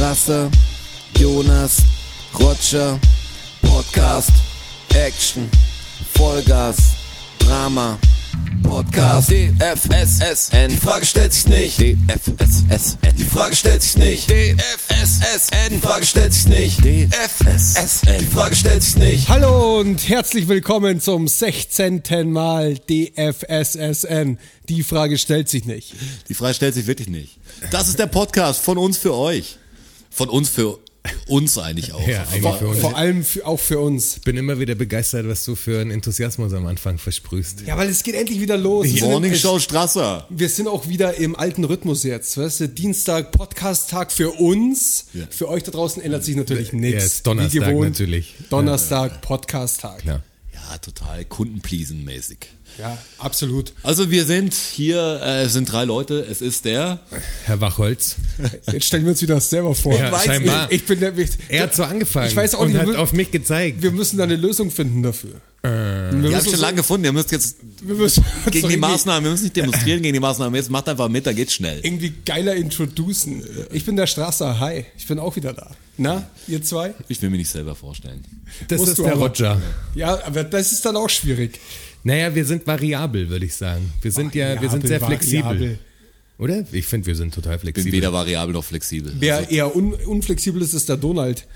Rasse, Jonas, Roger, Podcast, Action, Vollgas, Drama, Podcast, DFSSN, die Frage stellt sich nicht, DFSSN, die Frage stellt sich nicht, DFSSN, die Frage stellt sich nicht, DFSSN, die Frage stellt sich nicht. Hallo und herzlich willkommen zum 16. Mal DFSSN. Die Frage stellt sich nicht. Die Frage stellt sich wirklich nicht. Das ist der Podcast von uns für euch. Von uns für uns eigentlich auch. Ja, eigentlich Vor, für uns. vor allem für, auch für uns. bin immer wieder begeistert, was du für einen Enthusiasmus am Anfang versprühst. Ja, weil es geht endlich wieder los. Morning Show Strasser. Wir sind auch wieder im alten Rhythmus jetzt. Weißt du? Dienstag Podcast-Tag für uns. Ja. Für euch da draußen ändert sich natürlich Ja, nichts. ist Donnerstag Wie gewohnt. natürlich. Donnerstag Podcast-Tag. Klar. Ja, total kundenpleasen-mäßig. Ja, absolut. Also wir sind hier, äh, es sind drei Leute. Es ist der. Herr Wachholz. Jetzt stellen wir uns wieder das selber vor. Ja, Weiß scheinbar. Ich, ich bin der, ich, Er hat so angefangen Ich weiß auch und nicht, hat wir- auf mich gezeigt. wir müssen da eine Lösung finden dafür. wir Ihr müssen habt schon lange gefunden. Ihr müsst jetzt wir müssen uns gegen die Maßnahmen, wir müssen nicht demonstrieren gegen die Maßnahmen. Jetzt macht einfach mit, da geht's schnell. irgendwie geiler introducen. Ich bin der Strasser, hi. Ich bin auch wieder da. Na, ihr zwei? Ich will mir nicht selber vorstellen. das musst ist der aber- Roger. Ja, aber das ist dann auch schwierig. Naja, wir sind variabel, würde ich sagen. Wir sind ja, wir sind sehr Variabel, flexibel. variabel. Oder? Ich finde, wir sind total Ich bin flexibel. weder variabel noch flexibel. Wer eher un unflexibel ist, ist der Donald.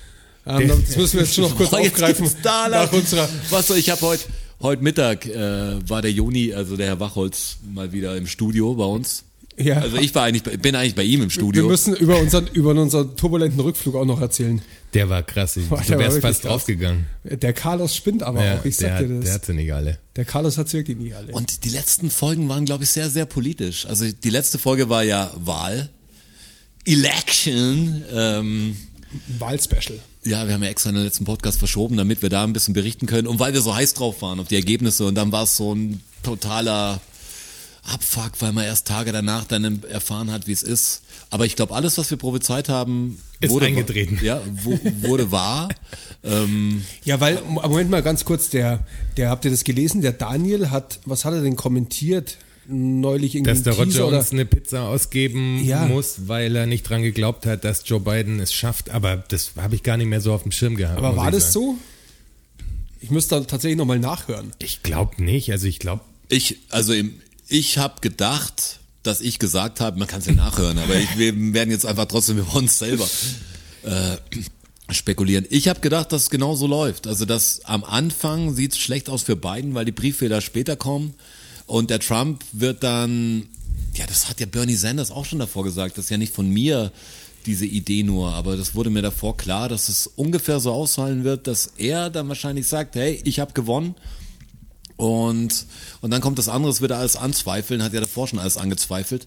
Ähm, das müssen wir jetzt schon noch kurz Boah, aufgreifen. da nach unserer Was soll ich habe heute heute Mittag äh, war der Juni, also der Herr Wachholz mal wieder im Studio bei uns. Ja. Also ich war eigentlich bin eigentlich bei ihm im wir Studio. müssen über unseren, über unseren turbulenten Rückflug auch noch erzählen. Der war krass. Ich, Boah, du der wärst fast krass. draufgegangen. Der Carlos spinnt aber Ja, auch, ich der, sag hat, dir das. der hat sie nicht alle. Der Carlos hat's wirklich nie alle. Und die letzten Folgen waren, glaube ich, sehr, sehr politisch. Also die letzte Folge war ja Wahl, Election. Ähm, Wahlspecial. ja, wir haben ja extra in den letzten Podcast verschoben, damit wir da ein bisschen berichten können. Und weil wir so heiß drauf waren auf die Ergebnisse. Und dann war es so ein totaler Abfuck, weil man erst Tage danach dann erfahren hat, wie es ist. Aber ich glaube, alles, was wir prophezeit haben, Ist wurde eingetreten. Ja, wo, wurde wahr. ähm, Ja, weil, Moment mal ganz kurz, der, der, habt ihr das gelesen? Der Daniel hat, was hat er denn kommentiert? Neulich irgendwie Dass der Roger oder? uns eine Pizza ausgeben Ja. muss, weil er nicht dran geglaubt hat, dass Joe Biden es schafft. Aber das habe ich gar nicht mehr so auf dem Schirm gehabt. Aber war das sagen. so? Ich müsste da tatsächlich nochmal nachhören. Ich glaube nicht. Also ich glaube, Ich, also im, ich habe gedacht, dass ich gesagt habe, man kann es ja nachhören, aber ich, wir werden jetzt einfach trotzdem über uns selber äh, spekulieren. Ich habe gedacht, dass es genau so läuft. Also dass am Anfang sieht es schlecht aus für Biden, weil die Brieffehler später kommen und der Trump wird dann, ja, das hat ja Bernie Sanders auch schon davor gesagt, das ist ja nicht von mir diese Idee nur, aber das wurde mir davor klar, dass es ungefähr so ausfallen wird, dass er dann wahrscheinlich sagt, hey, ich habe gewonnen und, und dann kommt das andere, es wird alles anzweifeln, hat ja davor schon alles angezweifelt.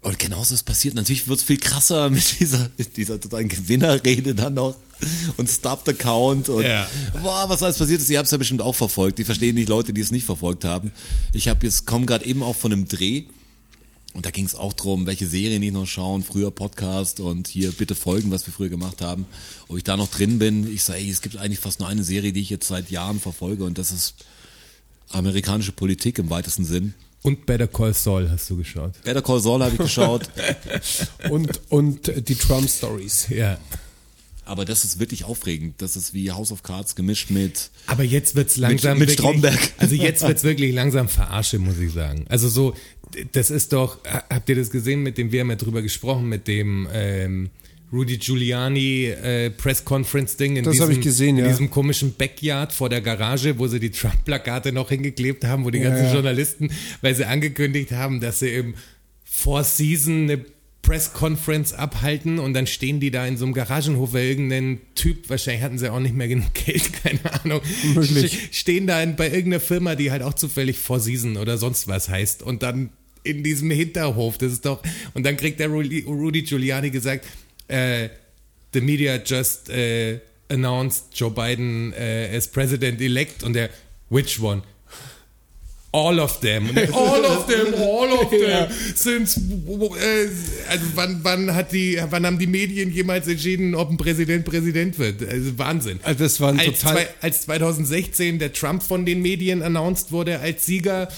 Und genauso ist passiert. Natürlich wird es viel krasser mit dieser, mit dieser totalen Gewinnerrede dann noch und Stopped Account und Ja. boah, was alles passiert ist. Ihr habt es ja bestimmt auch verfolgt. Die verstehen nicht Leute, die es nicht verfolgt haben. Ich habe jetzt komme gerade eben auch von einem Dreh und da ging es auch drum, welche Serien ich noch schauen, früher Podcast und hier bitte folgen, was wir früher gemacht haben. Ob ich da noch drin bin, ich sage, es gibt eigentlich fast nur eine Serie, die ich jetzt seit Jahren verfolge und das ist amerikanische Politik im weitesten Sinn. und Better Call Saul hast du geschaut. Better Call Saul habe ich geschaut, Und, und die Trump-Stories. Ja. aber das ist wirklich aufregend. Das ist wie House of Cards gemischt mit Aber jetzt wird's langsam mit wirklich, Stromberg. Also jetzt wird's wirklich langsam verarsche, muss ich sagen. Also so, das ist doch, habt ihr das gesehen mit dem, wir haben ja drüber gesprochen, mit dem ähm, Rudy Giuliani äh, Press Conference Ding in, diesem, gesehen, in ja. diesem komischen Backyard vor der Garage, wo sie die Trump-Plakate noch hingeklebt haben, wo die ganzen ja. Journalisten, weil sie angekündigt haben, dass sie im Four Season eine Press Conference abhalten und dann stehen die da in so einem Garagenhof, weil irgendein Typ, wahrscheinlich hatten sie auch nicht mehr genug Geld, keine Ahnung, Möglich. ste- stehen da in, bei irgendeiner Firma, die halt auch zufällig Four Season oder sonst was heißt und dann in diesem Hinterhof, das ist doch, und dann kriegt der Rudy, Rudy Giuliani gesagt, äh, the media just äh, announced Joe Biden äh, as president-elect und der, which one? All of them. Und all of them, all of them. Since, äh, also wann, wann hat die, wann haben die Medien jemals entschieden, ob ein Präsident Präsident wird? Also Wahnsinn. Also das war ein als, total- zwei, als 2016 der Trump von den Medien announced wurde als Sieger,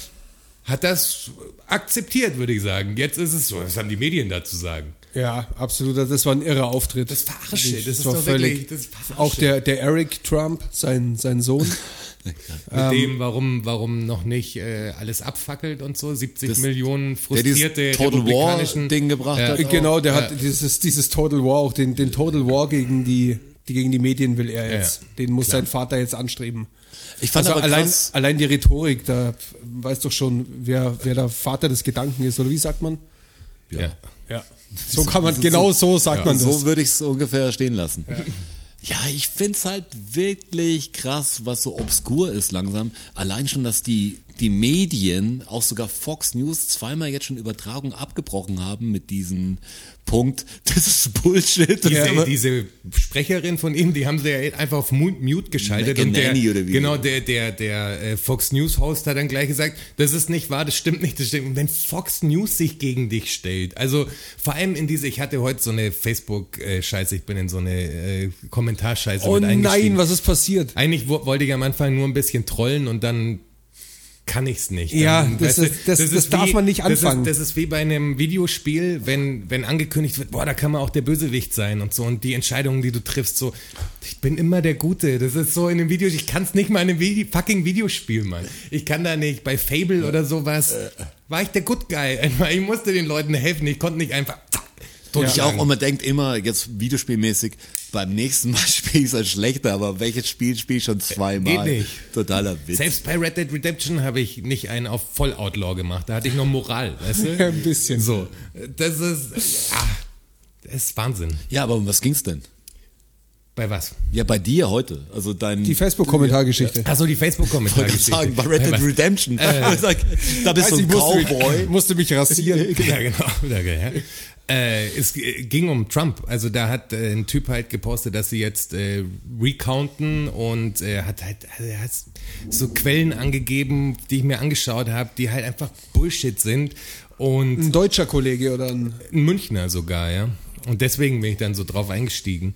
hat das akzeptiert, würde ich sagen. Jetzt ist es so, was haben die Medien dazu sagen? Ja, absolut. Das war ein irrer Auftritt. Das Verarsche, das ist war doch wirklich- das ist Verarsche. Auch der, der Eric Trump, sein, sein Sohn. Mit Ähm. dem, warum, warum noch nicht äh, alles abfackelt und so. 70 Das- Millionen frustrierte Total War Ding gebracht Ja. hat. genau, der hat dieses, dieses Total War, auch den, den Total War gegen die, die gegen die Medien will er jetzt. Den muss sein Vater jetzt anstreben. Ich fand Also aber allein, krass, allein die Rhetorik, da weiß doch schon, wer, wer der Vater des Gedanken ist, oder wie sagt man? Ja. Ja. So kann man, genau so sagt man das. so würde ich es ungefähr stehen lassen. Ja, ich find's halt wirklich krass, was so obskur ist langsam. Allein schon, dass die, die Medien, auch sogar Fox News, zweimal jetzt schon Übertragung abgebrochen haben mit diesem Punkt. Das ist Bullshit. Diese, immer- diese Sprecherin von ihm, die haben sie ja einfach auf Mu- Mute geschaltet. Und der, oder wie? genau, der, der, der äh, Fox News Host hat dann gleich gesagt, das ist nicht wahr, das stimmt nicht, das stimmt. Und wenn Fox News sich gegen dich stellt, also vor allem in diese, ich hatte heute so eine Facebook-Scheiße, ich bin in so eine äh, Kommentarscheiße oh mit eingestiegen. nein, was ist passiert? Eigentlich wo- wollte ich am Anfang nur ein bisschen trollen und dann kann ich's nicht. Ja, dann, das weißt du, ist- das- das darf man nicht anfangen. Das ist, das ist wie bei einem Videospiel, wenn, wenn angekündigt wird, boah, da kann man auch der Bösewicht sein und so und die Entscheidungen, die du triffst, so, ich bin immer der Gute. Das ist so in einem Video, ich kann es nicht mal in einem Vide fucking Videospiel, Mann. Ich kann da nicht, bei Fable oder sowas, war ich der Good Guy. Ich musste den Leuten helfen, ich konnte nicht einfach, zack, Ich auch, und man denkt immer, jetzt videospielmäßig, beim nächsten Mal spiele ich es halt schlechter, aber welches Spiel spiele ich schon zweimal? Geht nicht. Totaler Witz. Selbst bei Red Dead Redemption habe ich nicht einen auf Voll Outlaw gemacht. Da hatte ich noch Moral, weißt du? Ein bisschen. So, das ist, ah, das ist Wahnsinn. Ja, aber um was ging's denn? Bei was? Ja, bei dir heute. Also dein. Die Facebook-Kommentargeschichte. Achso, die wollte ich sagen, bei Red Dead? Redemption. da bist du ein ich musste mich, Cowboy. musste mich rasieren. Ja, genau. Danke, ja. Äh, es ging um Trump. Also da hat äh, ein Typ halt gepostet, dass sie jetzt äh, recounten und äh, hat halt hat so Quellen angegeben, die ich mir angeschaut habe, die halt einfach Bullshit sind. Und Ein deutscher Kollege oder ein. Ein Münchner sogar, ja. Und deswegen bin ich dann so drauf eingestiegen.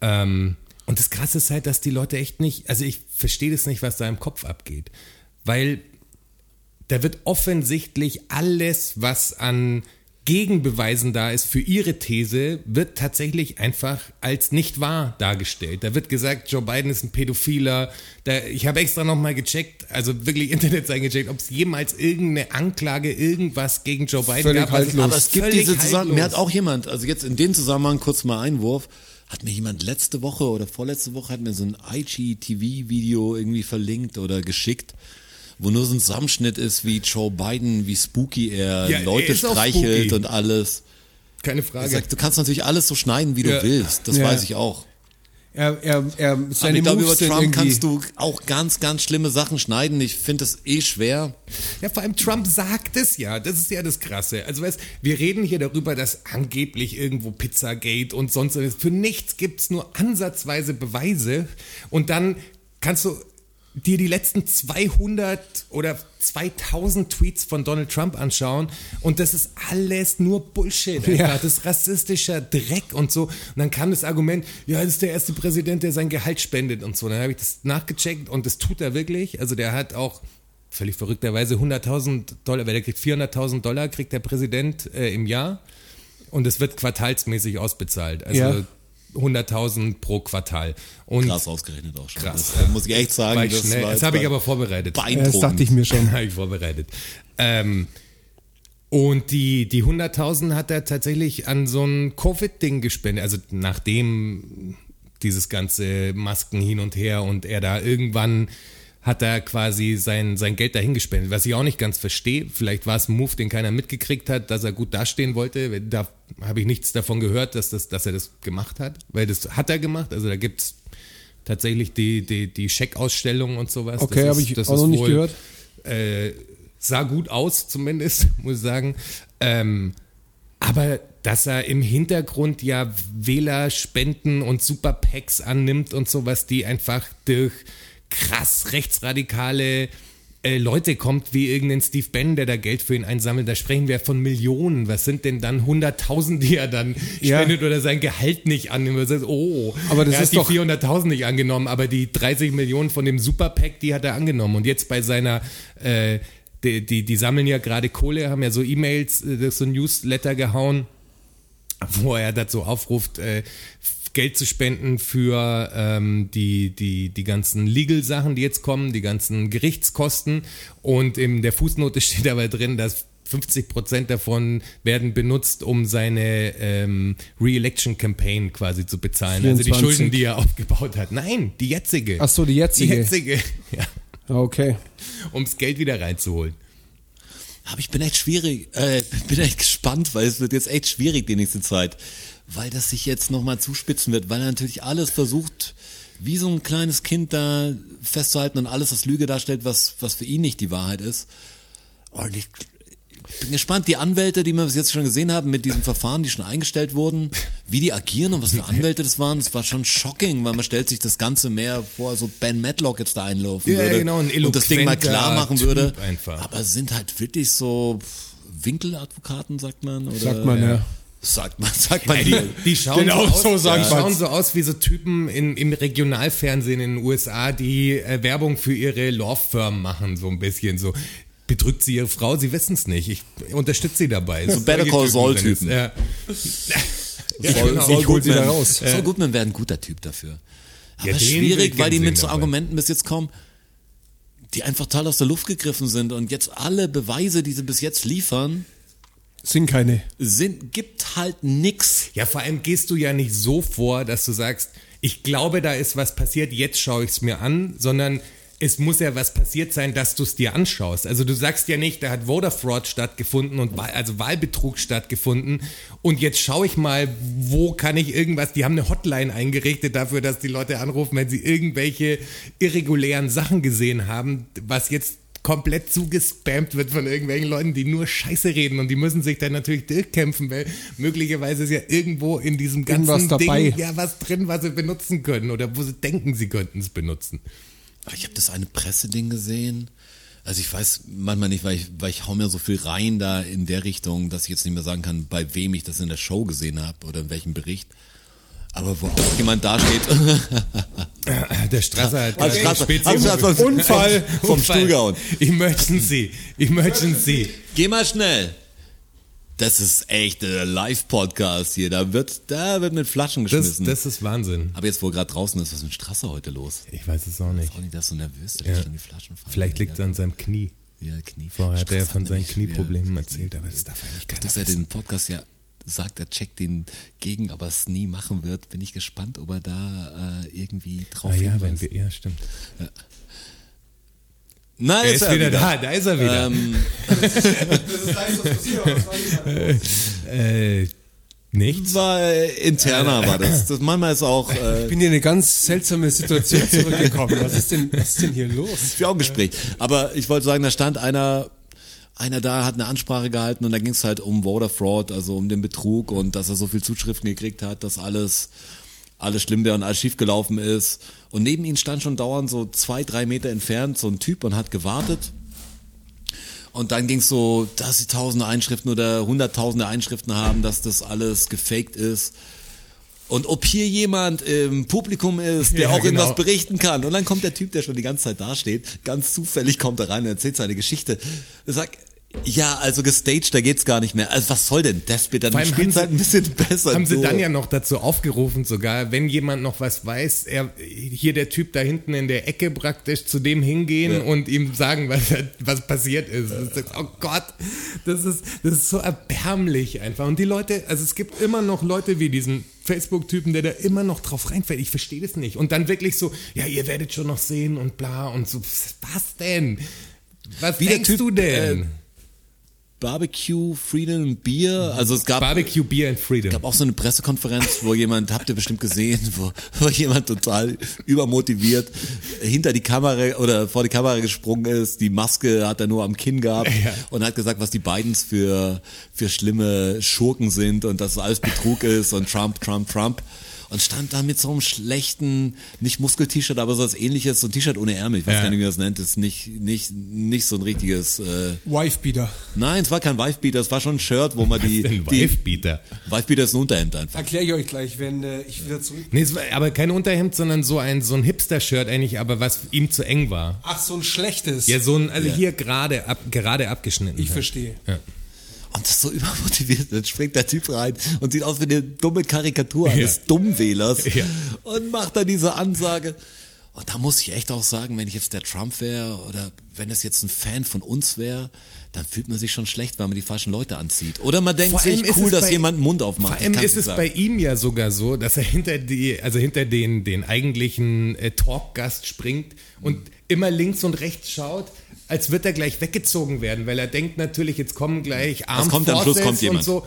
Ähm, und das Krasse ist halt, dass die Leute echt nicht, also ich verstehe das nicht, was da im Kopf abgeht. Weil da wird offensichtlich alles, was an Gegenbeweisen da ist für ihre These, wird tatsächlich einfach als nicht wahr dargestellt. Da wird gesagt, Joe Biden ist ein Pädophiler. Da, ich habe extra nochmal gecheckt, also wirklich Internetseiten gecheckt, ob es jemals irgendeine Anklage, irgendwas gegen Joe Biden Völlig gab. haltlos. Aber es gibt diese Zusammenhang. Mir hat auch jemand, also jetzt in dem Zusammenhang kurz mal Einwurf, hat mir jemand letzte Woche oder vorletzte Woche hat mir so ein IGTV-Video irgendwie verlinkt oder geschickt, wo nur so ein Zusammenschnitt ist, wie Joe Biden, wie spooky er Ja, er Leute auch streichelt und alles. Keine Er Frage. sagt, du kannst natürlich alles so schneiden, wie du Ja. willst. Das Ja. weiß ich auch. Er, er, er, Aber seine ich glaube, über Trump irgendwie. kannst du auch ganz, ganz schlimme Sachen schneiden. Ich finde es eh schwer. Ja, vor allem Trump sagt es ja. Das ist ja das Krasse. Also weißt, wir reden hier darüber, dass angeblich irgendwo Pizzagate und sonst was. Für nichts gibt's nur ansatzweise Beweise. Und dann kannst du dir die letzten 200 oder 2000 Tweets von Donald Trump anschauen und das ist alles nur Bullshit. Ja. Das ist rassistischer Dreck und so. Und dann kam das Argument, ja, das ist der erste Präsident, der sein Gehalt spendet und so. Dann habe ich das nachgecheckt und das tut er wirklich. Also der hat auch völlig verrückterweise 100.000 Dollar, weil der kriegt 400.000 Dollar, kriegt der Präsident äh, im Jahr und es wird quartalsmäßig ausbezahlt. Also Ja. 100.000 pro Quartal. Und Krass ausgerechnet auch schon. Krass. Das, äh, muss ich echt sagen. war ich das war Das habe ich aber vorbereitet. Das dachte ich mir schon. habe ich vorbereitet. Ähm, und die, die 100.000 hat er tatsächlich an so ein Covid-Ding gespendet. Also nachdem dieses ganze Masken hin und her und er da irgendwann hat er quasi sein, sein Geld dahin gespendet, was ich auch nicht ganz verstehe. Vielleicht war es ein Move, den keiner mitgekriegt hat, dass er gut dastehen wollte. Da habe ich nichts davon gehört, dass, das, dass er das gemacht hat, weil das hat er gemacht. Also da gibt's tatsächlich die, die, die Scheckausstellung und sowas. Okay, Das habe ich das auch noch nicht wohl- gehört. äh, sah gut aus, zumindest, muss ich sagen. Ähm, aber dass er im Hintergrund ja Wählerspenden und Superpacks annimmt und sowas, die einfach durch krass rechtsradikale äh, Leute kommt, wie irgendein Steve Bannon, der da Geld für ihn einsammelt. Da sprechen wir von Millionen. Was sind denn dann 100.000, die er dann Ja. spendet oder sein Gehalt nicht annimmt? Oh, Aber das er ist hat die doch- 400.000 nicht angenommen, aber die 30 Millionen von dem Superpack, die hat er angenommen. Und jetzt bei seiner, äh, die, die, die sammeln ja gerade Kohle, haben ja so E-Mails, äh, so ein Newsletter gehauen, wo er dazu aufruft, äh, Geld zu spenden für ähm, die, die, die ganzen Legal-Sachen, die jetzt kommen, die ganzen Gerichtskosten. Und in der Fußnote steht aber drin, dass 50 Prozent davon werden benutzt, um seine ähm, Re-Election-Campaign quasi zu bezahlen. Also die 24. Schulden, die er aufgebaut hat. Nein, die jetzige. Ach so, die jetzige. Die jetzige, ja. Ah, Okay. Ums Geld wieder reinzuholen. Aber ich bin echt schwierig, äh, bin echt gespannt, weil es wird jetzt echt schwierig die nächste Zeit, weil das sich jetzt nochmal zuspitzen wird, weil er natürlich alles versucht, wie so ein kleines Kind da festzuhalten und alles als Lüge darstellt, was, was für ihn nicht die Wahrheit ist. Und ich, bin gespannt, die Anwälte, die wir bis jetzt schon gesehen haben, mit diesen Verfahren, die schon eingestellt wurden, wie die agieren und was für Anwälte das waren, das war schon shocking, weil man stellt sich das Ganze mehr vor, so Ben Matlock jetzt da einlaufen Ja, würde genau, ein und das Ding mal klar machen Typ würde. einfach. Aber es sind halt wirklich so Winkeladvokaten, sagt man? Oder? Sagt man, ja. Sagt man, sagt man die, hier. die schauen, Genau so, aus, so sagt die schauen so aus wie so Typen in, im Regionalfernsehen in den USA, die äh, Werbung für ihre Law-Firm machen, so ein bisschen so. Betrügt sie ihre Frau? Sie wissen es nicht. Ich unterstütze sie dabei. So Better Call Saul Typen. Typen. Ja. Ja, Saul, genau. Sie da Goodman. raus. Saul Goodman wäre ein guter Typ dafür. Aber Ja, schwierig, weil die mit so dabei. Argumenten bis jetzt kommen, die einfach total aus der Luft gegriffen sind und jetzt alle Beweise, die sie bis jetzt liefern, Sind keine. sind, gibt halt nix. Ja, vor allem gehst du ja nicht so vor, dass du sagst, ich glaube, da ist was passiert, jetzt schaue ich es mir an, sondern es muss ja was passiert sein, dass du es dir anschaust. Also du sagst ja nicht, da hat Voter Fraud stattgefunden und Wahl, also Wahlbetrug stattgefunden und jetzt schaue ich mal, wo kann ich irgendwas, die haben eine Hotline eingerichtet dafür, dass die Leute anrufen, wenn sie irgendwelche irregulären Sachen gesehen haben, was jetzt komplett zugespammt wird von irgendwelchen Leuten, die nur Scheiße reden und die müssen sich dann natürlich durchkämpfen, weil möglicherweise ist ja irgendwo in diesem ganzen Irgendwas dabei. Ding ja was drin, was sie benutzen können oder wo sie denken, sie könnten es benutzen. Ich habe das eine Presseding gesehen. Also ich weiß manchmal nicht, weil ich, weil ich hau mir so viel rein da in der Richtung, dass ich jetzt nicht mehr sagen kann, bei wem ich das in der Show gesehen habe oder in welchem Bericht. Aber wo auch jemand dasteht. Der Strasser hat Als gerade Strasser- Strasser- Unfall. vom Stuhl gehauen. Emergency. Emergency. Geh mal schnell. Das ist echt ein Live-Podcast hier. Da wird, da wird mit Flaschen Das, geschmissen. das ist Wahnsinn. Aber jetzt, wo gerade draußen ist, was ist mit Strasser heute los? Ich weiß es auch nicht. Auch nicht, dass so nervös, der Ja. die Flaschen fallen. Vielleicht liegt es an seinem Knie. Ja, Knie. Vorher hat er von seinen Knieproblemen erzählt, aber das darf eigentlich keiner Dass er den Podcast ja sagt, er checkt den gegen, aber es nie machen wird, bin ich gespannt, ob er da äh, irgendwie drauf Ah ja, wenn wir, ja, stimmt. Nein, Er ist wieder da, da ist er wieder. Ähm, Äh, nichts? war äh, interner war das. das. Manchmal ist auch äh, Ich bin hier in eine ganz seltsame Situation zurückgekommen. Was ist denn, was ist denn hier los? für auch ein Gespräch. Aber ich wollte sagen, da stand einer, einer da hat eine Ansprache gehalten und da ging es halt um Voter Fraud, also um den Betrug und dass er so viel Zuschriften gekriegt hat, dass alles alles schlimm wäre und alles schiefgelaufen ist. Und neben ihm stand schon dauernd so zwei, drei Meter entfernt so ein Typ und hat gewartet. Und dann ging es so, dass sie tausende Einschriften oder hunderttausende Einschriften haben, dass das alles gefaked ist. Und ob hier jemand im Publikum ist, der Ja, auch irgendwas genau. berichten kann. Und dann kommt der Typ, der schon die ganze Zeit dasteht, ganz zufällig kommt er rein und erzählt seine Geschichte. Er sagt, ja, also gestaged, da geht's gar nicht mehr. Also was soll denn das bitte? Vor Dann spielt's haben halt ein bisschen besser. Haben sie durch. dann ja noch dazu aufgerufen, sogar, wenn jemand noch was weiß, er, hier der Typ da hinten in der Ecke praktisch zu dem hingehen Ja. und ihm sagen, was, was passiert ist. Ist. Oh Gott, das ist, das ist so erbärmlich einfach. Und die Leute, also es gibt immer noch Leute wie diesen Facebook-Typen, der da immer noch drauf reinfällt. Ich verstehe das nicht. Und dann wirklich so, ja, ihr werdet schon noch sehen und bla und so. Was denn? Was Wie denkst Typ, du denn? Barbecue, Freedom, Bier. Also es gab Barbecue, Beer and Freedom. gab auch so eine Pressekonferenz, wo jemand, habt ihr bestimmt gesehen, wo, wo jemand total übermotiviert hinter die Kamera oder vor die Kamera gesprungen ist. Die Maske hat er nur am Kinn gehabt Ja. und hat gesagt, was die Bidens für, für schlimme Schurken sind und dass es alles Betrug ist und Trump, Trump, Trump. Und stand da mit so einem schlechten, nicht Muskel-T-Shirt, aber so was ähnliches, so ein T-Shirt ohne Ärmel, ich weiß Ja. gar nicht, wie man das nennt, ist nicht, nicht, nicht so ein richtiges, äh, Wifebeater. nein, es war kein Wifebeater, es war schon ein Shirt, wo man die, Den die Wifebeater. Wifebeater ist ein Unterhemd einfach. Erkläre ich euch gleich, wenn äh, ich wieder zurück. Nee, es war aber kein Unterhemd, sondern so ein, so ein Hipster-Shirt eigentlich, aber was ihm zu eng war. Ach, so ein schlechtes. Ja, so ein, also Ja. hier gerade ab, gerade abgeschnitten. Ich halt. verstehe. Ja. Und das ist so übermotiviert. Dann springt der Typ rein und sieht aus wie eine dumme Karikatur eines Dummwählers Ja. und macht dann diese Ansage. Und da muss ich echt auch sagen, wenn ich jetzt der Trump wäre oder wenn es jetzt ein Fan von uns wäre, dann fühlt man sich schon schlecht, weil man die falschen Leute anzieht. Oder man denkt sich, ist cool, dass bei- jemand den Mund aufmacht. Vor allem ist es sagen. bei ihm ja sogar so, dass er hinter die, also hinter den, den eigentlichen äh, Talkgast springt und immer links und rechts schaut, als wird er gleich weggezogen werden, weil er denkt natürlich, jetzt kommen gleich Armed kommt am Schluss? Kommt jemand. und so.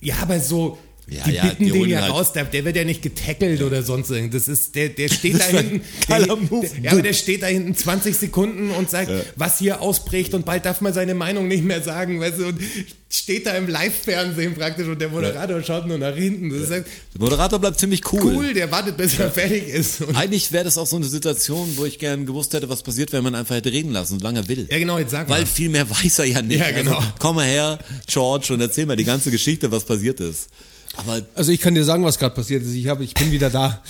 Ja, aber so. Ja, die ja, bitten die den ja halt- raus, der, der wird ja nicht getackelt oder sonst irgendwas. Das ist, der, der steht da Das ein hinten. Der, Move. der, ja, aber der steht da hinten 20 Sekunden und sagt, was hier ausbricht und bald darf man seine Meinung nicht mehr sagen, weißt du, und steht da im Live-Fernsehen praktisch und der Moderator schaut nur nach hinten. Das ist halt Der Moderator bleibt ziemlich cool. cool, der wartet, bis er fertig ist. Und Eigentlich wäre das auch so eine Situation, wo ich gern gewusst hätte, was passiert, wenn man einfach hätte reden lassen, solange er will. ja, genau, jetzt sag mal. Weil viel mehr weiß er ja nicht. Ja, genau. Also, komm mal her, George, und erzähl mal die ganze Geschichte, was passiert ist. Aber Also ich kann dir sagen, was gerade passiert ist. Ich, hab, ich bin wieder da.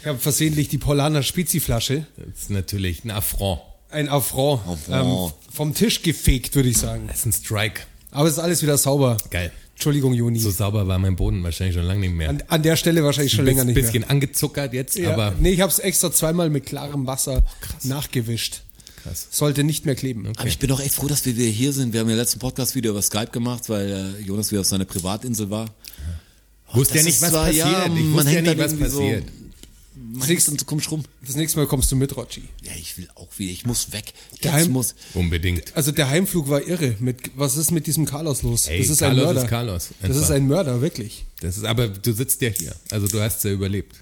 Ich habe versehentlich die Polaner Spezi-Flasche, das ist natürlich ein Affront. ein Affront, Affront. Ähm, vom Tisch gefegt, würde ich sagen. Das ist ein Strike. Aber es ist alles wieder sauber. Geil. Entschuldigung, Juni. So sauber war mein Boden wahrscheinlich schon lange nicht mehr. An, an der Stelle wahrscheinlich schon ein länger nicht bisschen mehr. angezuckert jetzt, Ja, aber nee, ich habe es extra zweimal mit klarem Wasser nachgewischt. krass. Sollte nicht mehr kleben. Aber ich bin auch echt froh, dass wir wieder hier sind. Wir haben ja letzten Podcast wieder über Skype gemacht, weil äh, Jonas wieder auf seiner Privatinsel war. Wusste ja nicht, was zwar- passiert. ja, ich man wusste ja hängt nicht, was so- passiert. Man hängt und kommst rum. Das nächste Mal kommst du mit, Rotschi. Ja, ich will auch wieder. Ich muss weg. Geheim- Jetzt muss. Unbedingt. Also der Heimflug war irre. Mit, was ist mit diesem Carlos los? Ey, das ist Carlos ein Mörder. ist Carlos. Das ist ein Mörder, wirklich. Das ist, aber du sitzt ja hier. Also du hast ja überlebt.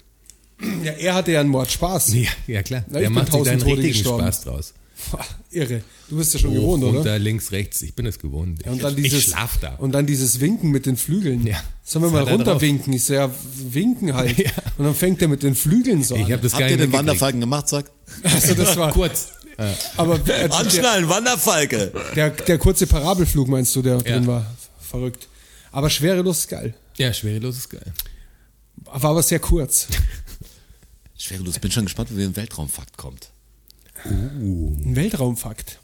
Ja, er hatte ja einen Mord Spaß. Ja, ja klar. Na, Der macht sich da einen Tode richtigen gestorben. Spaß draus. Boah, irre. Du bist ja schon Hoch, gewohnt, oder? runter, links, rechts. Ich bin es gewohnt. Ja, und dann ich, dieses, ich schlaf da. Und dann dieses Winken mit den Flügeln. Ja. Sollen wir mal runterwinken? Ich so, ja, winken halt. Ja. Und dann fängt er mit den Flügeln so ich an. habe das gar Habt ihr nicht den. Wanderfalken gemacht, sagt? Also das war, Kurz. aber äh, der, Anschnallen, Wanderfalke! der, der kurze Parabelflug meinst du, der Ja. drin war. Verrückt. Aber Schwerelos ist geil. Ja, schwerelos ist geil. War aber sehr kurz. Schwerelos, bin schon gespannt, wie ein Weltraumfakt kommt. Ein Weltraumfakt.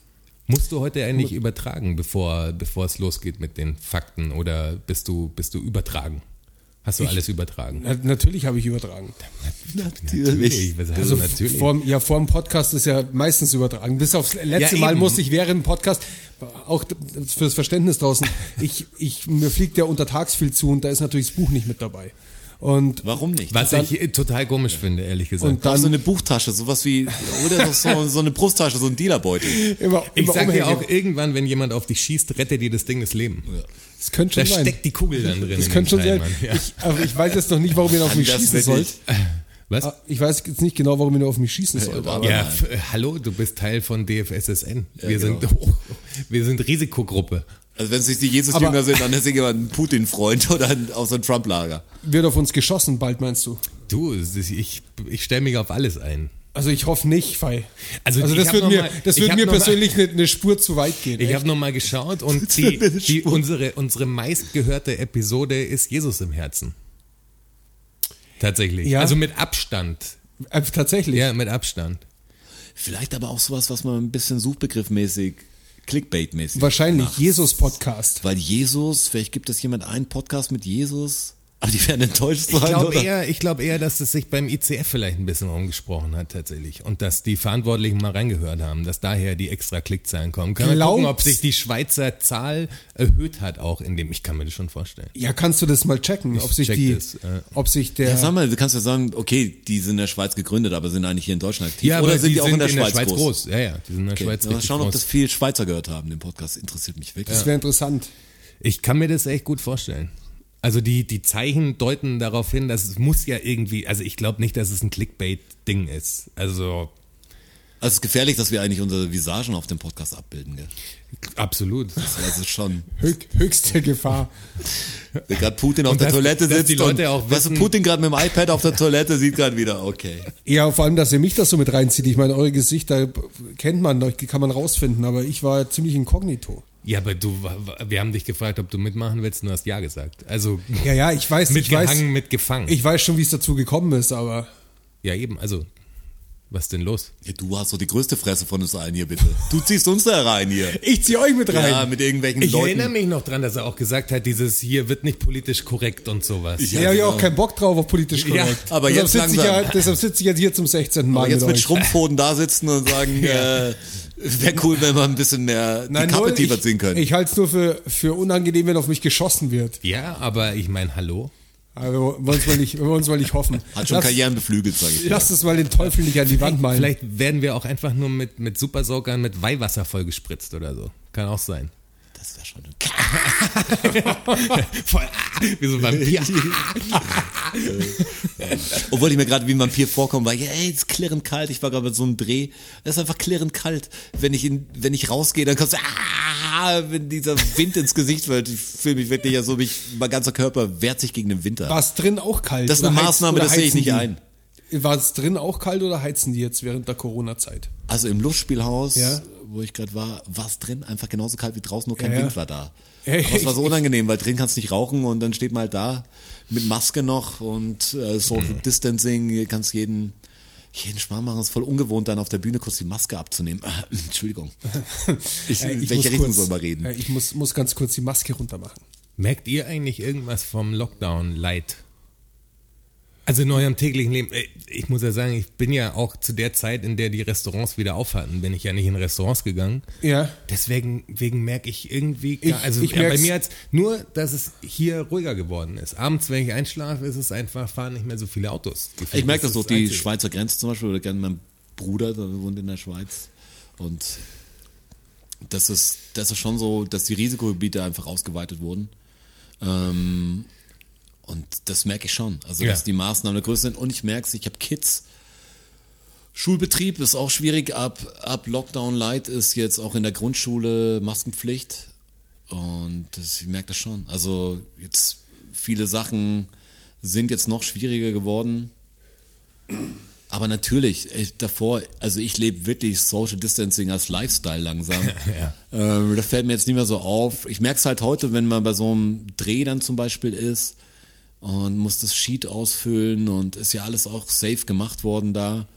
Musst du heute eigentlich übertragen, bevor, bevor es losgeht mit den Fakten oder bist du, bist du übertragen? Hast du alles übertragen? Na, natürlich habe ich übertragen. Natürlich. Heißt Also natürlich? vor, ja, vor dem Podcast ist ja meistens übertragen. Bis aufs letzte Ja, Mal musste ich während dem Podcast, auch fürs Verständnis draußen, ich, ich, mir fliegt ja untertags viel zu und da ist natürlich das Buch nicht mit dabei. Und, Warum nicht? Was ich äh, total komisch finde, ehrlich gesagt. und Dann dann so eine Buchtasche, sowas wie, oder so, so eine Brusttasche, so ein Dealerbeutel. immer, ich immer sag dir auch, irgendwann, wenn jemand auf dich schießt, rettet dir das Ding das Leben. Das könnte Da schon sein. steckt die Kugel dann drin. Das könnte schon sein. Ja. Ich, aber ich weiß jetzt noch nicht, warum ihr auf mich schießen sollt. Was? Ah, Ich weiß jetzt nicht genau, warum ihr nur auf mich schießen sollt. aber- Ja, hallo, du bist Teil von DFSSN. wir, genau. sind, wir sind Risikogruppe. Also wenn es nicht die Jesus Aber- Jünger sind, dann ist jemand ein Putin-Freund oder ein, aus so einem Trump-Lager. Wird auf uns geschossen bald, meinst du? Du, ich, ich stelle mich auf alles ein. Also ich hoffe nicht, Fei. Also Also, das würde mir, mal- das hab mir persönlich eine, Spur zu weit gehen. Ich habe nochmal geschaut und die, die, unsere, unsere meistgehörte Episode ist Jesus im Herzen. Tatsächlich. Ja. Also mit Abstand. Äh, tatsächlich. Ja, mit Abstand. Vielleicht aber auch sowas, was man ein bisschen suchbegriffmäßig, Clickbait-mäßig Wahrscheinlich. Jesus-Podcast. Weil Jesus, vielleicht gibt es jemand einen Podcast mit Jesus, aber die werden enttäuscht sein, Ich glaube eher, ich glaube eher, dass es sich beim ICF vielleicht ein bisschen rumgesprochen hat tatsächlich und dass die Verantwortlichen mal reingehört haben, dass daher die extra Klickzahlen kommen. Können wir gucken, ob Glaubst- sich die Schweizer Zahl erhöht hat auch in dem, ich kann mir das schon vorstellen. Ja, kannst du das mal checken, ob sich check die, das, äh. ob sich der, Ja, sag mal, du kannst ja sagen, okay, die sind in der Schweiz gegründet, aber sind eigentlich hier in Deutschland aktiv. Ja, oder aber sind die, auch in der Schweiz, groß? groß? Ja, ja, die sind in der Okay. Schweiz Mal schauen, ob groß. das viel Schweizer gehört haben, den Podcast. Interessiert mich wirklich. das wäre interessant. Ich kann mir das echt gut vorstellen. Also die, die Zeichen deuten darauf hin, dass es muss ja irgendwie, also ich glaube nicht, dass es ein Clickbait-Ding ist. Also Also es ist gefährlich, dass wir eigentlich unsere Visagen auf dem Podcast abbilden. Gell? absolut. Das ist schon, Höch, höchste Gefahr. wenn gerade Putin auf Und der dass- Toilette sitzt die Leute und, auch weißt du, wissen- Putin gerade mit dem iPad auf der Toilette sieht gerade wieder, okay. Ja, vor allem, dass ihr mich das so mit reinzieht. Ich meine, eure Gesichter kennt man, euch kann man rausfinden, aber ich war ziemlich inkognito. Ja, aber du, wir haben dich gefragt, ob du mitmachen willst, und du hast ja gesagt. Also Ja, ja, ich weiß, ich weiß, mitgehangen, mitgefangen. ich weiß schon, wie es dazu gekommen ist, aber ja, eben, also Was denn los? Ja, du hast doch die größte Fresse von uns allen hier, bitte. Du ziehst uns da rein hier. Ich zieh euch mit rein. Ja, mit irgendwelchen Ich Leuten. erinnere mich noch dran, dass er auch gesagt hat, dieses hier wird nicht politisch korrekt und sowas. Ja, Ja, ich genau. auch keinen Bock drauf auf politisch Ja, korrekt. aber deshalb jetzt sitze ich, ja, deshalb sitze ich jetzt hier zum 16. Mal Aber jetzt mit euch. Schrumpfhoden da sitzen und sagen, äh, wäre cool, wenn wir ein bisschen mehr die Kappe tiefer ich, ziehen können. Ich halte es nur für, für unangenehm, wenn auf mich geschossen wird. Ja, aber ich meine, hallo? Aber wir wollen es mal nicht, wir wollen's mal nicht hoffen. Hat schon Lass- Karrieren beflügelt, sag ich. Lasst es mal den Teufel nicht an die Wand malen. Vielleicht werden wir auch einfach nur mit, mit Supersaugern mit Weihwasser vollgespritzt oder so. Kann auch sein. Schon Voll, ah, wie so ein Vampir. Obwohl ich mir gerade wie ein Vampir vorkomme, weil, ey, es ist klirrend kalt. Ich war gerade bei so einem Dreh. Es ist einfach klirrend kalt. Wenn ich, in, wenn ich rausgehe, dann kommt so, ah, wenn dieser Wind ins Gesicht wird. Ich fühle mich wirklich ja so, mich, mein ganzer Körper wehrt sich gegen den Winter. War es drin auch kalt? Das ist eine Maßnahme, oder das sehe ich nicht die? ein. War es drin auch kalt oder heizen die jetzt während der Corona-Zeit? Also im Lustspielhaus, Ja. Wo ich gerade war, war es drin einfach genauso kalt wie draußen, nur kein Ja. Wind war da. Ja, Aber es war so unangenehm, weil drin kannst du nicht rauchen und dann steht man halt da mit Maske noch und äh, Social Mhm. Distancing, hier kannst jeden jeden Schmarrn machen, es ist voll ungewohnt, dann auf der Bühne kurz die Maske abzunehmen. Entschuldigung. Ich, Äh, in ich welche muss Richtung soll man reden? äh, Ich muss, muss ganz kurz die Maske runter machen. Merkt ihr eigentlich irgendwas vom Lockdown-Leid? Also in eurem täglichen Leben. Äh, Ich muss ja sagen, ich bin ja auch zu der Zeit, in der die Restaurants wieder auf hatten, bin ich ja nicht in Restaurants gegangen. Ja. Deswegen wegen merke ich irgendwie, gar, Ich- also ich ja, bei mir jetzt nur, dass es hier ruhiger geworden ist. Abends, wenn ich einschlafe, ist es einfach, fahren nicht mehr so viele Autos. Gefühlt Ich merke das durch die Einzige. Schweizer Grenze zum Beispiel, oder gerne mein Bruder, der wohnt in der Schweiz. Und das ist, das ist schon so, dass die Risikogebiete einfach ausgeweitet wurden. Ähm, und das merke ich schon. Also, Ja. dass die Maßnahmen größer sind. Und ich merke es, ich habe Kids. Schulbetrieb ist auch schwierig. Ab, ab Lockdown Light ist jetzt auch in der Grundschule Maskenpflicht. Und das, ich merke das schon. Also jetzt viele Sachen sind jetzt noch schwieriger geworden. Aber natürlich, ich, davor, also ich lebe wirklich Social Distancing als Lifestyle langsam. ähm, das fällt mir jetzt nicht mehr so auf. Ich merke es halt heute, wenn man bei so einem Dreh dann zum Beispiel ist und muss das Sheet ausfüllen und ist ja alles auch safe gemacht worden da.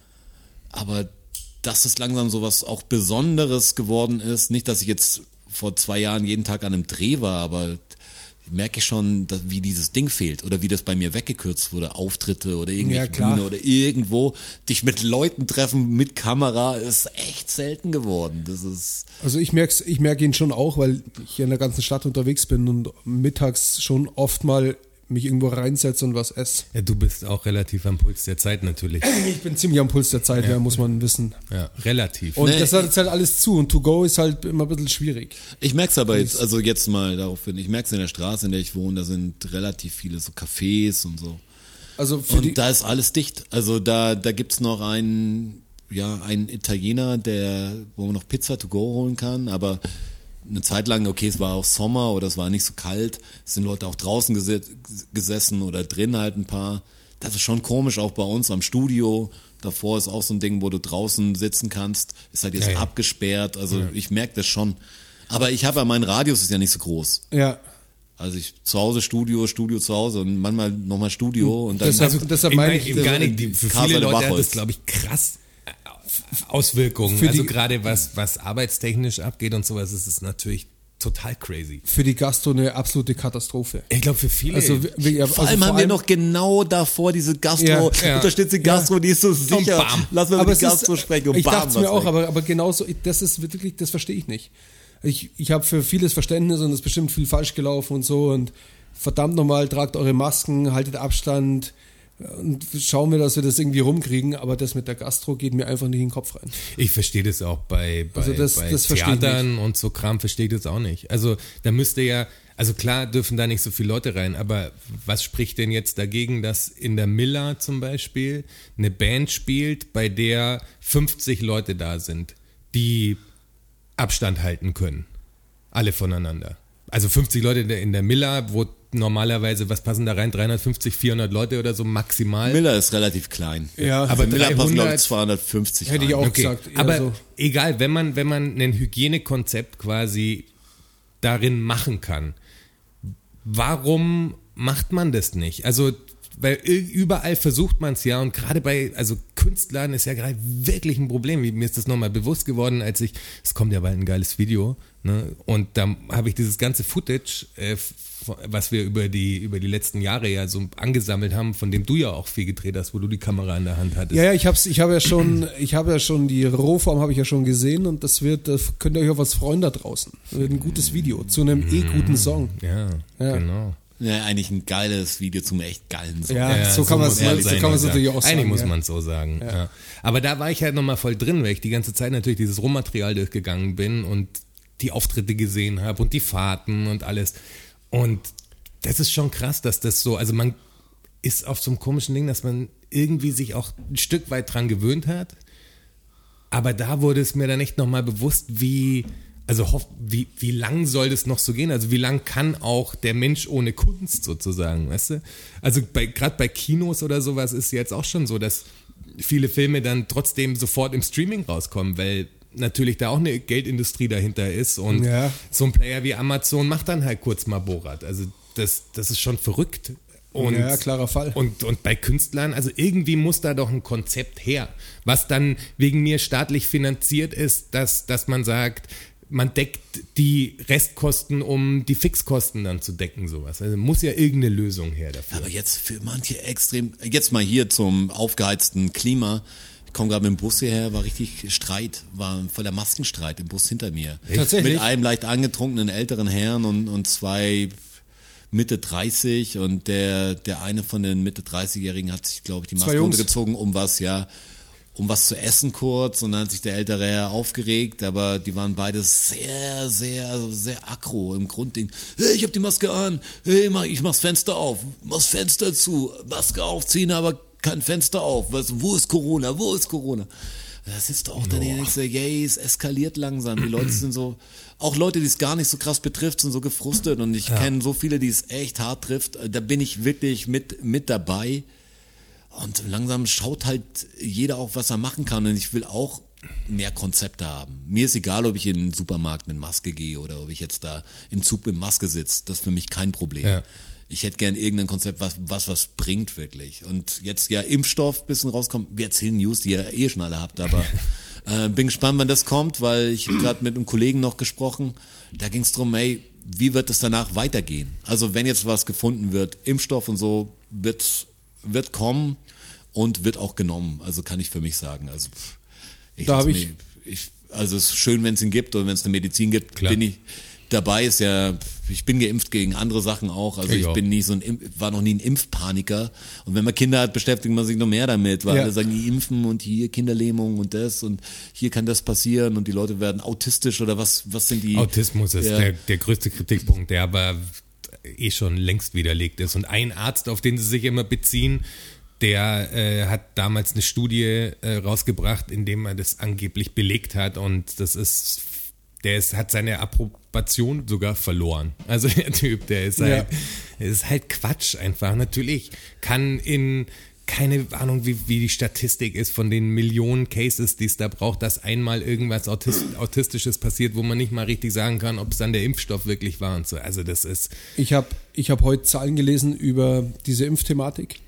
Aber dass es langsam so was auch Besonderes geworden ist, nicht, dass ich jetzt vor zwei Jahren jeden Tag an einem Dreh war, aber merke ich schon, dass, wie dieses Ding fehlt oder wie das bei mir weggekürzt wurde, Auftritte oder irgendwelche Ja. Bühne oder irgendwo dich mit Leuten treffen mit Kamera ist echt selten geworden. Das ist Also ich merke ich merk ihn schon auch, weil ich hier in der ganzen Stadt unterwegs bin und mittags schon oft mal mich irgendwo reinsetze und was esse. Ja, du bist auch relativ am Puls der Zeit natürlich. Ich bin ziemlich am Puls der Zeit, ja, muss man wissen. Ja, relativ. Und Nee, das hat jetzt halt alles zu und to go ist halt immer ein bisschen schwierig. Ich merke es aber jetzt, also jetzt mal darauf hin, ich merke es in der Straße, in der ich wohne, da sind relativ viele so Cafés und so. Also für die, Und da ist alles dicht. Also da, da gibt's noch einen, ja, einen Italiener, der, wo man noch Pizza to go holen kann, aber eine Zeit lang, okay, es war auch Sommer oder es war nicht so kalt, es sind Leute auch draußen gese gesessen oder drin halt ein paar. Das ist schon komisch, auch bei uns am Studio. Davor ist auch so ein Ding, wo du draußen sitzen kannst, ist halt jetzt Ja, ja. abgesperrt. Also ich merke das schon. Aber ich habe ja, mein Radius ist ja nicht so groß. ja, Also ich zu Hause Studio, Studio zu Hause und manchmal nochmal Studio und dann Deshalb- deshalb ich meine ich, eben gar nicht, die, für viele Leute das, glaube ich, krass Auswirkungen. Also gerade was, was arbeitstechnisch abgeht und sowas, ist es natürlich total crazy. für die Gastro eine absolute Katastrophe. Ich glaube, für viele. Also, wir- ja, Vor also allem haben wir noch genau davor diese Gastro, Ja, ja. unterstützt die Gastro, die ist so sicher. bam. Lass mal aber es die Gastro ist, sprechen und ich bam, dachte was mir auch, weg. aber, aber genauso, das ist wirklich, das verstehe ich nicht. Ich, ich habe für vieles Verständnis und es ist bestimmt viel falsch gelaufen und so und verdammt nochmal, tragt eure Masken, haltet Abstand und schauen wir, dass wir das irgendwie rumkriegen, aber das mit der Gastro geht mir einfach nicht in den Kopf rein. Ich verstehe das auch bei, bei, Also das- bei das Theatern und so Kram verstehe ich das auch nicht. Also da müsste ja, also klar dürfen da nicht so viele Leute rein, aber was spricht denn jetzt dagegen, dass in der Miller zum Beispiel eine Band spielt, bei der 50 Leute da sind, die Abstand halten können? Alle voneinander. Also 50 Leute in der, in der Miller, wo normalerweise, was passen da rein? 350, 400 Leute oder so maximal. Miller ist relativ klein. Ja, aber Für Miller passen, glaube 300 ich, 250 Hätte ich rein. auch Okay, gesagt. aber so. egal, wenn man, wenn man ein Hygienekonzept quasi darin machen kann, warum macht man das nicht? Also weil überall versucht man es ja und gerade bei, also Künstlern ist ja gerade wirklich ein Problem. Mir ist das nochmal bewusst geworden, als ich, es kommt ja bald ein geiles Video, ne? Und da habe ich dieses ganze Footage, äh, was wir über die, über die letzten Jahre ja so angesammelt haben, von dem du ja auch viel gedreht hast, wo du die Kamera in der Hand hattest. Ja, ja, ich hab's, ich habe ja schon, ich habe ja schon die Rohform habe ich ja schon gesehen und das wird, das könnt ihr euch auf was freuen da draußen. Das wird ein gutes Video zu einem eh guten Song. Ja, Ja. genau. Ja, eigentlich ein geiles Video zum echt geilen Song. Ja, so kann man es so natürlich auch sagen. Eigentlich muss ja. man es so sagen. Ja. Aber da war ich halt nochmal voll drin, weil ich die ganze Zeit natürlich dieses Rohmaterial durchgegangen bin und die Auftritte gesehen habe und die Fahrten und alles. Und das ist schon krass, dass das so, also man ist auf so einem komischen Ding, dass man irgendwie sich auch ein Stück weit dran gewöhnt hat. Aber da wurde es mir dann echt nochmal bewusst, wie, also hoff, wie, wie lang soll das noch so gehen? Also wie lang kann auch der Mensch ohne Kunst sozusagen, weißt du? Also bei, gerade bei Kinos oder sowas ist jetzt auch schon so, dass viele Filme dann trotzdem sofort im Streaming rauskommen, weil natürlich da auch eine Geldindustrie dahinter ist und Ja. so ein Player wie Amazon macht dann halt kurz mal Borat. Also das, das ist schon verrückt. Und, Ja, klarer Fall. Und, und bei Künstlern, also irgendwie muss da doch ein Konzept her, was dann wegen mir staatlich finanziert ist, dass, dass man sagt, man deckt die Restkosten, um die Fixkosten dann zu decken, sowas. Also muss ja irgendeine Lösung her dafür. Aber jetzt für manche extrem, jetzt mal hier zum aufgeheizten Klima. Ich komme gerade mit dem Bus hierher, war richtig Streit, war voller Maskenstreit im Bus hinter mir. Tatsächlich? Mit einem leicht angetrunkenen älteren Herrn und, und zwei Mitte 30 und der, der eine von den Mitte 30-Jährigen hat sich, glaube ich, die Maske runtergezogen, um was, ja, um was zu essen kurz und dann hat sich der ältere Herr aufgeregt, aber die waren beide sehr, sehr, sehr aggro im Grundding. Hey, ich hab die Maske an, hey, mach, ich mach's Fenster auf, mach's Fenster zu, Maske aufziehen, aber kein Fenster auf. Was, wo ist Corona, wo ist Corona? Da sitzt du auch dann denkst, dir, yay, es eskaliert langsam. Die Leute sind so, auch Leute, die es gar nicht so krass betrifft, sind so gefrustet und ich kenne so viele, die es echt hart trifft. Da bin ich wirklich mit, mit dabei. Und langsam schaut halt jeder auch, was er machen kann. Und ich will auch mehr Konzepte haben. Mir ist egal, ob ich in den Supermarkt mit Maske gehe oder ob ich jetzt da im Zug mit Maske sitze. Das ist für mich kein Problem. Ja. Ich hätte gern irgendein Konzept, was, was was bringt wirklich. Und jetzt ja Impfstoff bisschen rauskommt. Wir erzählen News, die ihr eh schon alle habt, aber äh, bin gespannt, wann das kommt, weil ich habe gerade mit einem Kollegen noch gesprochen. Da ging es drum, ey, wie wird es danach weitergehen? Also wenn jetzt was gefunden wird, Impfstoff und so, wird, wird kommen und wird auch genommen. Also kann ich für mich sagen. Also ich, Da hab lass ich- ich also es ist schön, wenn es ihn gibt und wenn es eine Medizin gibt, Klar. bin ich dabei. Ist ja, ich bin geimpft gegen andere Sachen auch. Also Ich ich bin nie so ein, war noch nie ein Impfpaniker. Und wenn man Kinder hat, beschäftigt man sich noch mehr damit, weil Ja. alle sagen, die impfen und hier Kinderlähmung und das und hier kann das passieren und die Leute werden autistisch oder was, was sind die? Autismus ist Ja. der, der größte Kritikpunkt, der aber eh schon längst widerlegt ist. Und ein Arzt, auf den sie sich immer beziehen, der äh, hat damals eine Studie äh, rausgebracht, in dem er das angeblich belegt hat. Und das ist, der ist, hat seine Approbation sogar verloren. Also der Typ, der ist halt, der ist halt Quatsch einfach. Natürlich kann in keine Ahnung, wie, wie die Statistik ist von den Millionen Cases, die es da braucht, dass einmal irgendwas Autis Autistisches passiert, wo man nicht mal richtig sagen kann, ob es dann der Impfstoff wirklich war und so. Also das ist, Ich habe ich hab heute Zahlen gelesen über diese Impfthematik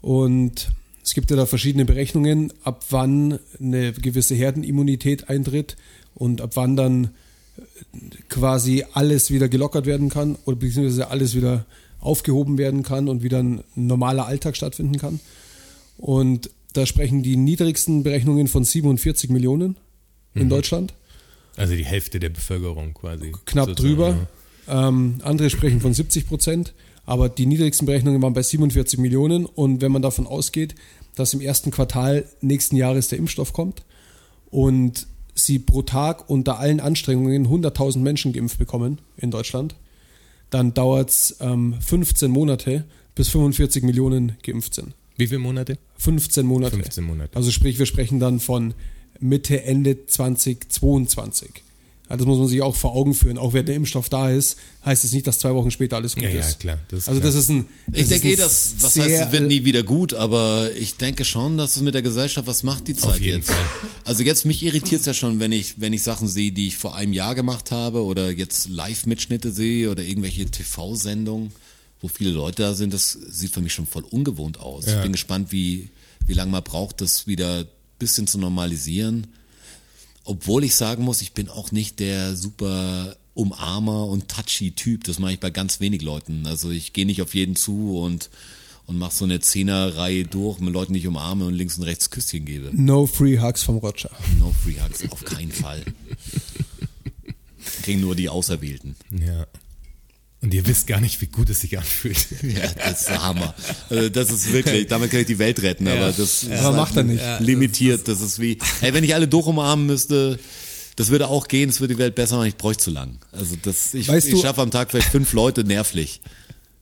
und es gibt ja da verschiedene Berechnungen, ab wann eine gewisse Herdenimmunität eintritt und ab wann dann äh, quasi alles wieder gelockert werden kann oder beziehungsweise alles wieder aufgehoben werden kann und wieder ein normaler Alltag stattfinden kann. Und da sprechen die niedrigsten Berechnungen von 47 Millionen in Deutschland also die Hälfte der Bevölkerung quasi. knapp sozusagen, drüber. Ähm, andere sprechen von 70 Prozent, aber die niedrigsten Berechnungen waren bei 47 Millionen. Und wenn man davon ausgeht, dass im ersten Quartal nächsten Jahres der Impfstoff kommt und sie pro Tag unter allen Anstrengungen 100.000 Menschen geimpft bekommen in Deutschland, dann dauert es ähm, 15 Monate, bis 45 Millionen geimpft sind. Wie viele Monate? 15 Monate. 15 Monate. Also sprich, wir sprechen dann von Mitte, Ende 2022. Ja, das muss man sich auch vor Augen führen. Auch wenn der Impfstoff da ist, heißt es nicht, dass zwei Wochen später alles gut Ja, ja, ist. klar, das ist also klar. das ist ein. Das Ich denke eh, dass, was heißt, es wird nie wieder gut, aber ich denke schon, dass es mit der Gesellschaft was macht, die Zeit jeden jetzt. Fall. Also jetzt, mich irritiert es ja schon, wenn ich, wenn ich Sachen sehe, die ich vor einem Jahr gemacht habe oder jetzt Live-Mitschnitte sehe oder irgendwelche TV-Sendungen. wo viele Leute da sind, das sieht für mich schon voll ungewohnt aus. Ja. Ich bin gespannt, wie, wie lange man braucht, das wieder ein bisschen zu normalisieren. Obwohl ich sagen muss, ich bin auch nicht der super Umarmer und touchy Typ. Das mache ich bei ganz wenig Leuten. Also ich gehe nicht auf jeden zu und, und mache so eine Zehnerreihe durch mit Leuten, die ich umarme und links und rechts Küsschen gebe. No free hugs vom Roger. No free hugs, auf keinen Fall. Kriegen nur die Auserwählten. Ja. Und ihr wisst gar nicht, wie gut es sich anfühlt. Ja, das ist der Hammer. Also das ist wirklich, damit kann ich die Welt retten, aber das ist Aber macht er nicht. limitiert. Das ist wie, ey, wenn ich alle durchumarmen müsste, das würde auch gehen, das würde die Welt besser machen, ich bräuchte zu lang. Also das, ich, Weißt ich schaffe am Tag vielleicht fünf Leute nervlich.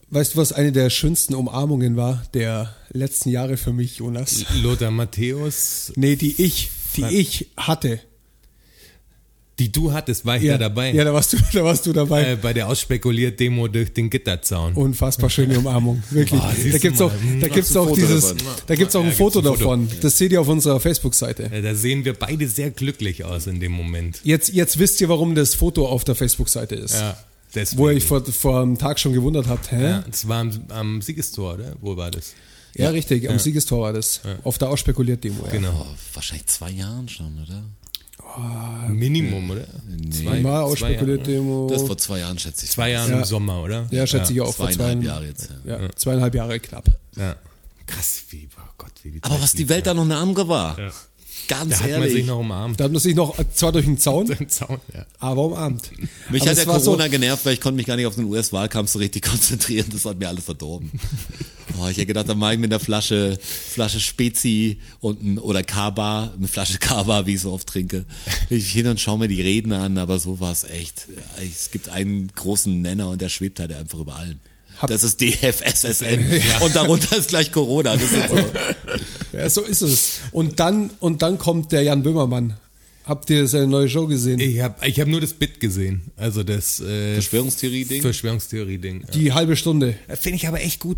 Weißt du, was eine der schönsten Umarmungen war der letzten Jahre für mich, Jonas? Lothar Matthäus, Nee, die ich, die ich hatte. Die du hattest, war ich da dabei. Ja, da warst du, da warst du dabei. äh, bei der Ausspekuliert-Demo durch den Gitterzaun. Unfassbar schöne Umarmung, wirklich. Oh, siehst da gibt's auch, mal. da Hm, gibt's auch Foto dieses, davon? da gibt's auch Ja, ein gibt's Foto ein Foto. davon. Das seht ihr auf unserer Facebook-Seite. Äh, da sehen wir beide sehr glücklich aus in dem Moment. Jetzt, jetzt wisst ihr, warum das Foto auf der Facebook-Seite ist. Ja, deswegen. Wo ihr euch vor, vor einem Tag schon gewundert habt, hä? ja, das war am, am Siegestor, oder? Wo war das? Ja, richtig, am Siegestor war das. Auf der Ausspekuliert-Demo. Ja. Genau. Oh, wahrscheinlich zwei Jahren schon, oder? Minimum, oder? Zwei, Mal zwei, Ausspekuliert-Demo. Das vor zwei Jahren, schätze ich. zwei Jahren Ja. im Sommer, oder? Ja, schätze ich auch vor Zweieinhalb zwei Jahre jetzt. Ja. Ja, zweieinhalb Jahre knapp. Ja. Krass, wie, oh Gott, wie die Aber was die Welt da noch eine andere war. Ja. Ganz Da hat man ehrlich. sich noch umarmt. Da hat man sich noch, äh, zwar durch den Zaun, Den Zaun, ja. aber umarmt. Mich aber hat der war so- Corona genervt, weil ich konnte mich gar nicht auf den US-Wahlkampf so richtig konzentrieren. Das hat mir alles verdorben. Oh, ich hätte gedacht, dann mache ich mit einer Flasche, Flasche Spezi und ein, oder Kaba, eine Flasche Kaba, wie ich so oft trinke. Ich hin und schaue mir die Reden an, aber so war es echt. Es gibt einen großen Nenner und der schwebt halt einfach über allem. Hab- Das ist DFSSN. Und darunter ist gleich Corona. Das ist so. Ja, so ist es. Und dann, und dann kommt der Jan Böhmermann. Habt ihr seine neue Show gesehen? Ich habe ich hab nur das Bit gesehen. Also das äh, Verschwörungstheorie-Ding? Verschwörungstheorie-Ding. Ja. Die halbe Stunde. Finde ich aber echt gut.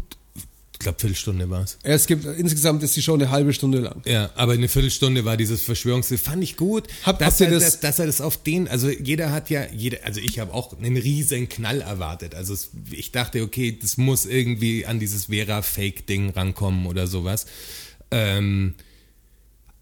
Ich glaube, Viertelstunde war es. Ja, Es gibt, insgesamt ist die Show eine halbe Stunde lang. Ja, aber eine Viertelstunde war dieses Verschwörungstheorie. Fand ich gut, Hab- dass, habt ihr er, das- dass, dass er das auf den, also jeder hat ja, jeder, also ich habe auch einen riesen Knall erwartet. Also es, ich dachte, okay, das muss irgendwie an dieses Vera-Fake-Ding rankommen oder sowas. Ähm,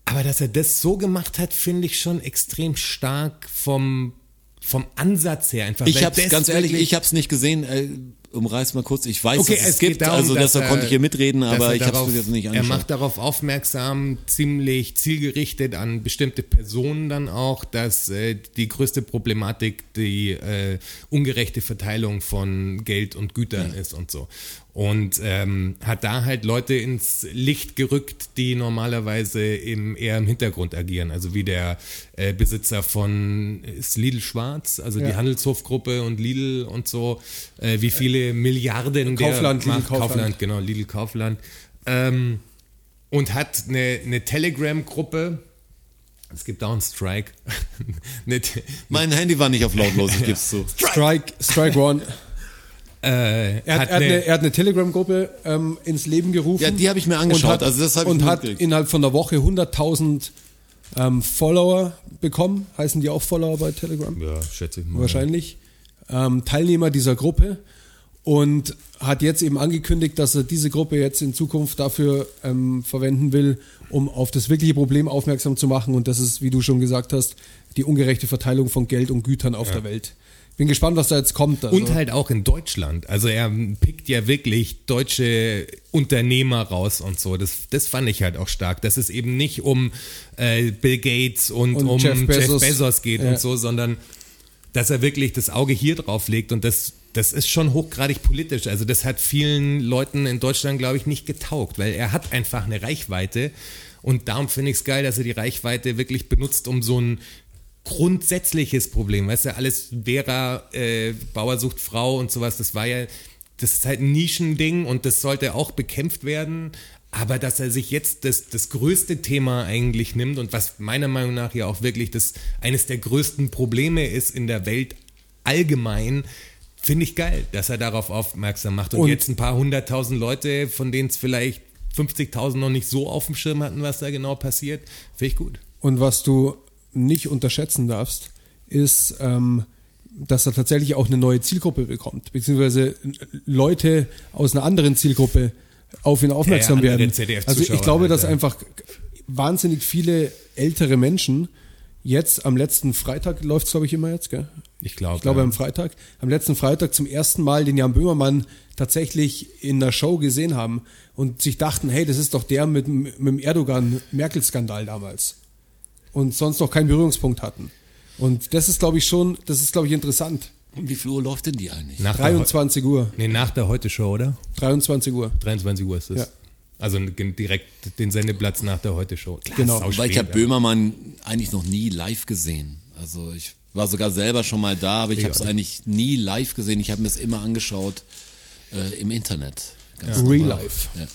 aber dass er das so gemacht hat, finde ich schon extrem stark vom, vom Ansatz her einfach. Ich hab's, das ganz ehrlich, ich hab's nicht gesehen. Umreiß mal kurz. Ich weiß, Okay, dass es, es gibt, darum, also dass deshalb er- konnte ich hier mitreden, aber er ich darauf- mir jetzt nicht Er angeschaut. macht darauf aufmerksam, ziemlich zielgerichtet an bestimmte Personen dann auch, dass äh, die größte Problematik die äh, ungerechte Verteilung von Geld und Gütern ist und so. Und ähm, hat da halt Leute ins Licht gerückt, die normalerweise im, eher im Hintergrund agieren. Also wie der äh, Besitzer von ist Lidl Schwarz, also die Ja. Handelshofgruppe und Lidl und so, äh, wie viele Milliarden Kaufland, der Lidl macht, Kaufland. Kaufland, genau, Lidl Kaufland. Ähm, und hat eine, eine Telegram-Gruppe. Es gibt auch einen Strike. eine, Te- Mein Handy war nicht auf lautlos, ich geb's zu. Strike, Strike One. Äh, Er hat, er hat eine, er hat eine Telegram-Gruppe ähm, ins Leben gerufen. Ja, die habe ich mir angeschaut. Und hat, also das ich und hat innerhalb von einer Woche 100.000 ähm, Follower bekommen. Heißen die auch Follower bei Telegram? ja, schätze ich mal. Wahrscheinlich. Ähm, Teilnehmer dieser Gruppe. Und hat jetzt eben angekündigt, dass er diese Gruppe jetzt in Zukunft dafür ähm, verwenden will, um auf das wirkliche Problem aufmerksam zu machen. Und das ist, wie du schon gesagt hast, die ungerechte Verteilung von Geld und Gütern auf der Welt. Bin gespannt, was da jetzt kommt. Also. Und halt auch in Deutschland. Also er pickt ja wirklich deutsche Unternehmer raus und so. Das, das fand ich halt auch stark, dass es eben nicht um äh, Bill Gates und, Und um Jeff Jeff Bezos. Bezos, geht Ja. und so, sondern dass er wirklich das Auge hier drauf legt und das, das ist schon hochgradig politisch. Also das hat vielen Leuten in Deutschland, glaube ich, nicht getaugt, weil er hat einfach eine Reichweite und darum finde ich es geil, dass er die Reichweite wirklich benutzt, um so ein grundsätzliches Problem, weißt du, alles Vera, äh, Bauer sucht Frau und sowas, das war ja, das ist halt ein Nischending und das sollte auch bekämpft werden, aber dass er sich jetzt das, das größte Thema eigentlich nimmt und was meiner Meinung nach ja auch wirklich das, eines der größten Probleme ist in der Welt allgemein, finde ich geil, dass er darauf aufmerksam macht und, Und- jetzt ein paar hunderttausend Leute, von denen es vielleicht 50.000 noch nicht so auf dem Schirm hatten, was da genau passiert, finde ich gut. Und was du nicht unterschätzen darfst, ist, ähm, dass er tatsächlich auch eine neue Zielgruppe bekommt, beziehungsweise Leute aus einer anderen Zielgruppe auf ihn aufmerksam Ja, werden. Also ich glaube, halt, dass einfach wahnsinnig viele ältere Menschen jetzt am letzten Freitag läuft es, glaube ich, immer jetzt, gell? Ich glaube. Ich glaube ja. am Freitag, am letzten Freitag zum ersten Mal den Jan Böhmermann tatsächlich in der Show gesehen haben und sich dachten, hey, das ist doch der mit, mit dem Erdogan-Merkel-Skandal damals. Und sonst noch keinen Berührungspunkt hatten. Und das ist, glaube ich, schon, das ist, glaube ich, interessant. Und wie viel Uhr läuft denn die eigentlich? nach der, 23 Uhr. nee, nach der Heute-Show, oder? 23 Uhr. 23 Uhr ist es. Ja. Also direkt den Sendeplatz nach der Heute-Show. Genau. Weil ich spät, habe Böhmermann eigentlich noch nie live gesehen. Also ich war sogar selber schon mal da, aber ich habe es eigentlich nie live gesehen. Ich habe mir es immer angeschaut äh, im Internet. Ganz Real normal. life. Ja.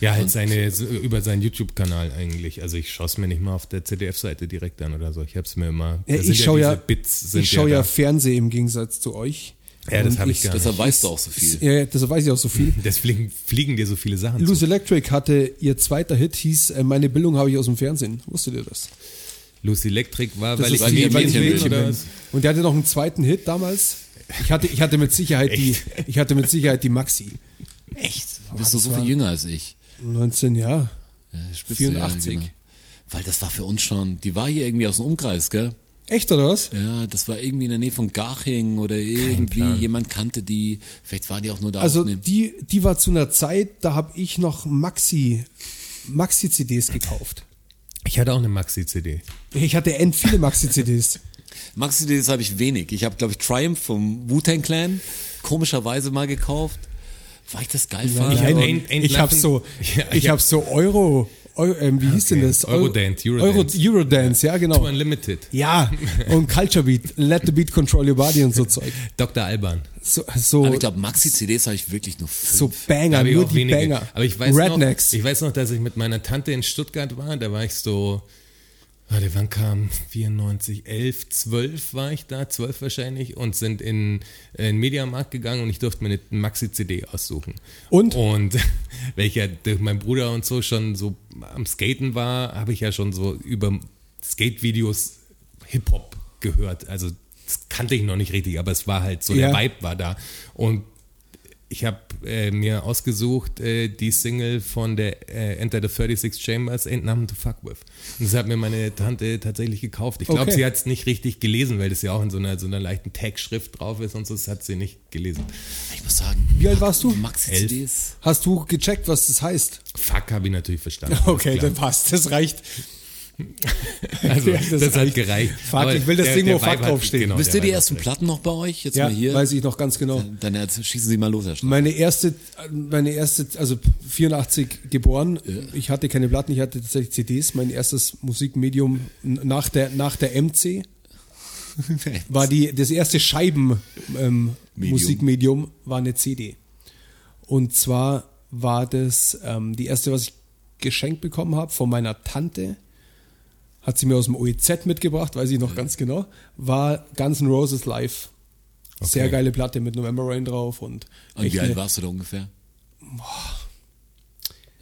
Ja, halt seine, über seinen YouTube-Kanal eigentlich. Also ich schaue es mir nicht mal auf der ZDF-Seite direkt an oder so. Ich habe es mir immer. Ja, ich schaue ja, Bits sind ich schaue ja. Fernsehen im Gegensatz zu euch. Ja, das habe ich gar nicht. Deshalb weißt du auch so viel. Ja, ja, deshalb weiß ich auch so viel. Deswegen fliegen dir so viele Sachen Loose zu. Electric hatte ihr zweiter Hit, hieß äh, Meine Bildung habe ich aus dem Fernsehen. Wusstet ihr das? Lucy Electric war, Das weil ich die- Mädchen weil ich bin Mädchen oder? Und der hatte noch einen zweiten Hit damals. Ich hatte, ich hatte mit Sicherheit die, ich hatte mit Sicherheit die Maxi. Echt? Bist du so viel jünger als ich? 19, ja. Ja, Spitze, 84. Ja, genau. Weil das war für uns schon, die war hier irgendwie aus dem Umkreis, gell? Echt oder was? Ja, das war irgendwie in der Nähe von Garching oder irgendwie jemand kannte die. Vielleicht war die auch nur da Also aufnehmen. die, die war zu einer Zeit, da habe ich noch Maxi, Maxi-CDs gekauft. Ich hatte auch eine Maxi-CD. Ich hatte end viele Maxi-CDs. Maxi-CDs habe ich wenig. Ich habe, glaube ich, Triumph vom Wu-Tang Clan komischerweise mal gekauft. Weil ich das geil fand. Ain't- Ain't ich habe so, Ja, ich ja. habe so Euro, Eu, ähm, wie hieß denn Okay. das? Eurodance, Euro, Eurodance. Eurodance, ja genau. Unlimited. Ja, und Culture Beat, Let the Beat Control Your Body und so Zeug. Dr. Alban. So, so, Aber ich glaube, Maxi-CDs habe ich wirklich nur fünf. so Banger, ich nur die wenige. Banger. Aber ich weiß Rednecks. noch, ich weiß noch, dass ich mit meiner Tante in Stuttgart war. Da war ich so, warte, wann kam 94, 11, 12 war ich da, 12 wahrscheinlich und sind in, in den Mediamarkt gegangen und ich durfte mir eine Maxi-CD aussuchen. Und? Und weil ich ja durch meinen Bruder und so schon so am Skaten war, habe ich ja schon so über Skate-Videos Hip-Hop gehört. Also das kannte ich noch nicht richtig, aber es war halt so, Ja. der Vibe war da. Und ich habe äh, mir ausgesucht äh, die Single von der äh, Enter the 36 Chambers, Ain't Nothing to Fuck With. Und das hat mir meine Tante tatsächlich gekauft. Ich glaube, Okay. sie hat es nicht richtig gelesen, weil das ja auch in so einer, so einer leichten Tag-Schrift drauf ist und so. Das hat sie nicht gelesen. Ich muss sagen. Wie alt warst du? Maxi-CDs. Hast du gecheckt, was das heißt? Fuck habe ich natürlich verstanden. Okay, dann passt, das reicht. Also, Ja, das, das hat reicht. gereicht. Aber ich will das Ding, wo hat- draufsteht. Genau, Wisst ihr die ersten Platten noch bei euch? Jetzt Ja, mal hier. weiß ich noch ganz genau. Dann jetzt schießen Sie mal los, Herr. Meine erste, meine erste, also 84 geboren. Ich hatte keine Platten, ich hatte tatsächlich CDs. Mein erstes Musikmedium nach der, nach der MC war die, das erste Scheiben ähm, war eine CD. Und zwar war das ähm, die erste, was ich geschenkt bekommen habe von meiner Tante. Hat sie mir aus dem OEZ mitgebracht, weiß ich noch ganz genau. War Guns N' Roses Live. Sehr Okay. geile Platte mit November Rain drauf und, Und wie alt warst du da ungefähr?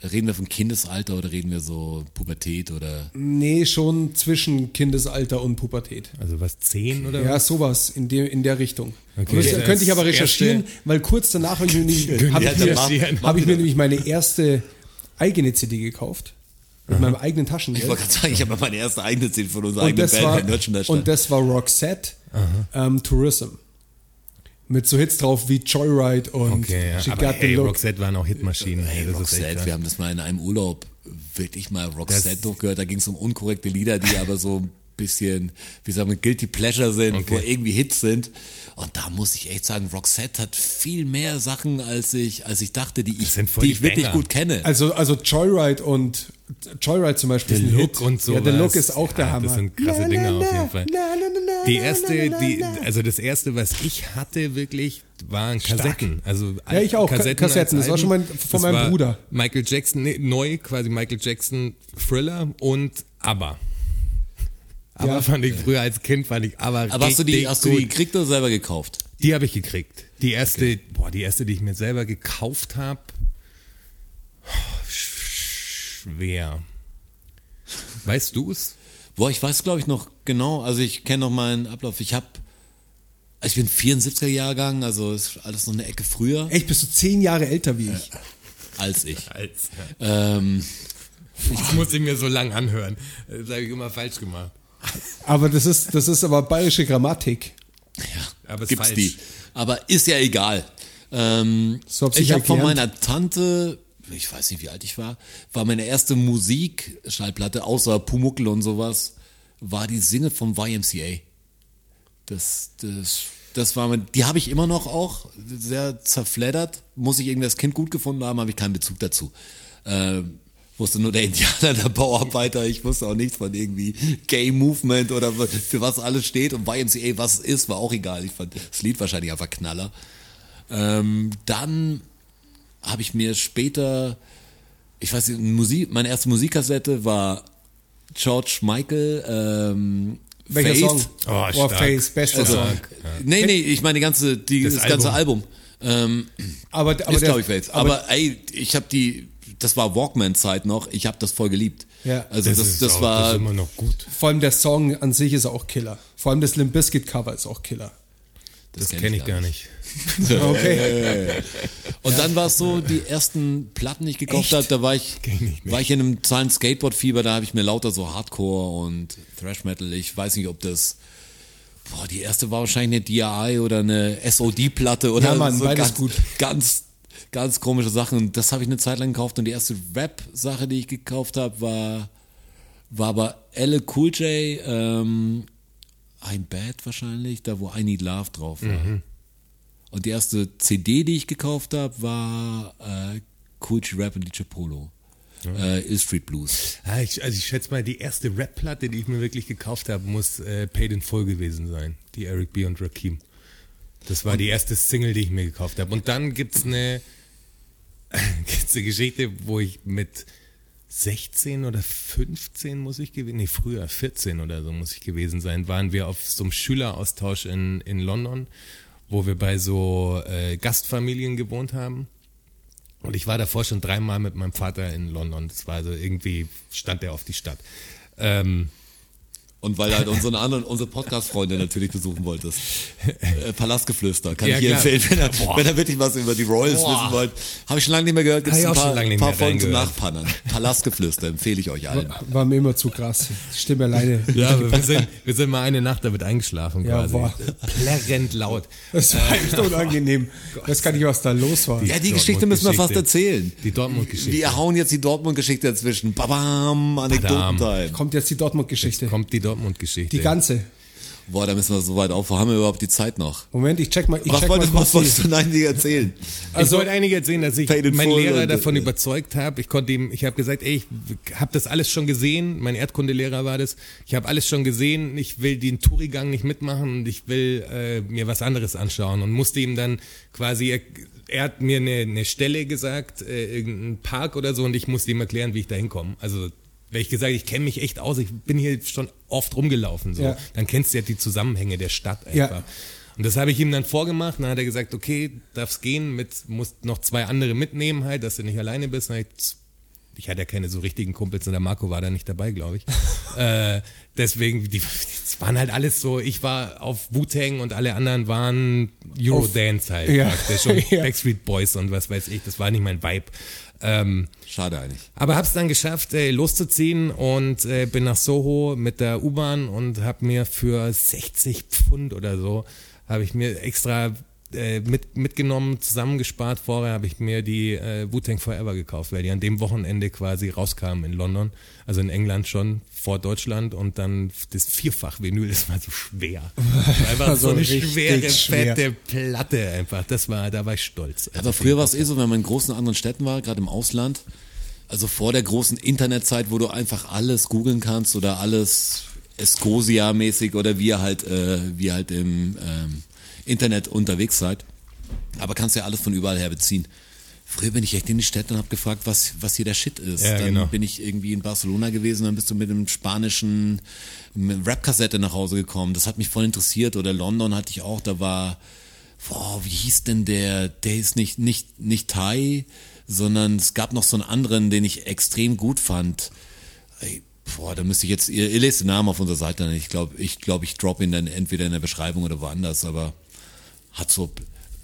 Reden wir vom Kindesalter oder reden wir so Pubertät oder? Nee, schon zwischen Kindesalter und Pubertät. Also was, 10 oder Ja, was? sowas in, der in der Richtung. Okay. Das Das könnte ich aber erste- recherchieren, weil kurz danach habe ich, mir hab Ja, ich, mir, hab ich mir nämlich meine erste eigene CD gekauft. Mit meinem eigenen Ich Taschengeld. wollte gerade sagen, ich habe meine erste eigene CD von unserer Und eigenen Band war, Merchandise. und das war Roxette ähm, Tourism. Mit so Hits drauf wie Joyride und Okay, ja. She aber Got the hey, Look. Roxette waren auch Hitmaschinen. Hey, Roxette, wir haben das mal in einem Urlaub wirklich mal Roxette Das- durchgehört. Da ging es um unkorrekte Lieder, die aber so bisschen, wie sagen wir, Guilty Pleasure sind, Okay. wo irgendwie Hits sind. Und da muss ich echt sagen, Roxette hat viel mehr Sachen, als ich, als ich dachte, die ich, die die ich wirklich gut kenne. Also, also Joyride und Joyride zum Beispiel Der Look Hit. und so. Ja, der Look ist auch der ja, Hammer. Das sind krasse Dinger auf jeden Fall. Na, na, na, na, Die na, erste, na, na, die, na. also das erste, was ich hatte wirklich, waren Kassetten. Also Ja, ich auch. Kassetten. Kassetten. Das war schon mein- von Das meinem war Bruder. Michael Jackson, nee, neu quasi Michael Jackson Thriller und ABBA. Aber Ja. fand ich früher als Kind, fand ich aber aber hast du die, hast du die gekriegt oder selber gekauft? Die habe ich gekriegt. Die erste, boah, die erste, die ich mir selber gekauft habe, schwer. Weißt du es? Boah, ich weiß, glaube ich, noch genau. Also ich kenne noch meinen Ablauf. Ich habe Ich bin 74er Jahrgang, also ist alles noch eine Ecke früher Echt, bist du zehn Jahre älter wie ich. als ich. Als, Ähm, ich muss ihn mir so lang anhören. Das habe ich immer falsch gemacht. Aber das ist, das ist aber bayerische Grammatik. Aber ist gibt's falsch. die. Aber ist ja egal. Ähm, So hab ich habe von meiner Tante, ich weiß nicht, wie alt ich war, war meine erste Musikschallplatte, außer Pumuckl und sowas, war die Single vom YMCA. Das, das, das war mein, die habe ich immer noch auch, sehr zerfleddert. Muss ich irgendwie das Kind gut gefunden haben, habe ich keinen Bezug dazu. Ähm, wusste nur der Indianer, der Bauarbeiter, ich wusste auch nichts von irgendwie Gay Movement oder für was alles steht und YMCA, was es ist, war auch egal. Ich fand das Lied wahrscheinlich einfach Knaller. Ähm, dann habe ich mir später, ich weiß nicht, Musik, meine erste Musikkassette war George Michael, ähm, Welcher Faith. Song? Oh, oh. Face, bester Also, Song. nee, nee, ich meine die ganze, die, das, Das ganze Album. Ähm, Aber, aber ist der- glaube ich Faith. Aber, ey, ich habe die, das war Walkman-Zeit noch, ich habe das voll geliebt. Ja. Also das, das, ist auch, war, das ist immer noch gut. vor allem der Song an sich ist auch Killer. Vor allem das Limp Bizkit Cover ist auch Killer. Das, kenn kenne ich ich gar gar nicht. Okay. Und dann war es so, die ersten Platten, die ich gekauft habe, da war ich, nicht. war ich in einem zahlen Skateboard-Fieber, da habe ich mir lauter so Hardcore und Thrash Metal, ich weiß nicht, ob das, boah, die erste war wahrscheinlich eine DRI oder eine SOD-Platte oder Ja, Mann, so beides ganz, gut. ganz, ganz komische Sachen. Und das habe ich eine Zeit lang gekauft und die erste Rap-Sache, die ich gekauft habe, war, war aber Elle Cool J, ähm, ein Bad wahrscheinlich, da wo I Need Love drauf war. Mhm. Und die erste CD, die ich gekauft habe, war äh, Cool J Rap und DJ Polo. Äh, Ill Street Blues. Ah, ich, also ich schätze mal, die erste Rap-Platte, die ich mir wirklich gekauft habe, muss äh, Paid in Full gewesen sein. Die Eric B. und Rakim. Das war die erste Single, die ich mir gekauft habe. Und dann gibt's eine, gibt's eine Geschichte, wo ich mit 16 oder 15 muss ich gewesen, nee, früher, 14 oder so muss ich gewesen sein, waren wir auf so einem Schüleraustausch in, in London, wo wir bei so äh, Gastfamilien gewohnt haben. Und ich war davor schon dreimal mit meinem Vater in London. Das war also irgendwie, stand der auf die Stadt. Ähm, Und weil du halt unsere anderen, unsere Podcast-Freunde natürlich besuchen wolltest. Äh, Palastgeflüster, kann Ja, ich hier klar. empfehlen, wenn er, wenn er wirklich was über die Royals Boah. wissen wollt. Habe ich schon lange nicht mehr gehört, gibt es ich ein auch paar, schon lange nicht paar Folgen zum. Nachpannern. Palastgeflüster empfehle ich euch allen. War mir immer zu krass. Stimme alleine. ja, wir sind, wir sind mal eine Nacht damit eingeschlafen Ja, quasi. boah. Plärrend laut. Das war echt unangenehm. Ich weiß gar nicht, was da los war. Ja, die Geschichte müssen wir fast erzählen. Die Dortmund-Geschichte. Wir hauen jetzt die Dortmund-Geschichte dazwischen. Babam, Anekdotentime. Kommt jetzt die Dortmund-Geschichte. Kommt die Dortmund-Geschichte. Die ganze. Boah, da müssen wir so weit auf. Wo haben wir überhaupt die Zeit noch? Moment, ich check mal. Ich Was check wolltest, mal was wolltest du nein nicht erzählen? Also- ich wollte einige erzählen, dass ich meinen Lehrer und, davon äh, überzeugt habe. Ich konnte ihm, ich habe gesagt, ey, ich habe das alles schon gesehen. Mein Erdkundelehrer war das. Ich habe alles schon gesehen. Ich will den Tourigang nicht mitmachen und ich will äh, mir was anderes anschauen und musste ihm dann quasi er, er hat mir eine, eine Stelle gesagt, äh, irgendein Park oder so und ich musste ihm erklären, wie ich da hinkomme. Also weil ich gesagt, ich kenne mich echt aus, ich bin hier schon oft rumgelaufen. So. Ja. Dann kennst du ja die Zusammenhänge der Stadt einfach. Ja. Und das habe ich ihm dann vorgemacht. Dann hat er gesagt, okay, darf's gehen, mit, musst noch zwei andere mitnehmen halt, dass du nicht alleine bist. Dann ich, ich hatte ja keine so richtigen Kumpels und der Marco war da nicht dabei, glaube ich. äh, deswegen, die, das waren halt alles so, ich war auf Wu-Tang und alle anderen waren Eurodance halt. Ja. praktisch und Ja. Backstreet Boys und was weiß ich, das war nicht mein Vibe. Ähm, Schade eigentlich. aber hab's dann geschafft, äh, loszuziehen und äh, bin nach Soho mit der U-Bahn und hab mir für 60 Pfund oder so, habe ich mir extra äh, mit, mitgenommen, zusammengespart. Vorher habe ich mir die äh, Wu-Tang Forever gekauft, weil die an dem Wochenende quasi rauskamen in London, also in England schon vor Deutschland und dann das Vierfach-Vinyl, das war so schwer. Das war einfach Also so eine schwere, schwer. fette Platte einfach. Das war, da war ich stolz. Aber früher war es eh so, wenn man in großen anderen Städten war, gerade im Ausland, also vor der großen Internetzeit, wo du einfach alles googeln kannst oder alles Escosia-mäßig oder wie ihr halt, äh, wie ihr halt im ähm, Internet unterwegs seid. Aber kannst ja alles von überall her beziehen. Früher bin ich echt in die Städte und habe gefragt, was, was hier der Shit ist. Ja, dann genau. bin ich irgendwie in Barcelona gewesen, dann bist du mit einem spanischen Rap-Kassette nach Hause gekommen. Das hat mich voll interessiert. Oder London hatte ich auch, da war, boah, wie hieß denn der? Der ist nicht, nicht, nicht Thai, sondern es gab noch so einen anderen, den ich extrem gut fand. Ey, boah, da müsste ich jetzt, ihr, ihr lest den Namen auf unserer Seite. Ich glaube, ich glaube, ich drop ihn dann entweder in der Beschreibung oder woanders, aber hat so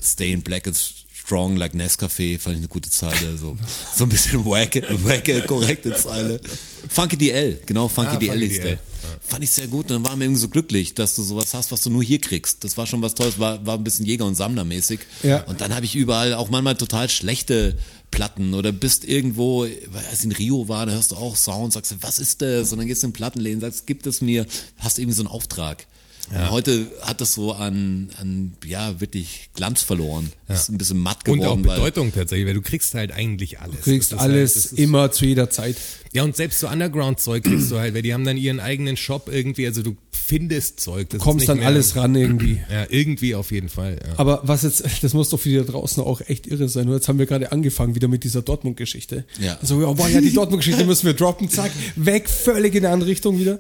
Staying Black is Strong like Nescafé, fand ich eine gute Zeile. So, so ein bisschen wacke, wacke, korrekte Zeile. Funky DL, genau, Funky Ah, DL Funky ist DL, der. Fand ich sehr gut und dann waren wir irgendwie so glücklich, dass du sowas hast, was du nur hier kriegst. Das war schon was Tolles, war, war ein bisschen Jäger- und Sammlermäßig. Ja. Und dann habe ich überall auch manchmal total schlechte Platten oder bist irgendwo, als ich in Rio war, da hörst du auch Sound, sagst du, was ist das? Und dann gehst du in den Plattenläden, sagst, gib es mir, hast irgendwie so einen Auftrag. Und heute hat das so an, an, ja, wirklich Glanz verloren. Ist ein bisschen matt Und geworden. auch weil- Bedeutung tatsächlich, weil du kriegst halt eigentlich alles. Du kriegst halt- alles ist- immer zu jeder Zeit. Ja, und selbst so Underground-Zeug kriegst du halt, weil die haben dann ihren eigenen Shop irgendwie, also du findest Zeug. Das Du kommst dann alles ran irgendwie. Ja, irgendwie auf jeden Fall. Ja. Aber was jetzt, das muss doch für die da draußen auch echt irre sein. Und jetzt haben wir gerade angefangen wieder mit dieser Dortmund-Geschichte. Ja. So, ja, boah, ja, die Dortmund-Geschichte müssen wir droppen, zack, weg, völlig in eine andere Richtung wieder.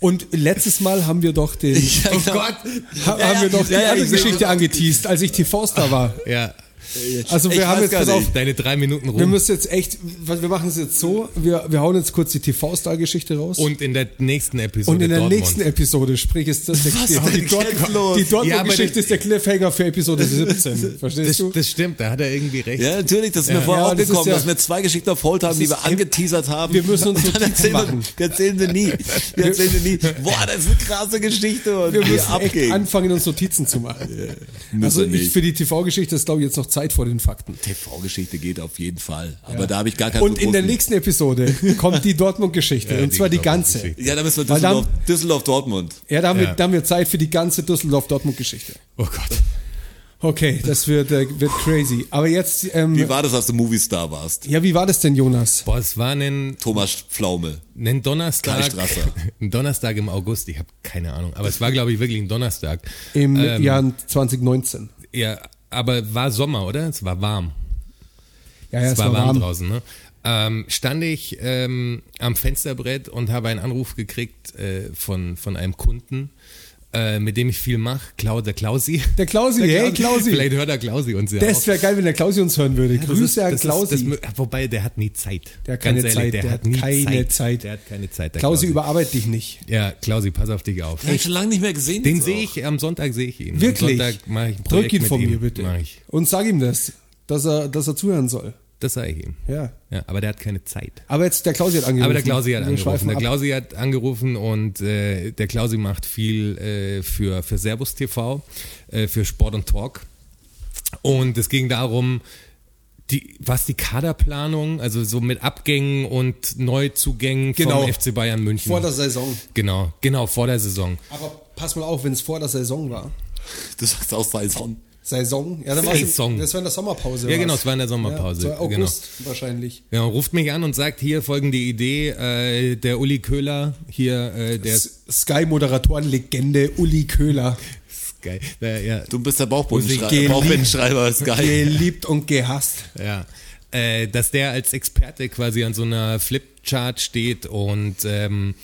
Und letztes Mal haben wir doch den, Ja, genau. ha, haben wir doch die Ja, ja, andere Geschichte angeteased, als ich TV-Star war. ja. Also wir Ich haben weiß jetzt, gar pass auf. Deine drei Minuten rum. wir müssen jetzt echt, wir machen es jetzt so, wir, wir hauen jetzt kurz die TV-Star-Geschichte raus. und in der nächsten Episode Und in der Dortmund. nächsten Episode, sprich ist das der, Was die, die, die Dortmund-Geschichte Ja, ist der Cliffhanger für Episode 17. Verstehst das, du? das stimmt, da hat er irgendwie recht. Ja, natürlich, das ist mir vorher Ja, auch das gekommen, ja- dass wir zwei Geschichten auf Hold haben, die wir angeteasert haben. wir müssen uns dann Notizen erzählen machen. wir, erzählen wir nie. Wir erzählen wir nie. Boah, das ist eine krasse Geschichte und wir müssen echt anfangen, uns Notizen zu machen. Also ich, nicht. für die TV-Geschichte ist, glaube ich, jetzt noch Zeit vor den Fakten. TV-Geschichte geht auf jeden Fall. Aber da habe ich gar keinen Und in der nächsten Episode kommt die Dortmund-Geschichte. Ja, und zwar die ganze. Ja, da müssen wir Weil dann- Düsseldorf, Düsseldorf Dortmund. Ja, da haben, wir, Ja. da haben wir Zeit für die ganze Düsseldorf-Dortmund-Geschichte. Oh Gott. Okay, das wird, äh, wird crazy. Aber jetzt, ähm, Wie war das, als du Moviestar warst? ja, wie war das denn, Jonas? Boah, es war ein, Thomas Pflaume. ein Donnerstag. Ein Donnerstag im August, ich habe keine Ahnung. Aber es war, glaube ich, wirklich ein Donnerstag. Im Ähm, Jahr 2019. Ja, aber war Sommer, oder? Es war warm. Ja, ja, es war, warm, draußen, ne? Ähm, stand ich ähm, am Fensterbrett und habe einen Anruf gekriegt äh, von, von einem Kunden, äh, mit dem ich viel mache, Klau, der Klausi. Der Klausi, hey Klausi. Vielleicht hört der Klausi uns ja Das auch. wäre geil, wenn der Klausi uns hören würde. Das Grüße ist- an das ist- Klausi. das wobei, der hat nie Zeit. Der hat keine Ganz Zeit, der hat keine Zeit. Der hat keine Zeit. Der Klausi, überarbeit dich nicht. Ja, Klausi, pass auf dich auf. Den hab ich schon lange nicht mehr gesehen. Den sehe ich, am Sonntag sehe ich ihn. Wirklich? Am Sonntag mache ich ein Drück Projekt ihn mit von ihm. mir bitte. Mach ich. Und sag ihm das, dass er, dass er zuhören soll. Das sage ich ihm. Ja. Ja, aber der hat keine Zeit. Aber jetzt, der Klausi hat angerufen. Aber der Klausi hat angerufen. Der. Klausi hat angerufen und äh, der Klausi macht viel äh, für, für Servus TV, äh, für Sport und Talk. Und es ging darum, die, was die Kaderplanung, also so mit Abgängen und Neuzugängen Genau. vom FC Bayern München. Vor der Saison. genau, genau, vor der Saison. Aber pass mal auf, wenn es vor der Saison war. Du sagst auch Saison. Saison? Ja, dann Saison. im- Das war in der Sommerpause. Ja, genau, es war in der Sommerpause. Ja, so genau. August wahrscheinlich. Ja, ruft mich an und sagt, hier folgende Idee, äh, der Uli Köhler, hier, äh, der Sky-Moderatoren-Legende Uli Köhler. geil. Der, ja, Du bist der. Bauchbindenschreiber ist geil. Geliebt und gehasst. Ja, äh, dass der als Experte quasi an so einer Flipchart steht und ähm,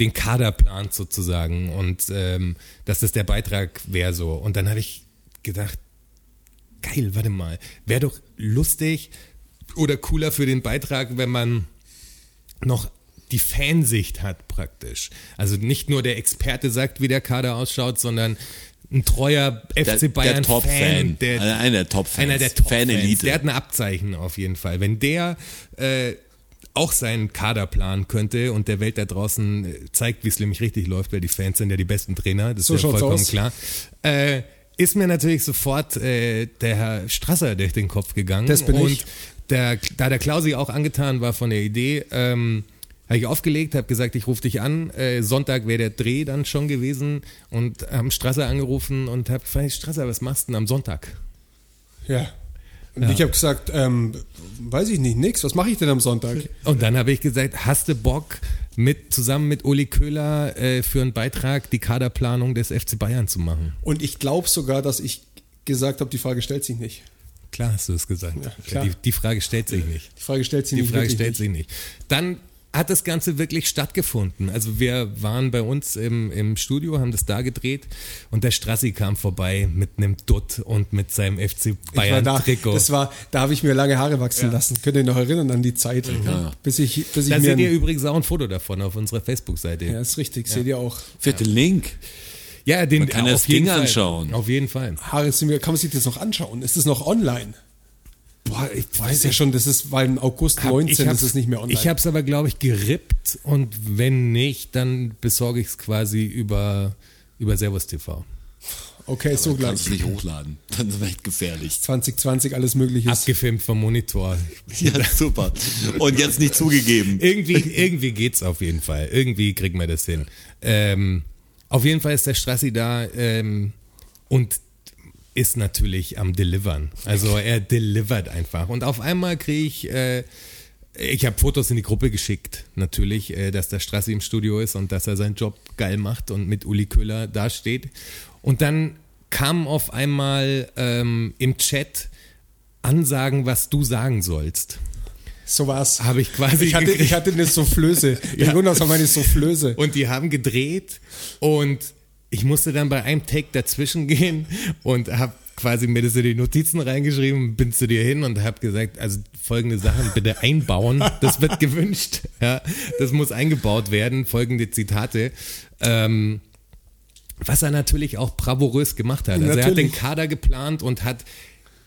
den Kader plant sozusagen und ähm, dass das der Beitrag wäre so. Und dann habe ich gedacht, geil, warte mal, wäre doch lustig oder cooler für den Beitrag, wenn man noch die Fansicht hat praktisch. Also nicht nur der Experte sagt, wie der Kader ausschaut, sondern ein treuer FC Bayern der Top-Fan. Fan, der, Einer- einer der Top-Fans. einer der Top Fanelite. Der hat ein Abzeichen auf jeden Fall. Wenn der äh, auch seinen Kader planen könnte und der Welt da draußen äh, zeigt, wie es nämlich richtig läuft, weil die Fans sind ja die besten Trainer, das So ist ja vollkommen aus. klar. Äh, ist mir natürlich sofort äh, der Herr Strasser durch den Kopf gegangen. Das bin und ich. Der, da der Klausi auch angetan war von der Idee, ähm, habe ich aufgelegt, habe gesagt, ich rufe dich an. Äh, Sonntag wäre der Dreh dann schon gewesen und haben Strasser angerufen und habe gefragt, Strasser, was machst du denn am Sonntag? Ja. Und Ja. ich habe gesagt, ähm, weiß ich nicht, nix. Was mache ich denn am Sonntag? Und dann habe ich gesagt, hast du Bock, mit, zusammen mit Uli Köhler äh, für einen Beitrag die Kaderplanung des FC Bayern zu machen? Und ich glaube sogar, dass ich gesagt habe, die Frage stellt sich nicht. Klar hast du es gesagt. Ja, die, die Frage stellt sich nicht. Die Frage stellt sich Die nicht. Frage stellt nicht. sich nicht. Dann hat das Ganze wirklich stattgefunden. Also wir waren bei uns im, im Studio, haben das da gedreht und der Strassi kam vorbei mit einem Dutt und mit seinem FC Ich war Bayern da, Trikot. das war, da habe ich mir lange Haare wachsen lassen. Könnt ihr euch noch erinnern an die Zeit? Bis ich, bis ich da mir seht ihr übrigens auch ein Foto davon auf unserer Facebook-Seite. Ja, ist richtig, seht ihr auch. Vierte Link. Ja, den Man kann auf das jeden Ding Fall. anschauen. Auf jeden Fall. Haare sind wir, kann man sich das noch anschauen? Ist das noch online? Boah, ich Das ist ja schon, das ist, weil im August Hab- 19 ich ist hab's- es nicht mehr online. Ich habe es aber, glaube ich, gerippt und wenn nicht, dann besorge ich es quasi über, über Servus TV. okay, so gleich. Kannst du nicht hochladen. Dann ist es echt gefährlich. 2020 alles mögliche. Abgefilmt vom Monitor. Ja, super. Und jetzt nicht zugegeben. Irgendwie, irgendwie geht's auf jeden Fall. Irgendwie kriegen wir das hin. Ähm, auf jeden Fall ist der Strassi da ähm, und ist natürlich am Delivern. Also er delivert einfach. Und auf einmal kriege ich, äh, ich habe Fotos in die Gruppe geschickt, natürlich, äh, dass der Strassi im Studio ist und dass er seinen Job geil macht und mit Uli Köhler dasteht. Und dann kam auf einmal ähm, im Chat Ansagen, was du sagen sollst. So war's. Habe ich quasi Ich hatte, gekriegt. ich hatte eine Soufflöse. Ja. Ja. Jonas war meine Soufflöse. Und die haben gedreht und ich musste dann bei einem Take dazwischen gehen und habe quasi mir das in die Notizen reingeschrieben, bin zu dir hin und habe gesagt, also folgende Sachen bitte einbauen, das wird gewünscht, ja, das muss eingebaut werden, folgende Zitate. Ähm, was er natürlich auch bravourös gemacht hat. Also er hat den Natürlich. Kader geplant und hat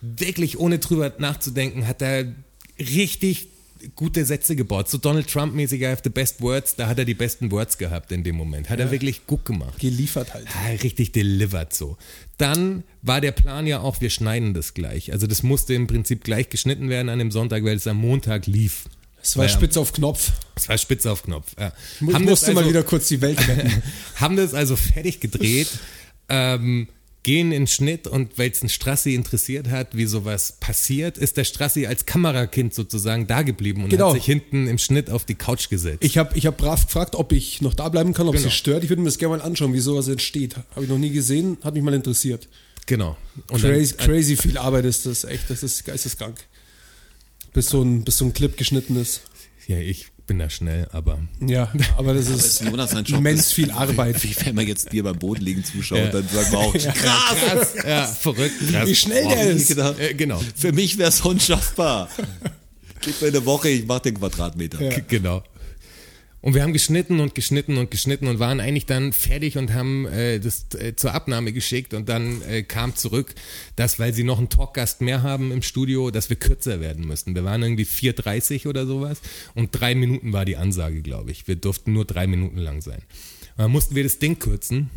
wirklich ohne drüber nachzudenken, hat er richtig gute Sätze gebaut. So Donald Trump-mäßig, I have the best words, da hat er die besten Words gehabt in dem Moment. Hat er wirklich gut gemacht. Geliefert halt. Ja, richtig delivered so. Dann war der Plan ja auch, wir schneiden das gleich. Also das musste im Prinzip gleich geschnitten werden an dem Sonntag, weil es am Montag lief. Es war Ja. spitz auf Knopf. Es war spitz auf Knopf. Ja. Ich Haben musste mal also- wieder kurz die Welt retten. haben das also fertig gedreht, ähm, gehen in Schnitt und weil es einen Strassi interessiert hat, wie sowas passiert, ist der Strassi als Kamerakind sozusagen da geblieben und Genau. hat sich hinten im Schnitt auf die Couch gesetzt. Ich habe ich hab brav gefragt, ob ich noch da bleiben kann, ob Genau. es stört. Ich würde mir das gerne mal anschauen, wie sowas entsteht. Habe ich noch nie gesehen, hat mich mal interessiert. genau. Und Crazy, dann, crazy viel Arbeit ist das, echt, das ist geisteskrank. Bis so ein, bis so ein Clip geschnitten ist. ja, ich bin da schnell, aber Ja, aber das ist ist Jonas immens ist- viel Arbeit. Wie wenn man jetzt dir beim Boden liegen zuschaut, Ja. dann sagen wir auch, krass. krass, ja, verrückt, krass. Wie schnell der Boah, ist. genau. Äh, genau, Für mich wäre es unschaffbar. Gib mir eine Woche, ich mach den Quadratmeter. Ja. Genau. Und wir haben geschnitten und geschnitten und geschnitten und waren eigentlich dann fertig und haben äh, das äh, zur Abnahme geschickt und dann äh, kam zurück, dass weil sie noch einen Talkgast mehr haben im Studio, dass wir kürzer werden müssten. Wir waren irgendwie 4,30 oder sowas und drei Minuten war die Ansage, glaube ich. Wir durften nur drei Minuten lang sein. Und dann mussten wir das Ding kürzen.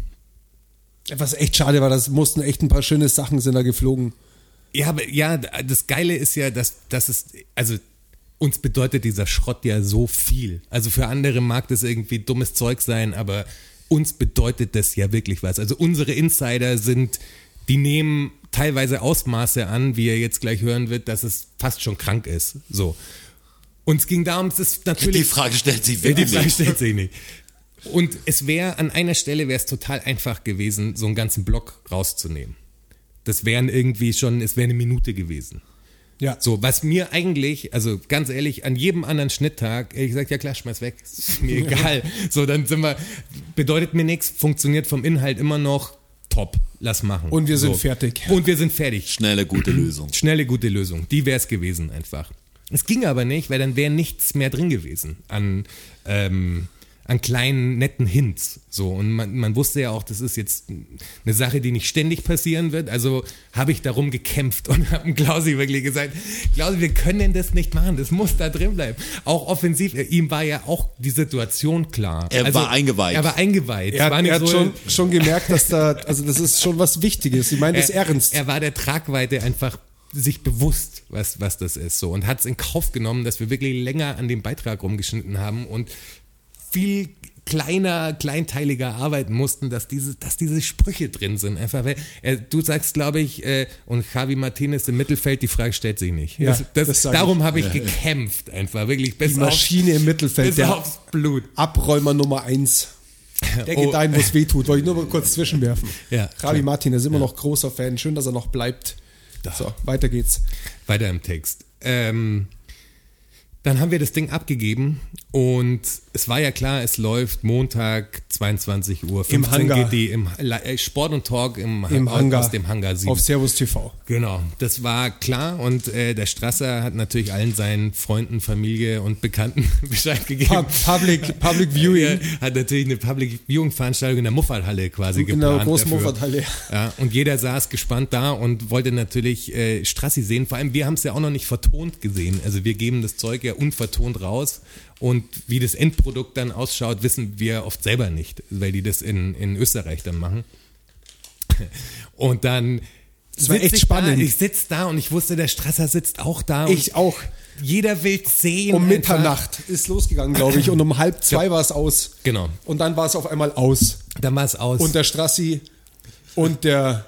Was echt schade war, das mussten echt ein paar schöne Sachen sind da geflogen. Ja, aber ja, das Geile ist ja, dass, dass es, also uns bedeutet dieser Schrott ja so viel. Also für andere mag das irgendwie dummes Zeug sein, aber uns bedeutet das ja wirklich was. Also unsere Insider sind, die nehmen teilweise Ausmaße an, wie er jetzt gleich hören wird, dass es fast schon krank ist. So. Uns ging darum, es ist natürlich. Die Frage stellt sich wirklich die Frage nicht. stellt sich nicht. Und es wäre an einer Stelle wäre es total einfach gewesen, so einen ganzen Block rauszunehmen. Das wären irgendwie schon, es wäre eine Minute gewesen. Ja. So, was mir eigentlich, also ganz ehrlich, an jedem anderen Schnitttag, ehrlich gesagt, ja klar, schmeiß weg, ist mir egal. So, dann sind wir, bedeutet mir nichts, funktioniert vom Inhalt immer noch, top, lass machen. Und wir sind so. fertig. Und wir sind fertig. Schnelle, gute Lösung. Schnelle, gute Lösung. Die wäre es gewesen einfach. Es ging aber nicht, weil dann wäre nichts mehr drin gewesen an, ähm, an kleinen, netten Hints. So, und man, man wusste ja auch, das ist jetzt eine Sache, die nicht ständig passieren wird. Also habe ich darum gekämpft und habe Klausi wirklich gesagt, Klausi, wir können das nicht machen, das muss da drin bleiben. Auch offensiv, äh, ihm war ja auch die Situation klar. Also, Er war eingeweiht. Er war eingeweiht. Er, war er hat so- schon, schon gemerkt, dass da, also das ist schon was Wichtiges. Ich meine das er, ernst. Er war der Tragweite einfach sich bewusst, was, was das ist so und hat es in Kauf genommen, dass wir wirklich länger an dem Beitrag rumgeschnitten haben und viel kleiner, kleinteiliger arbeiten mussten, dass diese, dass diese Sprüche drin sind. Einfach, weil äh, du sagst, glaube ich, äh, und Javi Martinez im Mittelfeld, die Frage stellt sich nicht. Ja, das, das, das darum habe ich gekämpft, einfach wirklich bis Die Maschine im Mittelfeld, der aufs Blut. Abräumer Nummer eins. Der Oh. geht ein, wo es weh tut. Wollte ich nur mal kurz zwischenwerfen. Ja, Ravi klar. Ist immer noch großer Fan. Schön, dass er noch bleibt. So, weiter geht's. Weiter im Text. Ähm, Dann haben wir das Ding abgegeben und es war ja klar, es läuft Montag 22 Uhr 15 Im Hangar. GD im äh, Sport und Talk im, Im aus, Hangar. aus dem Hangar 7. Auf Servus TV. Genau, das war klar und äh, der Strasser hat natürlich allen seinen Freunden, Familie und Bekannten Bescheid gegeben. Pub- Public, Public Viewing. Hat natürlich eine Public Viewing Veranstaltung in der Muffathalle quasi In der geplant. großen dafür. Muffathalle. Ja, und jeder saß gespannt da und wollte natürlich äh, Strassi sehen. Vor allem, wir haben es ja auch noch nicht vertont gesehen. Also wir geben das Zeug ja unvertont raus und wie das Endprodukt dann ausschaut, wissen wir oft selber nicht, weil die das in, in Österreich dann machen. Und dann Das war echt ich spannend. Da, ich sitze da und ich wusste, der Strasser sitzt auch da. Ich auch. Jeder will sehen. Um. Mitternacht ist losgegangen, glaube ich, und um halb zwei war es aus. Genau. Und dann war es auf einmal aus. Dann war es aus. Und der Strassi und der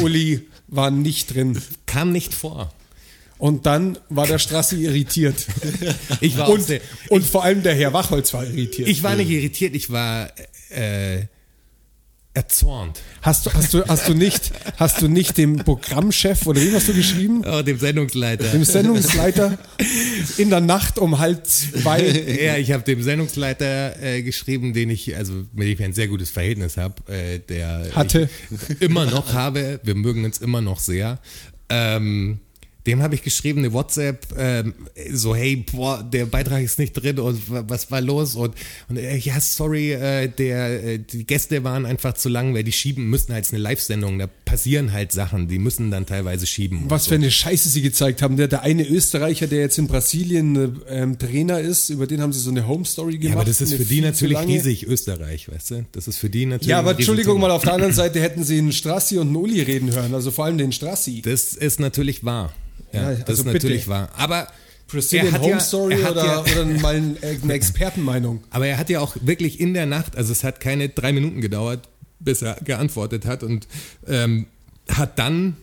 Uli waren nicht drin. kam nicht vor. Und dann war der Strassi irritiert. Ich war Und, sehr, und vor allem der Herr Wachholz war irritiert. Ich war nicht irritiert, ich war äh, erzornt. hast, du, hast, du, hast, du nicht, hast du nicht dem Programmchef oder wem hast du geschrieben? Oh, dem Sendungsleiter. Dem Sendungsleiter in der Nacht um halb zwei. ja, ich habe dem Sendungsleiter äh, geschrieben, den ich, also mit dem ich ein sehr gutes Verhältnis habe, äh, der Hatte. immer noch habe. Wir mögen uns immer noch sehr. Ähm, dem habe ich geschrieben, eine WhatsApp, ähm, so, hey, boah, der Beitrag ist nicht drin und wa- was war los? Und, und äh, ja, sorry, äh, der, äh, die Gäste waren einfach zu lang, weil die schieben, müssen halt eine Live-Sendung, da passieren halt Sachen, die müssen dann teilweise schieben. Was so. für eine Scheiße sie gezeigt haben. Der, der eine Österreicher, der jetzt in Brasilien ähm, Trainer ist, über den haben sie so eine Home Story gemacht. Ja, aber das ist für die natürlich riesig, Österreich, weißt du? Das ist für die natürlich. Ja, aber Entschuldigung mal, auf der anderen Seite hätten sie einen Strassi und einen Uli reden hören, also vor allem den Strassi. Das ist natürlich wahr. Ja, Ja, das also ist natürlich bitte. wahr. Aber Brazilian er hat Home ja, Story er hat oder, ja, oder mal äh, eine Expertenmeinung. Aber er hat ja auch wirklich in der Nacht, also es hat keine drei Minuten gedauert, bis er geantwortet hat und ähm, hat dann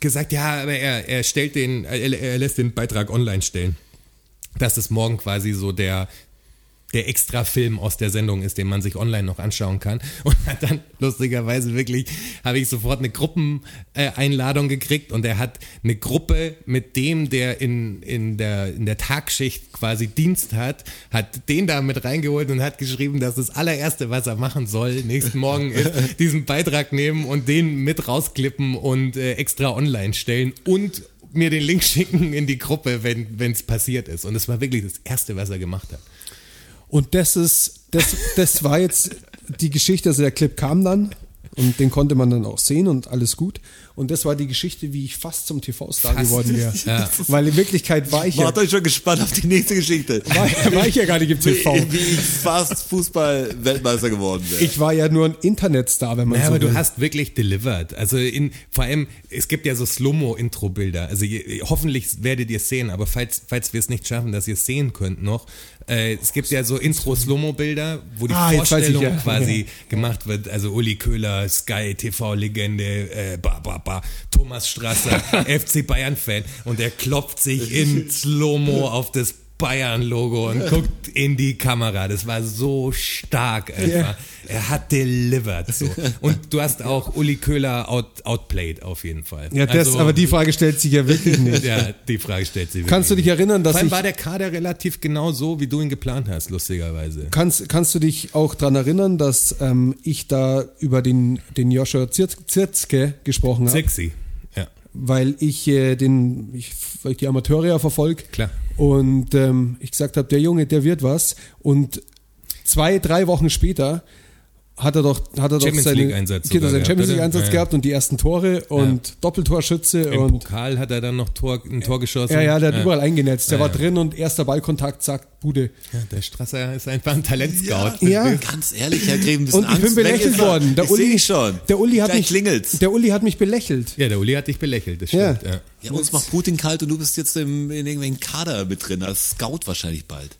gesagt, ja, aber er, er stellt den, er, er lässt den Beitrag online stellen. Dass es morgen quasi so der, der Extra-Film aus der Sendung ist, den man sich online noch anschauen kann. Und hat dann lustigerweise wirklich, habe ich sofort eine Gruppeneinladung gekriegt und er hat eine Gruppe mit dem, der in, in, der, in der Tagschicht quasi Dienst hat, hat den da mit reingeholt und hat geschrieben, dass das allererste, was er machen soll, nächsten Morgen ist, diesen Beitrag nehmen und den mit rausklippen und äh, extra online stellen und mir den Link schicken in die Gruppe, wenn es passiert ist. Und es war wirklich das Erste, was er gemacht hat. Und das ist, das, das war jetzt die Geschichte, also der Clip kam dann und den konnte man dann auch sehen und alles gut. Und das war die Geschichte, wie ich fast zum TV-Star geworden wäre. Ja. Weil in Wirklichkeit war ich ja, Wart euch schon gespannt auf die nächste Geschichte. war, war ich ja gar nicht im TV. Wie, wie ich fast Fußball-Weltmeister geworden wäre. Ich war ja nur ein Internetstar, wenn man Ja, so aber will. du hast wirklich delivered. Also in, vor allem, es gibt ja so Slow-Mo-Intro-Bilder. Also je, hoffentlich werdet ihr es sehen, aber falls, falls wir es nicht schaffen, dass ihr es sehen könnt noch, äh, es gibt ja so Intro-Slow-Mo-Bilder, wo die Ah, weiß ich, Vorstellung ja. quasi gemacht wird. Also Uli Köhler, Sky TV-Legende, äh, ba, ba, ba, Thomas Strasser, FC Bayern-Fan. Und er klopft sich in Slow-Mo auf das Bayern-Logo und guckt in die Kamera. Das war so stark einfach. Ja. Er hat delivered. So. Und du hast auch Uli Köhler out, outplayed auf jeden Fall. Ja, das, Also, aber die Frage stellt sich ja wirklich nicht. Ja, die Frage stellt sich Kannst du dich wirklich erinnern, nicht. Vor dass allem ich, war der Kader relativ genau so, wie du ihn geplant hast, lustigerweise. kannst, kannst du dich auch dran erinnern, dass ähm, ich da über den, den Joshua Zir- Zirtzke gesprochen habe? Sexy. Weil ich äh, den, ich, weil ich die Amateure ja verfolge. Klar. Und ähm, ich gesagt habe, der Junge, der wird was. Und zwei, drei Wochen später hat er doch, hat er doch Champions seine, League-Einsatz genau, sogar seinen gehabt, Champions? League Einsatz Ja, ja. gehabt und die ersten Tore und Doppeltorschütze Im und Pokal hat er dann noch Tor, ein Tor geschossen. ja, ja, der hat überall eingenetzt. Der Ja, war ja. drin und erster Ballkontakt, zack, Bude. Ja, der Strasser ist einfach ein Talentscout. Ja. Ganz ehrlich, Herr Greben, Und ich bin Angst belächelt ist worden. Der ich Uli, sehe schon. Der Uli hat Gleich mich, klingelt's. der Uli hat mich belächelt. Ja, der Uli hat dich belächelt, das Ja. stimmt. Ja. Ja, uns macht Putin kalt und du bist jetzt im, in irgendwelchen Kader mit drin, als Scout wahrscheinlich bald.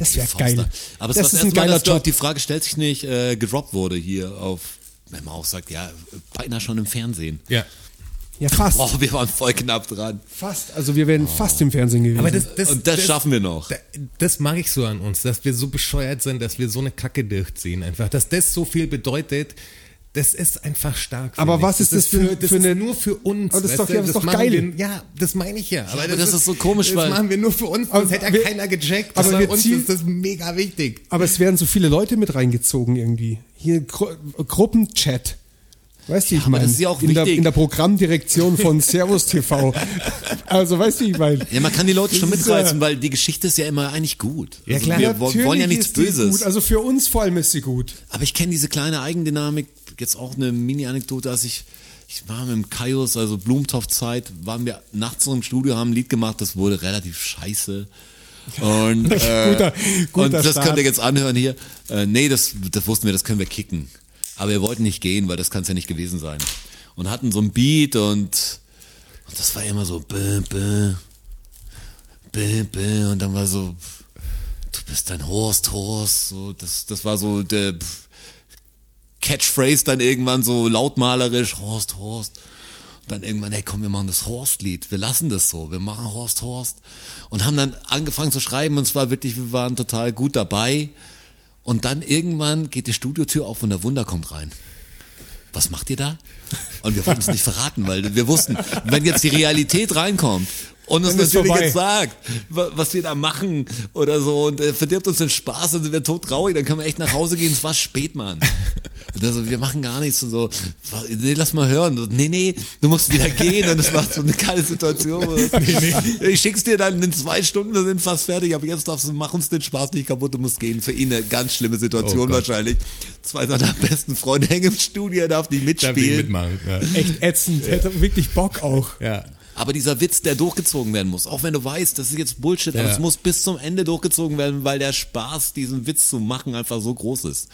Das wäre geil. Aber es das war ist ein Mal, geiler dass Job. Die Frage stellt sich nicht, äh, gedroppt wurde hier auf, wenn man auch sagt, ja, beinahe schon im Fernsehen. ja. Ja, fast. Boah, wir waren voll knapp dran. Fast. Also wir wären fast im Fernsehen gewesen. Aber das, das, Und das, schaffen wir noch. Da- Das mag ich so an uns, dass wir so bescheuert sind, dass wir so eine Kacke durchziehen einfach. Dass das so viel bedeutet, Das ist einfach stark. Aber was ist das für- das für ist eine- nur für uns. Aber das ist doch- ja, das ist doch geil. Wir, ja, das meine ich ja. Aber, aber das ist so komisch, das weil- machen wir nur für uns. Das Aber hätte ja wir- keiner gecheckt. aber bei uns ist das mega wichtig. Aber es werden so viele Leute mit reingezogen irgendwie. Hier Gru Gruppenchat. Weißt du, ich aber meine, ja in, der, in der Programmdirektion von Servus TV. Also, weißt du, ich meine. Ja, man kann die Leute schon mitreißen, ja- weil die Geschichte ist ja immer eigentlich gut. Ja, Also klar. wir wo- wollen ja nichts Böses. Gut. Also für uns vor allem ist sie gut. Aber ich kenne diese kleine Eigendynamik, jetzt auch eine Mini-Anekdote, als ich, ich war mit dem Kaius, also Blumentopf-Zeit, waren wir nachts im Studio, haben ein Lied gemacht, das wurde relativ scheiße. Und, äh, Guter- guter und das Start. könnt ihr jetzt anhören hier. Äh, nee, das, das wussten wir, das können wir kicken. Aber wir wollten nicht gehen, weil das kann es ja nicht gewesen sein. Und hatten so ein Beat und, und das war immer so, bäh, bäh, bäh, bäh, und dann war so, du bist ein Horst, Horst, so, das, das war so der Catchphrase dann irgendwann so lautmalerisch, Horst, Horst. Dann irgendwann, hey komm, wir machen das Horst-Lied, wir lassen das so, wir machen Horst, Horst. Und haben dann angefangen zu schreiben und zwar wirklich, wir waren total gut dabei. Und dann irgendwann geht die Studiotür auf und der Wunder kommt rein. Was macht ihr da? Und wir wollten es nicht verraten, weil wir wussten, wenn jetzt die Realität reinkommt und uns natürlich vorbei. jetzt sagt, wa- was wir da machen oder so und äh, verdirbt uns den Spaß, dann sind wir tot traurig, dann können wir echt nach Hause gehen, es war spät, Mann. Und also, wir machen gar nichts und so, nee, lass mal hören. Und, nee, nee, du musst wieder gehen und es war so eine geile Situation. wo das- Ich schick's dir dann in zwei Stunden, wir sind fast fertig, aber jetzt darfst du, mach uns den Spaß nicht kaputt, du musst gehen. Für ihn eine ganz schlimme Situation Oh wahrscheinlich. Zwei seiner besten Freunde hängen im Studio, darf nicht Darf ich mitspielen. mitmachen. Ja. Echt ätzend. Hätte wirklich Bock auch. ja. Aber dieser Witz, der durchgezogen werden muss, auch wenn du weißt, das ist jetzt Bullshit, aber Ja. es muss bis zum Ende durchgezogen werden, weil der Spaß, diesen Witz zu machen, einfach so groß ist.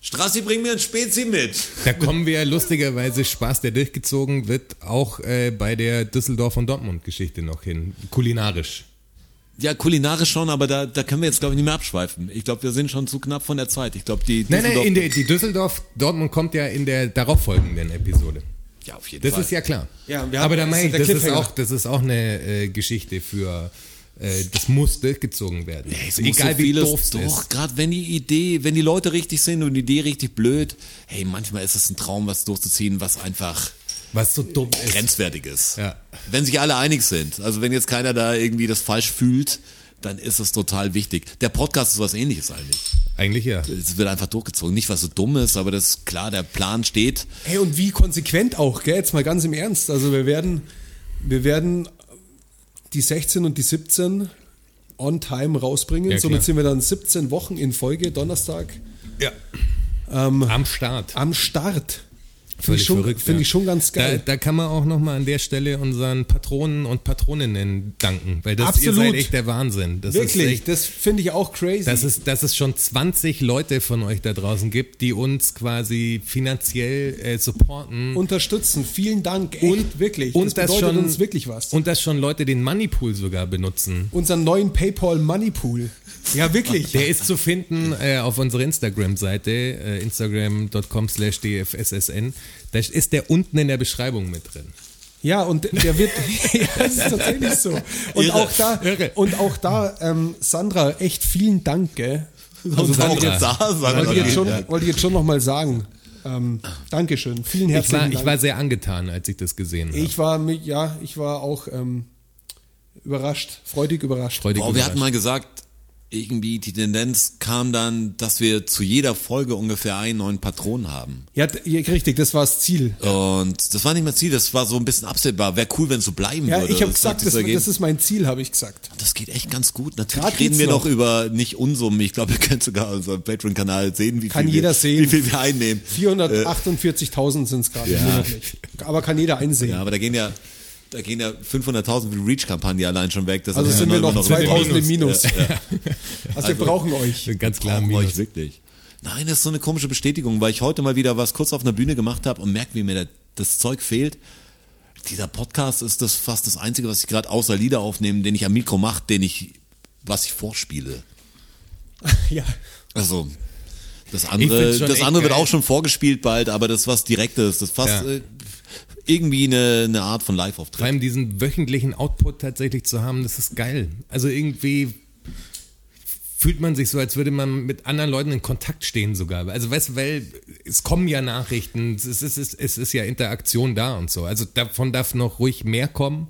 Strassi, bring mir ein Spezi mit. Da kommen wir lustigerweise Spaß, der durchgezogen wird, auch äh, bei der Düsseldorf- und Dortmund-Geschichte noch hin. Kulinarisch. Ja, kulinarisch schon, aber da, da können wir jetzt, glaube ich, nicht mehr abschweifen. Ich glaube, wir sind schon zu knapp von der Zeit. Ich glaube, die Nein, nein, Düsseldorf- in der, die Düsseldorf-Dortmund kommt ja in der darauffolgenden Episode. Ja, auf jeden Das Fall. ist ja klar. Ja, Aber da das meine ist ich, das ist, auch, das ist auch eine äh, Geschichte für, äh, das muss durchgezogen werden. Es Also muss Egal so wie doof es Doch, ist. gerade wenn die Idee, wenn die Leute richtig sind und die Idee richtig blöd, hey, manchmal ist es ein Traum, was durchzuziehen, was einfach Was so dumm ist. grenzwertig ist. Ja. Wenn sich alle einig sind. Also wenn jetzt keiner da irgendwie das falsch fühlt, dann ist es total wichtig. Der Podcast ist was ähnliches eigentlich. Eigentlich ja. Es wird einfach durchgezogen. Nicht, was so dumm ist, aber das ist klar, der Plan steht. Hey, und wie konsequent auch, gell? Jetzt mal ganz im Ernst. Also wir werden, wir werden die 16 und die 17 on time rausbringen. Ja, Somit sind wir dann 17 Wochen in Folge, Donnerstag, ja. Am Start. am Start. Finde ich, verrückt, find ja. ich schon ganz Da, geil. da kann man auch nochmal an der Stelle unseren Patronen und Patroninnen danken, weil das Absolut. ihr seid echt der Wahnsinn. Das Wirklich, echt, das finde ich auch crazy. dass, es, dass es schon 20 Leute von euch da draußen gibt, die uns quasi finanziell äh, supporten. Unterstützen. Vielen Dank. Echt, Und- wirklich. und das das bedeutet schon- uns wirklich was. Und dass schon Leute den Moneypool sogar benutzen. Unseren neuen PayPal Money Pool. Ja, wirklich. Der ist zu finden äh, auf unserer Instagram-Seite, äh, instagram.com slash dfssn. Da ist der unten in der Beschreibung mit drin. Ja, und der wird, ja, das ist tatsächlich so. Und Irre, auch da, irre. und auch da, ähm, Sandra, echt vielen Dank, gell? Also Sandra. wollte ich jetzt, Da, Sandra. wollte ich jetzt schon, wollte ich jetzt schon nochmal sagen. Ähm, Dankeschön. Vielen Ich herzlichen war, Dank. ich war sehr angetan, als ich das gesehen habe. ich war, ja, ich war auch ähm, überrascht, freudig überrascht. Freudig Boah, wir hatten überrascht. mal gesagt, irgendwie die Tendenz kam dann, dass wir zu jeder Folge ungefähr einen neuen Patron haben. Ja, ja, richtig, das war das Ziel. Und das war nicht mehr Ziel, das war so ein bisschen absehbar. Wäre cool, wenn es so bleiben Ja, würde. ich habe gesagt, das, das ist mein Ziel, habe ich gesagt. Das geht echt ganz gut. Natürlich Grad reden wir noch. noch über nicht Unsummen. Ich glaube, ihr könnt sogar auf unserem Patreon-Kanal sehen, wie Kann viel, jeder wir, sehen. wie viel wir einnehmen. 448.000 sind es gerade Ja. monatlich. Aber kann jeder einsehen. Ja, aber da gehen ja, da gehen ja 500.000 für die Reach-Kampagne allein schon weg. Das also ist sind ja wir nur noch 2000 im Minus. Ja, ja. Also wir brauchen euch. Ganz klar Brauchen wir Minus. euch wirklich. Nein, das ist so eine komische Bestätigung, weil ich heute mal wieder was kurz auf einer Bühne gemacht habe und merke, wie mir da- das Zeug fehlt. Dieser Podcast ist das fast das Einzige, was ich gerade außer Lieder aufnehmen, den ich am Mikro mache, den ich, was ich vorspiele. Ja. Also das andere, das andere wird auch schon vorgespielt bald, aber das was direktes, das fast Ja. äh, irgendwie eine, eine Art von Vor Live-Auftritt. allem diesen wöchentlichen Output tatsächlich zu haben, das ist geil. Also irgendwie fühlt man sich so, als würde man mit anderen Leuten in Kontakt stehen sogar. Also weißt du, weil es kommen ja Nachrichten, es ist, es, ist, es ist ja Interaktion da und so. Also davon darf noch ruhig mehr kommen,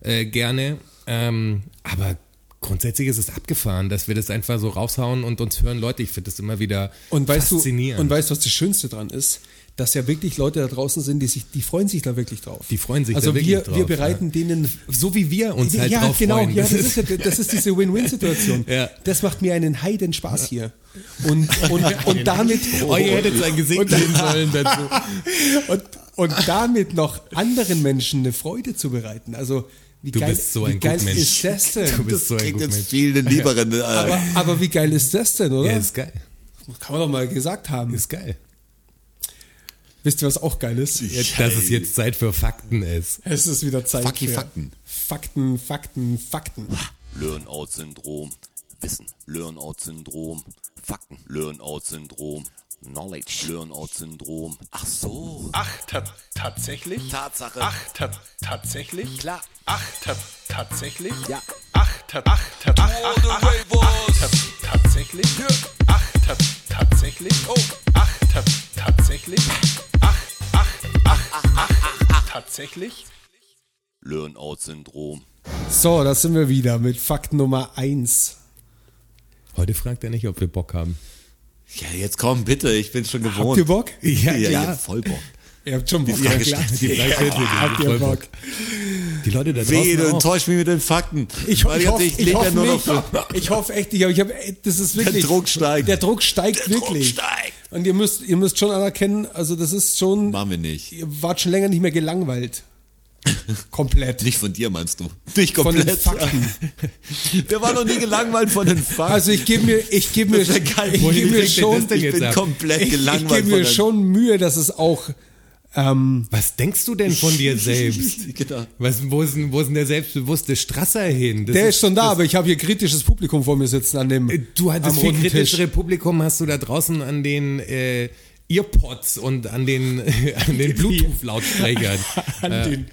äh, gerne. Ähm, aber grundsätzlich ist es abgefahren, dass wir das einfach so raushauen und uns hören. Leute, ich finde das immer wieder Und weißt faszinierend. du, und weißt du, was das Schönste dran ist? Dass ja wirklich Leute da draußen sind, die sich, die freuen sich da wirklich drauf. Die freuen sich also da wirklich wir, drauf, wir bereiten denen so wie wir uns halt ja, drauf genau, freuen. ja, das ist, ja, das ist diese Win-Win-Situation. Ja. Das macht mir einen Heiden Spaß hier. Und, und, und damit. Oh, ihr hättet sein Gesicht sehen sollen dazu. Und, und damit noch anderen Menschen eine Freude zu bereiten. Also, wie Du geil, bist so wie ein geil Gutmensch. ist das denn? Du bist so ein Klingt jetzt Gutmensch. viel den lieberen. Äh, aber, aber wie geil ist das denn, oder? Ja, ist geil. Kann man doch mal gesagt haben. Ist geil. Wisst ihr, was auch geil ist? Jetzt, dass es jetzt Zeit für Fakten ist. Es ist wieder Zeit Fucky für Fakten. Fakten, Fakten, Fakten. Learn-out-Syndrom, Wissen, Learn-out-Syndrom, Fakten, Learn-out-Syndrom, Knowledge, Learn-out-Syndrom. Ach so. Ach, ta tatsächlich? Tatsache. Ach, ta tatsächlich? Klar. Ach, ta tatsächlich? Ja. Ach, ta ach, ta ach, ach, ach, ach, ach, ta tatsächlich? Ach, ta tatsächlich? Oh. Ach, ta tatsächlich? Ach, ach, ach, tatsächlich? Learn-out-Syndrom. So, da sind wir wieder mit Fakt Nummer 1. Heute fragt er nicht, ob wir Bock haben. ja, jetzt komm bitte, ich bin schon gewohnt. Habt ihr Bock? Ja, Ja, ja, voll Bock. Ihr habt schon Bock. Ja, klar. gestellt. Die dir Habt ihr Bock? Die Leute da Weh, du draußen enttäuscht mich mit den Fakten. Ich, Weil ich, hoffe, ich ich, leg hoffe ja nur nicht. noch. Ich hoffe echt nicht, aber ich habe, das ist wirklich. Druck steigt. Der Druck steigt wirklich. steigt. Und ihr müsst, ihr müsst schon anerkennen, also das ist schon. Machen wir nicht. Ihr wart schon länger nicht mehr gelangweilt. Komplett. Nicht von dir, meinst du? Nicht von den komplett. Fakten. Wir waren noch nie gelangweilt von den Fakten. Also ich gebe mir, ich gebe mir, ich gebe mir schon, ich bin ab? komplett ich, ich gelangweilt gebe mir schon Mühe, dass es auch ähm, Was denkst du denn von dir selbst? Genau. Was, wo, ist denn, wo ist denn der selbstbewusste Strasser hin? Das Der ist schon da, aber ich habe hier kritisches Publikum vor mir sitzen an dem. Du hattest viel Tisch. kritischere Publikum, hast du da draußen an den äh, Earpods und an den, an den Bluetooth-Lautsprechern. an den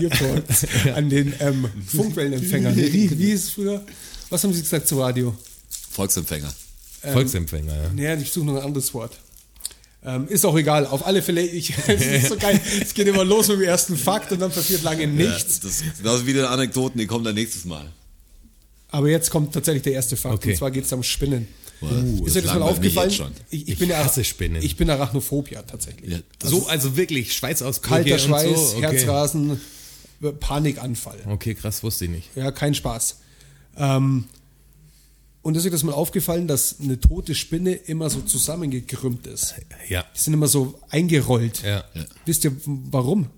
Earpods, an den ähm, Funkwellenempfängern. Wie, wie ist es früher? Was haben Sie gesagt zu Radio? Volksempfänger. Volksempfänger, ja. Naja, ich suche noch ein anderes Wort. Ähm, ist auch egal. Auf alle Fälle, ich, es ist so geil. Es geht immer los mit dem ersten Fakt und dann passiert lange nichts. Ja, das ist genauso wie die Anekdoten, die kommen dann nächstes Mal. Aber jetzt kommt tatsächlich der erste Fakt. Okay. Und zwar geht es um Spinnen. Uh, ist dir das mal aufgefallen? Ich, Ich bin ja- hasse Spinnen. Ich bin Arachnophobia tatsächlich. Ja, das So, also wirklich, Schweißausbrüche Kalter und Schweiß, so. Okay. Herzrasen, Panikanfall. Okay, krass, wusste ich nicht. Ja, kein Spaß. Ähm, und ist dir das mal aufgefallen, dass eine tote Spinne immer so zusammengekrümmt ist? Ja. Die sind immer so eingerollt. Ja. Wisst ihr warum?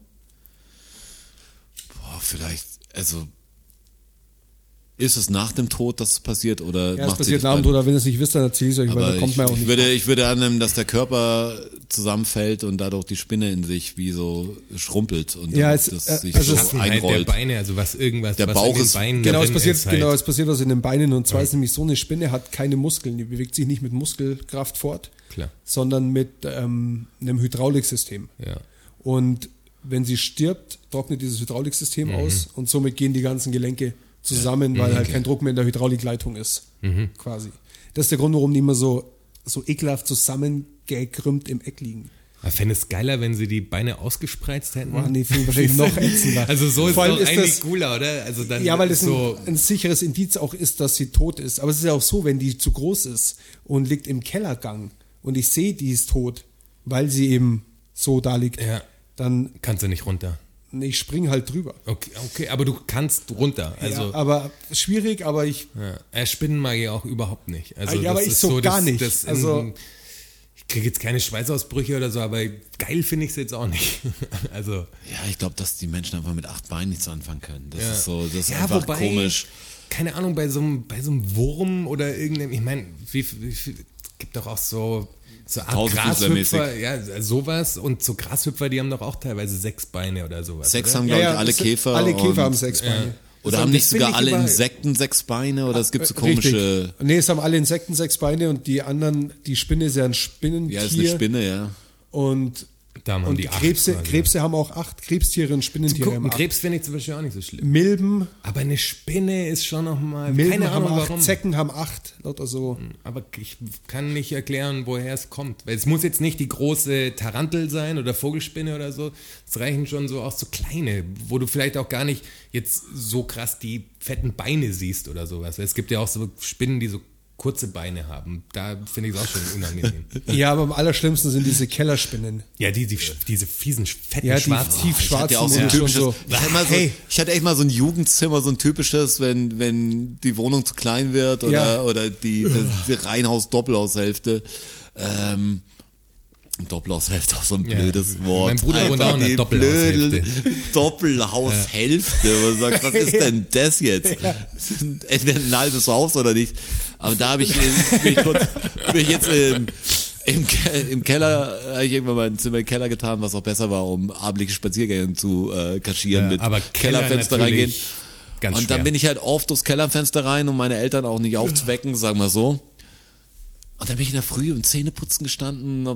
Boah, vielleicht, also ist es nach dem Tod, dass es passiert oder Ja, es passiert nach dem Tod, aber wenn ihr es nicht wisst, dann erzähle ich es euch, weil da kommt ich, man ja auch ich, nicht. würde, ich würde annehmen, dass der Körper zusammenfällt und dadurch die Spinne in sich wie so schrumpelt und Ja, dann es- das äh, sich also so es- Beschaffenheit der einrollt. Beine, also was irgendwas, Der was Bauch in den ist- Beinen Genau, es passiert, ist halt. genau, es passiert was in den Beinen und zwar ist nämlich so eine Spinne hat keine Muskeln, die bewegt sich nicht mit Muskelkraft fort, Klar. sondern mit ähm, einem Hydrauliksystem. Ja. Und wenn sie stirbt, trocknet dieses Hydrauliksystem Mhm. aus und somit gehen die ganzen Gelenke zusammen, weil halt kein Druck mehr in der Hydraulikleitung ist. Mhm. Quasi. Das ist der Grund, warum die immer so, so ekelhaft zusammengekrümmt im Eck liegen. Aber fände es geiler, wenn sie die Beine ausgespreizt hätten? Boah, nee, finde ich wahrscheinlich noch ätzender. Also so ist Vor allem doch ist eigentlich das- cooler, oder? Also dann Ja, weil das so ein, ein sicheres Indiz auch ist, dass sie tot ist. Aber es ist ja auch so, wenn die zu groß ist und liegt im Kellergang und ich sehe, die ist tot, weil sie eben so da liegt, Ja. dann kannst du nicht runter. Nee, ich spring halt drüber. Okay, okay, aber du kannst runter. Also ja, aber schwierig, aber ich ja. Äh, Spinnen mag ich auch überhaupt nicht. Also Ja, aber ich ist so gar das, nicht. Das Also- ich kriege jetzt keine Schweißausbrüche oder so, aber geil finde ich es jetzt auch nicht. Also Ja, ich glaube, dass die Menschen einfach mit acht Beinen nichts anfangen können. Das Ja. ist so, das ist ja, einfach wobei, komisch. Keine Ahnung, bei so einem, bei so einem Wurm oder irgendeinem, ich meine, wie, wie, viel- gibt doch auch so, so. Grashüpfer, ja, sowas und so Grashüpfer, die haben doch auch teilweise sechs Beine oder sowas. Sechs oder? haben, glaube ich, Ja, ja, alle Käfer. Alle Käfer und, haben sechs Beine. Oder Das haben nicht sogar ich alle Insekten sechs Beine oder es gibt so Richtig. komische. Nee, es haben alle Insekten sechs Beine und die anderen, die Spinne ist ja ein Spinnentier. Ja, ist eine Spinne, ja. Und Da haben Und die acht Krebse, quasi. Krebse haben auch acht, Krebstiere und Spinnentiere Gucken, haben acht. Krebs finde ich zum Beispiel auch nicht so schlimm. Milben, Aber eine Spinne ist schon nochmal. Milben Keine haben Ahnung acht, warum. Zecken haben acht, lauter so. Aber ich kann nicht erklären, woher es kommt. Weil es muss jetzt nicht die große Tarantel sein oder Vogelspinne oder so. Es reichen schon so auch so kleine, wo du vielleicht auch gar nicht jetzt so krass die fetten Beine siehst oder sowas. Es gibt ja auch so Spinnen, die so kurze Beine haben. Da finde ich es auch schon unangenehm. Ja, aber am allerschlimmsten sind diese Kellerspinnen. ja, die, die, diese fiesen, fetten Ja, die schwarzen. tief Ich hatte ja auch so schwarzen ein typisches, so. ich, hatte mal so, Hey. ich hatte echt mal so ein Jugendzimmer, so ein typisches, wenn, wenn die Wohnung zu klein wird oder, Ja. oder die, das, die Reihenhaus-Doppelhaushälfte. Ähm, Doppelhaushälfte auch so ein Ja. blödes Wort. Mein Bruder wohnt auch in die Doppelhaushälfte. Doppelhaushälfte. Wo man sagt, was ist denn das jetzt? Entweder ein halbes Haus oder nicht. Aber da habe ich, bin ich, kurz, bin ich jetzt im, im, Ke- im Keller, habe ich irgendwann mal ein Zimmer im Keller getan, was auch besser war, um abendliche Spaziergänge zu äh, kaschieren Ja, mit aber Keller Kellerfenster reingehen. Ganz Und dann schwer. bin ich halt oft durchs Kellerfenster rein, um meine Eltern auch nicht aufzuwecken, sagen wir so. Und dann bin ich in der Früh im Zähneputzen gestanden,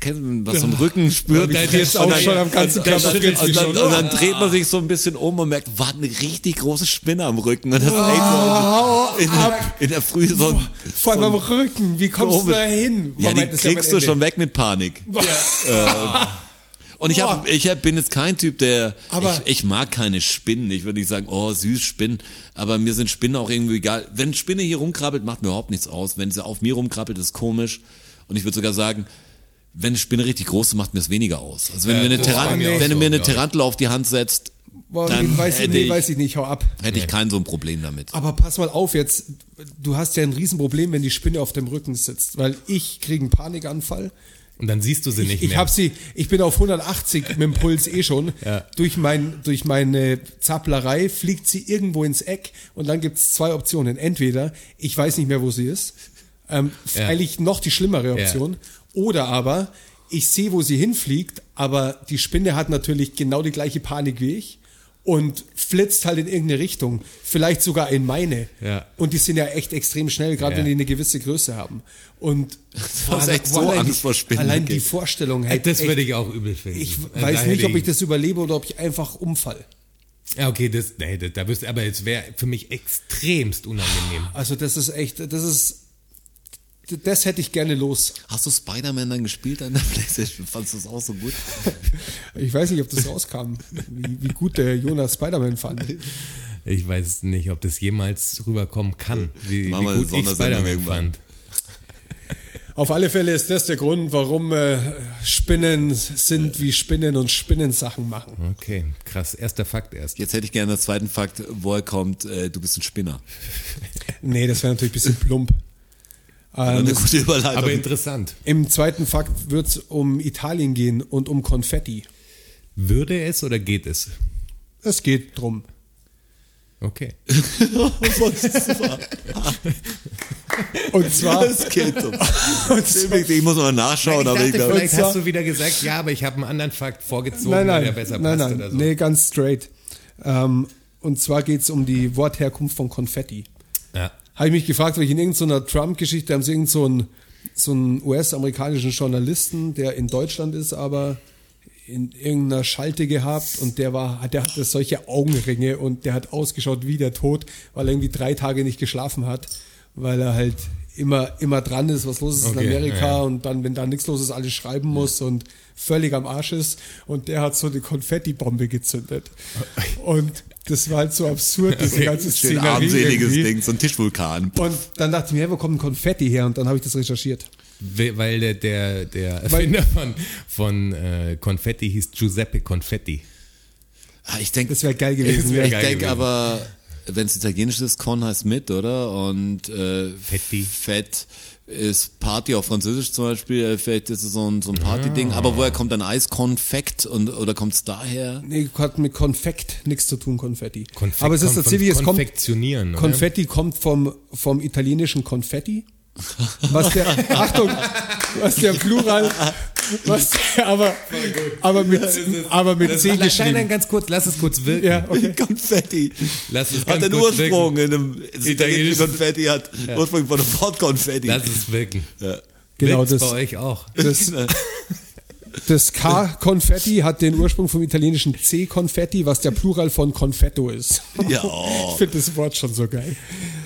kennt, was im Rücken spürt. Und dann jetzt auch schon am ganzen und dann, Körper und, fritt's dann, und, dann dreht man sich so ein bisschen um und merkt, war eine richtig große Spinne am Rücken. Und das ist echt so in, der, in der Früh so ein, Vor allem am Rücken, wie kommst du Komisch. da hin? ja, die ist ja kriegst du schon weg mit Panik. Äh, und ich, hab, ich hab, bin jetzt kein Typ, der. Aber- ich, ich mag keine Spinnen. Ich würde nicht sagen, oh, süß Spinnen. Aber mir sind Spinnen auch irgendwie egal. Wenn Spinne hier rumkrabbelt, macht mir überhaupt nichts aus. Wenn sie auf mir rumkrabbelt, ist komisch. Und ich würde sogar sagen, wenn eine Spinne richtig groß ist, macht mir es weniger aus. Also wenn, Ja, du mir eine, das auch wenn du so, mir eine ich. Tarantel auf die Hand setzt, Boah, dann nee, weiß, ich, hätte nee, ich- weiß ich nicht, hau ab. hätte ich kein so ein Problem damit. Aber pass mal auf jetzt, du hast ja ein Riesenproblem, wenn die Spinne auf dem Rücken sitzt, weil ich kriege einen Panikanfall. Und dann siehst du sie nicht Ich mehr. habe sie, ich bin auf 180 mit dem Puls eh schon. Ja. Durch, mein, durch meine Zapplerei fliegt sie irgendwo ins Eck und dann gibt's zwei Optionen. Entweder ich weiß nicht mehr, wo sie ist, ähm, Ja. eigentlich noch die schlimmere Option, oder aber ich sehe, wo sie hinfliegt, aber die Spinne hat natürlich genau die gleiche Panik wie ich und flitzt halt in irgendeine Richtung, vielleicht sogar in meine. Ja. Und die sind ja echt extrem schnell, gerade Ja. wenn die eine gewisse Größe haben. Und Du hast echt so allein Angst vor Spinnen, Allein die. Vorstellung hätte das echt- würde ich auch übel finden. ich Äh, weiß da nicht, ob ich das überlebe oder ob ich einfach umfall. Ja, okay, das, nee, das, da wirst, aber es wäre für mich extremst unangenehm. Also das ist echt, das ist, das hätte ich gerne los. Hast du Spider-Man dann gespielt an der Playstation? Fandest du das auch so gut? Ich weiß nicht, ob das rauskam, wie, wie gut der Jonas Spider-Man fand. Ich weiß nicht, ob das jemals rüberkommen kann, wie, Machen wir wie eine gut ich Spider-Man fand. Auf alle Fälle ist das der Grund, warum äh, Spinnen sind, wie Spinnen und Spinnensachen machen. Okay, krass. Erster Fakt erst. Jetzt hätte ich gerne den zweiten Fakt, woher kommt, äh, du bist ein Spinner. Nee, das wäre natürlich ein bisschen plump. Ähm, Eine das, gute Überleitung. Aber interessant. Im zweiten Fakt wird es um Italien gehen und um Konfetti. Würde es oder geht es? Es geht drum. Okay. Und zwar, das geht so. Ich muss mal nachschauen, ich aber dachte, ich glaube, vielleicht hast du wieder gesagt, ja, aber ich habe einen anderen Fakt vorgezogen, nein, der nein, besser nein, passt nein, oder so. nee, ganz straight. Ähm, und zwar geht es um die Wortherkunft von Konfetti. Ja. Habe ich mich gefragt, weil ich in irgendeiner Trump-Geschichte haben sie irgend so einen, so einen US-amerikanischen Journalisten, der in Deutschland ist, aber in irgendeiner Schalte gehabt und der war, der hatte solche Augenringe und der hat ausgeschaut wie der Tod, weil er irgendwie drei Tage nicht geschlafen hat, weil er halt immer, immer dran ist, was los ist Okay, in Amerika ja. und dann, wenn da nichts los ist, alles schreiben muss und völlig am Arsch ist und der hat so eine Konfetti-Bombe gezündet. Und das war halt so absurd, diese ganze schön Szenerie armseliges irgendwie. Ding, so ein Tischvulkan. Und dann dachte ich mir, hey, wo kommt ein Konfetti her? Und dann habe ich das recherchiert. We- Weil der, der, der Erfinder von, von äh, Konfetti hieß Giuseppe Konfetti. Ah, Ich denke, Das wäre geil gewesen. wär ich denke aber, wenn es italienisch ist, Con heißt mit, oder? Und äh, Fetti. Fett ist Party auf Französisch zum Beispiel. Äh, Vielleicht ist es so ein, so ein Party-Ding. Aber woher kommt dann Eiskonfekt? Und, oder kommt es daher? Nee, hat mit Konfekt nichts zu tun, Konfetti. Konfekt Aber es ist tatsächlich, es kommt, Konfektionieren, oder? Konfetti kommt vom, vom italienischen Konfetti. Was der, Achtung, was der Plural, was aber, aber mit, aber mit C Nein, nein, nein, geschrieben. ganz kurz, lass es kurz wirken. Ja, okay. Konfetti. Lass es Hat kurz Ursprung wirken. in einem das italienische Italienisches- Konfetti hat Ursprung von einem Wort Konfetti. Lass es wirken. Ja. Genau das. bei euch auch. Das, Das K-Konfetti hat den Ursprung vom italienischen C-Konfetti, was der Plural von Confetto ist. Ja, oh. Ich finde das Wort schon so geil.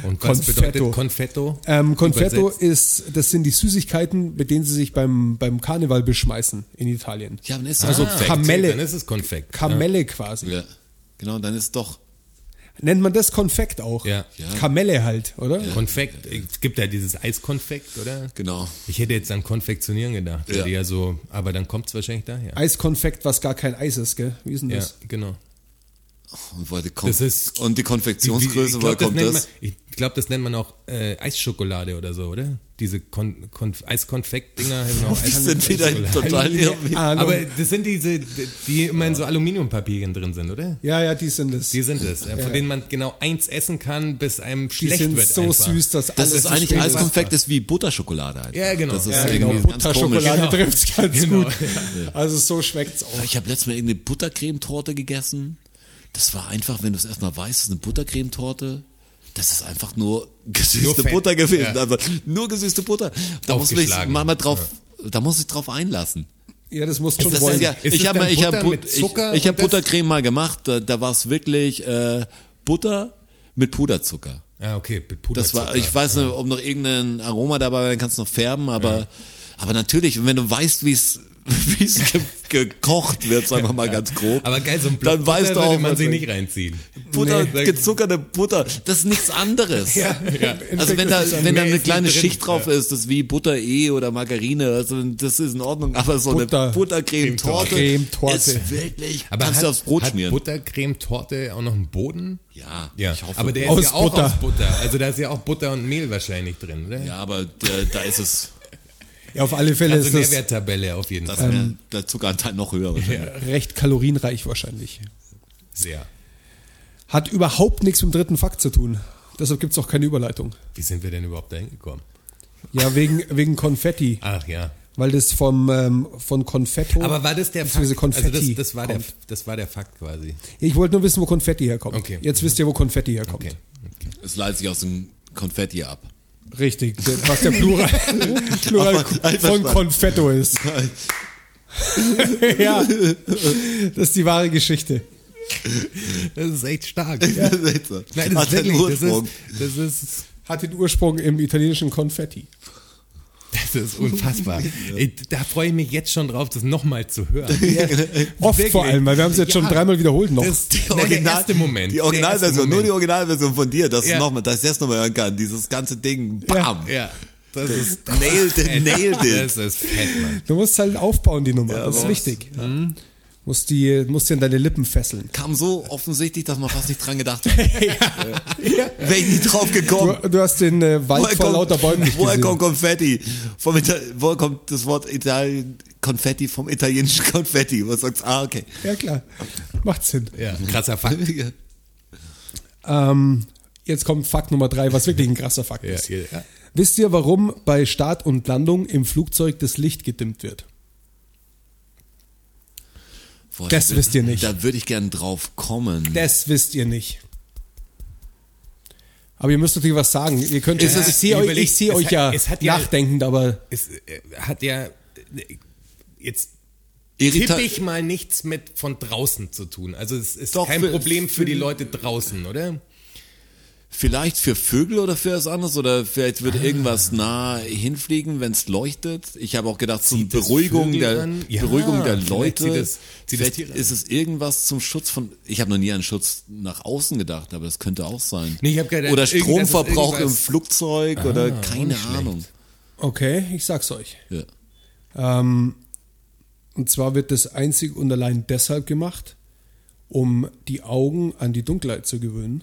Und was Confetto. bedeutet Confetto? Ähm, Confetto ist, das sind die Süßigkeiten, mit denen sie sich beim, beim Karneval beschmeißen in Italien. Ja, dann ist Also doch Ah, Kamelle. Dann ist es Konfekt. Kamelle quasi. Ja. Genau, dann ist doch. Nennt man das Konfekt auch? Ja. Ja. Kamelle halt, oder? Ja. Konfekt. Es gibt ja dieses Eiskonfekt, oder? Genau. Ich hätte jetzt an Konfektionieren gedacht. Ja. Ja. ja so, aber dann kommt es wahrscheinlich daher. Eiskonfekt, was gar kein Eis ist, gell? Wie ist denn Ja, das? genau. Und, die Kon Das ist- und die Konfektionsgröße, ich woher glaube, das, kommt nennt das? man- ich glaub, das nennt man auch äh, Eisschokolade oder so, oder? Diese Kon Konf Eiskonfekt-Dinger. auch Die Eis- sind wieder total irgendwie. Ahnung. Aber das sind diese, die immer in so Aluminiumpapierchen drin sind, oder? ja, ja, die sind es. Die sind es, von denen man genau eins essen kann, bis einem Die schlecht sind wird. so einfach. süß, dass Das alles ist so eigentlich Eiskonfekt ist wie Butterschokolade. Einfach. Ja, genau. Das ist Ja, Ja, genau. Butterschokolade Genau. trifft's ganz Genau, gut. Also so schmeckt's auch. Ich habe letztes Mal irgendeine Buttercremetorte gegessen. Das war einfach, wenn du es erstmal weißt, es ist eine Buttercremetorte. Das ist einfach nur gesüßte Nur. Butter gewesen. Ja. Also nur gesüßte Butter. Da muss ich Aufgeschlagen. mal drauf, da muss ich drauf einlassen. Ja, das muss schon Das wollen. ja, ich habe ich mit ich, ich das- Buttercreme mal gemacht. Da, da war es wirklich äh, Butter mit Puderzucker. Ah, okay, mit Das war, Puderzucker. ich weiß nicht, ob noch irgendein Aroma dabei war, dann kannst du noch färben, aber, aber natürlich, wenn du weißt, wie es, wie es ge gekocht wird, sagen wir mal ganz grob. Aber geil, so ein Block dann weißt du Butter auch, würde man sich nicht reinziehen. Butter, Nee. gezuckerte Butter, das ist nichts anderes. ja. Also wenn da, wenn da eine kleine drin. Schicht drauf ist, das ist wie Butter E oder Margarine, also das ist in Ordnung, aber so Butter- eine Buttercreme-Torte Creme-Torte. ist wirklich, Aber kannst hat, du aufs Brot hat schmieren. Buttercreme-Torte auch noch einen Boden? ja, Ja, ich hoffe. aber der Aus ist ja auch Butter. aus Butter. Also da ist ja auch Butter und Mehl wahrscheinlich drin, oder? ja, aber der, da ist es, Ja, auf alle Fälle Also ist das Nährwerttabelle auf jeden Fall. wär der Zuckeranteil noch höher. wahrscheinlich. recht kalorienreich wahrscheinlich. Sehr. Hat überhaupt nichts mit dem dritten Fakt zu tun. Deshalb gibt's auch keine Überleitung. Wie sind wir denn überhaupt da hingekommen? Ja, wegen, wegen Konfetti. Ach ja. Weil das vom, ähm, von Konfetto. Aber war das der Fakt? Also das, das, war der, das war der Fakt quasi. Ich wollte nur wissen, wo Konfetti herkommt. Okay. Jetzt wisst ihr, wo Konfetti herkommt. Okay. okay. Es leitet sich aus dem Konfetti ab. Richtig, was der Plural, Plural von. Konfetto ist. ja, das ist die wahre Geschichte. Das ist echt stark. Nein, Nein, das ist wirklich, das Ursprung. ist, das ist, Hat den Ursprung im italienischen Konfetti. Das ist unfassbar. Ey, da freue ich mich jetzt schon drauf, das nochmal zu hören. Oft Wirklich. vor allem, weil wir haben es jetzt schon Ja. dreimal wiederholt noch. Das, nein, der erste Moment. Die Originalversion, nur die. Originalversion von dir, dass Ja. du nochmal, dass ich das nochmal hören kann. Dieses ganze Ding, bam. Ja, das ist Nailed it, nailed it. Das ist fett, Mann. du musst halt aufbauen, die Nummer. Ja, das ist wichtig. Musst, die, musst dir an deine Lippen fesseln. Kam so offensichtlich, dass man fast nicht dran gedacht hat. Wäre ich nie drauf gekommen. Du, du hast den äh, Wald vor lauter Bäumen nicht woher gesehen. kommt Konfetti? Vom Ita woher kommt das Wort Italien, Konfetti vom italienischen Konfetti? Was sagst du? Ah, okay. Ja, klar. Macht Sinn. Ja, krasser Fakt. Ähm, jetzt kommt Fakt Nummer drei, was wirklich ein krasser Fakt Ja, ist. ja. Wisst ihr, warum bei Start und Landung im Flugzeug das Licht gedimmt wird? Boah, Das da würd- wisst ihr nicht. Da würde ich gern drauf kommen. Das wisst ihr nicht. Aber ihr müsst natürlich was sagen. Ihr könnt Ist ich es- sehe euch, ich sehe es euch hat- ja es hat ja- nachdenkend, aber Es äh, hat ja äh, jetzt Irrita tippe ich mal nichts mit von draußen zu tun. Also es ist Doch, kein für- Problem für die- Leute draußen, oder? Vielleicht für Vögel oder für was anderes oder vielleicht wird irgendwas nah hinfliegen, wenn es leuchtet. Ich habe auch gedacht es Beruhigung der? Ja, Beruhigung der Leute. zieht es- zieht vielleicht ist es irgendwas zum Schutz von. Ich habe noch nie an Schutz nach außen gedacht, aber das könnte auch sein. Nee, ich hab gedacht, oder das Stromverbrauch im Flugzeug oder Ah, keine nicht schlecht. Ahnung. okay, ich sag's euch. Ja. Ähm, und zwar wird das einzig und allein deshalb gemacht, um die Augen an die Dunkelheit zu gewöhnen,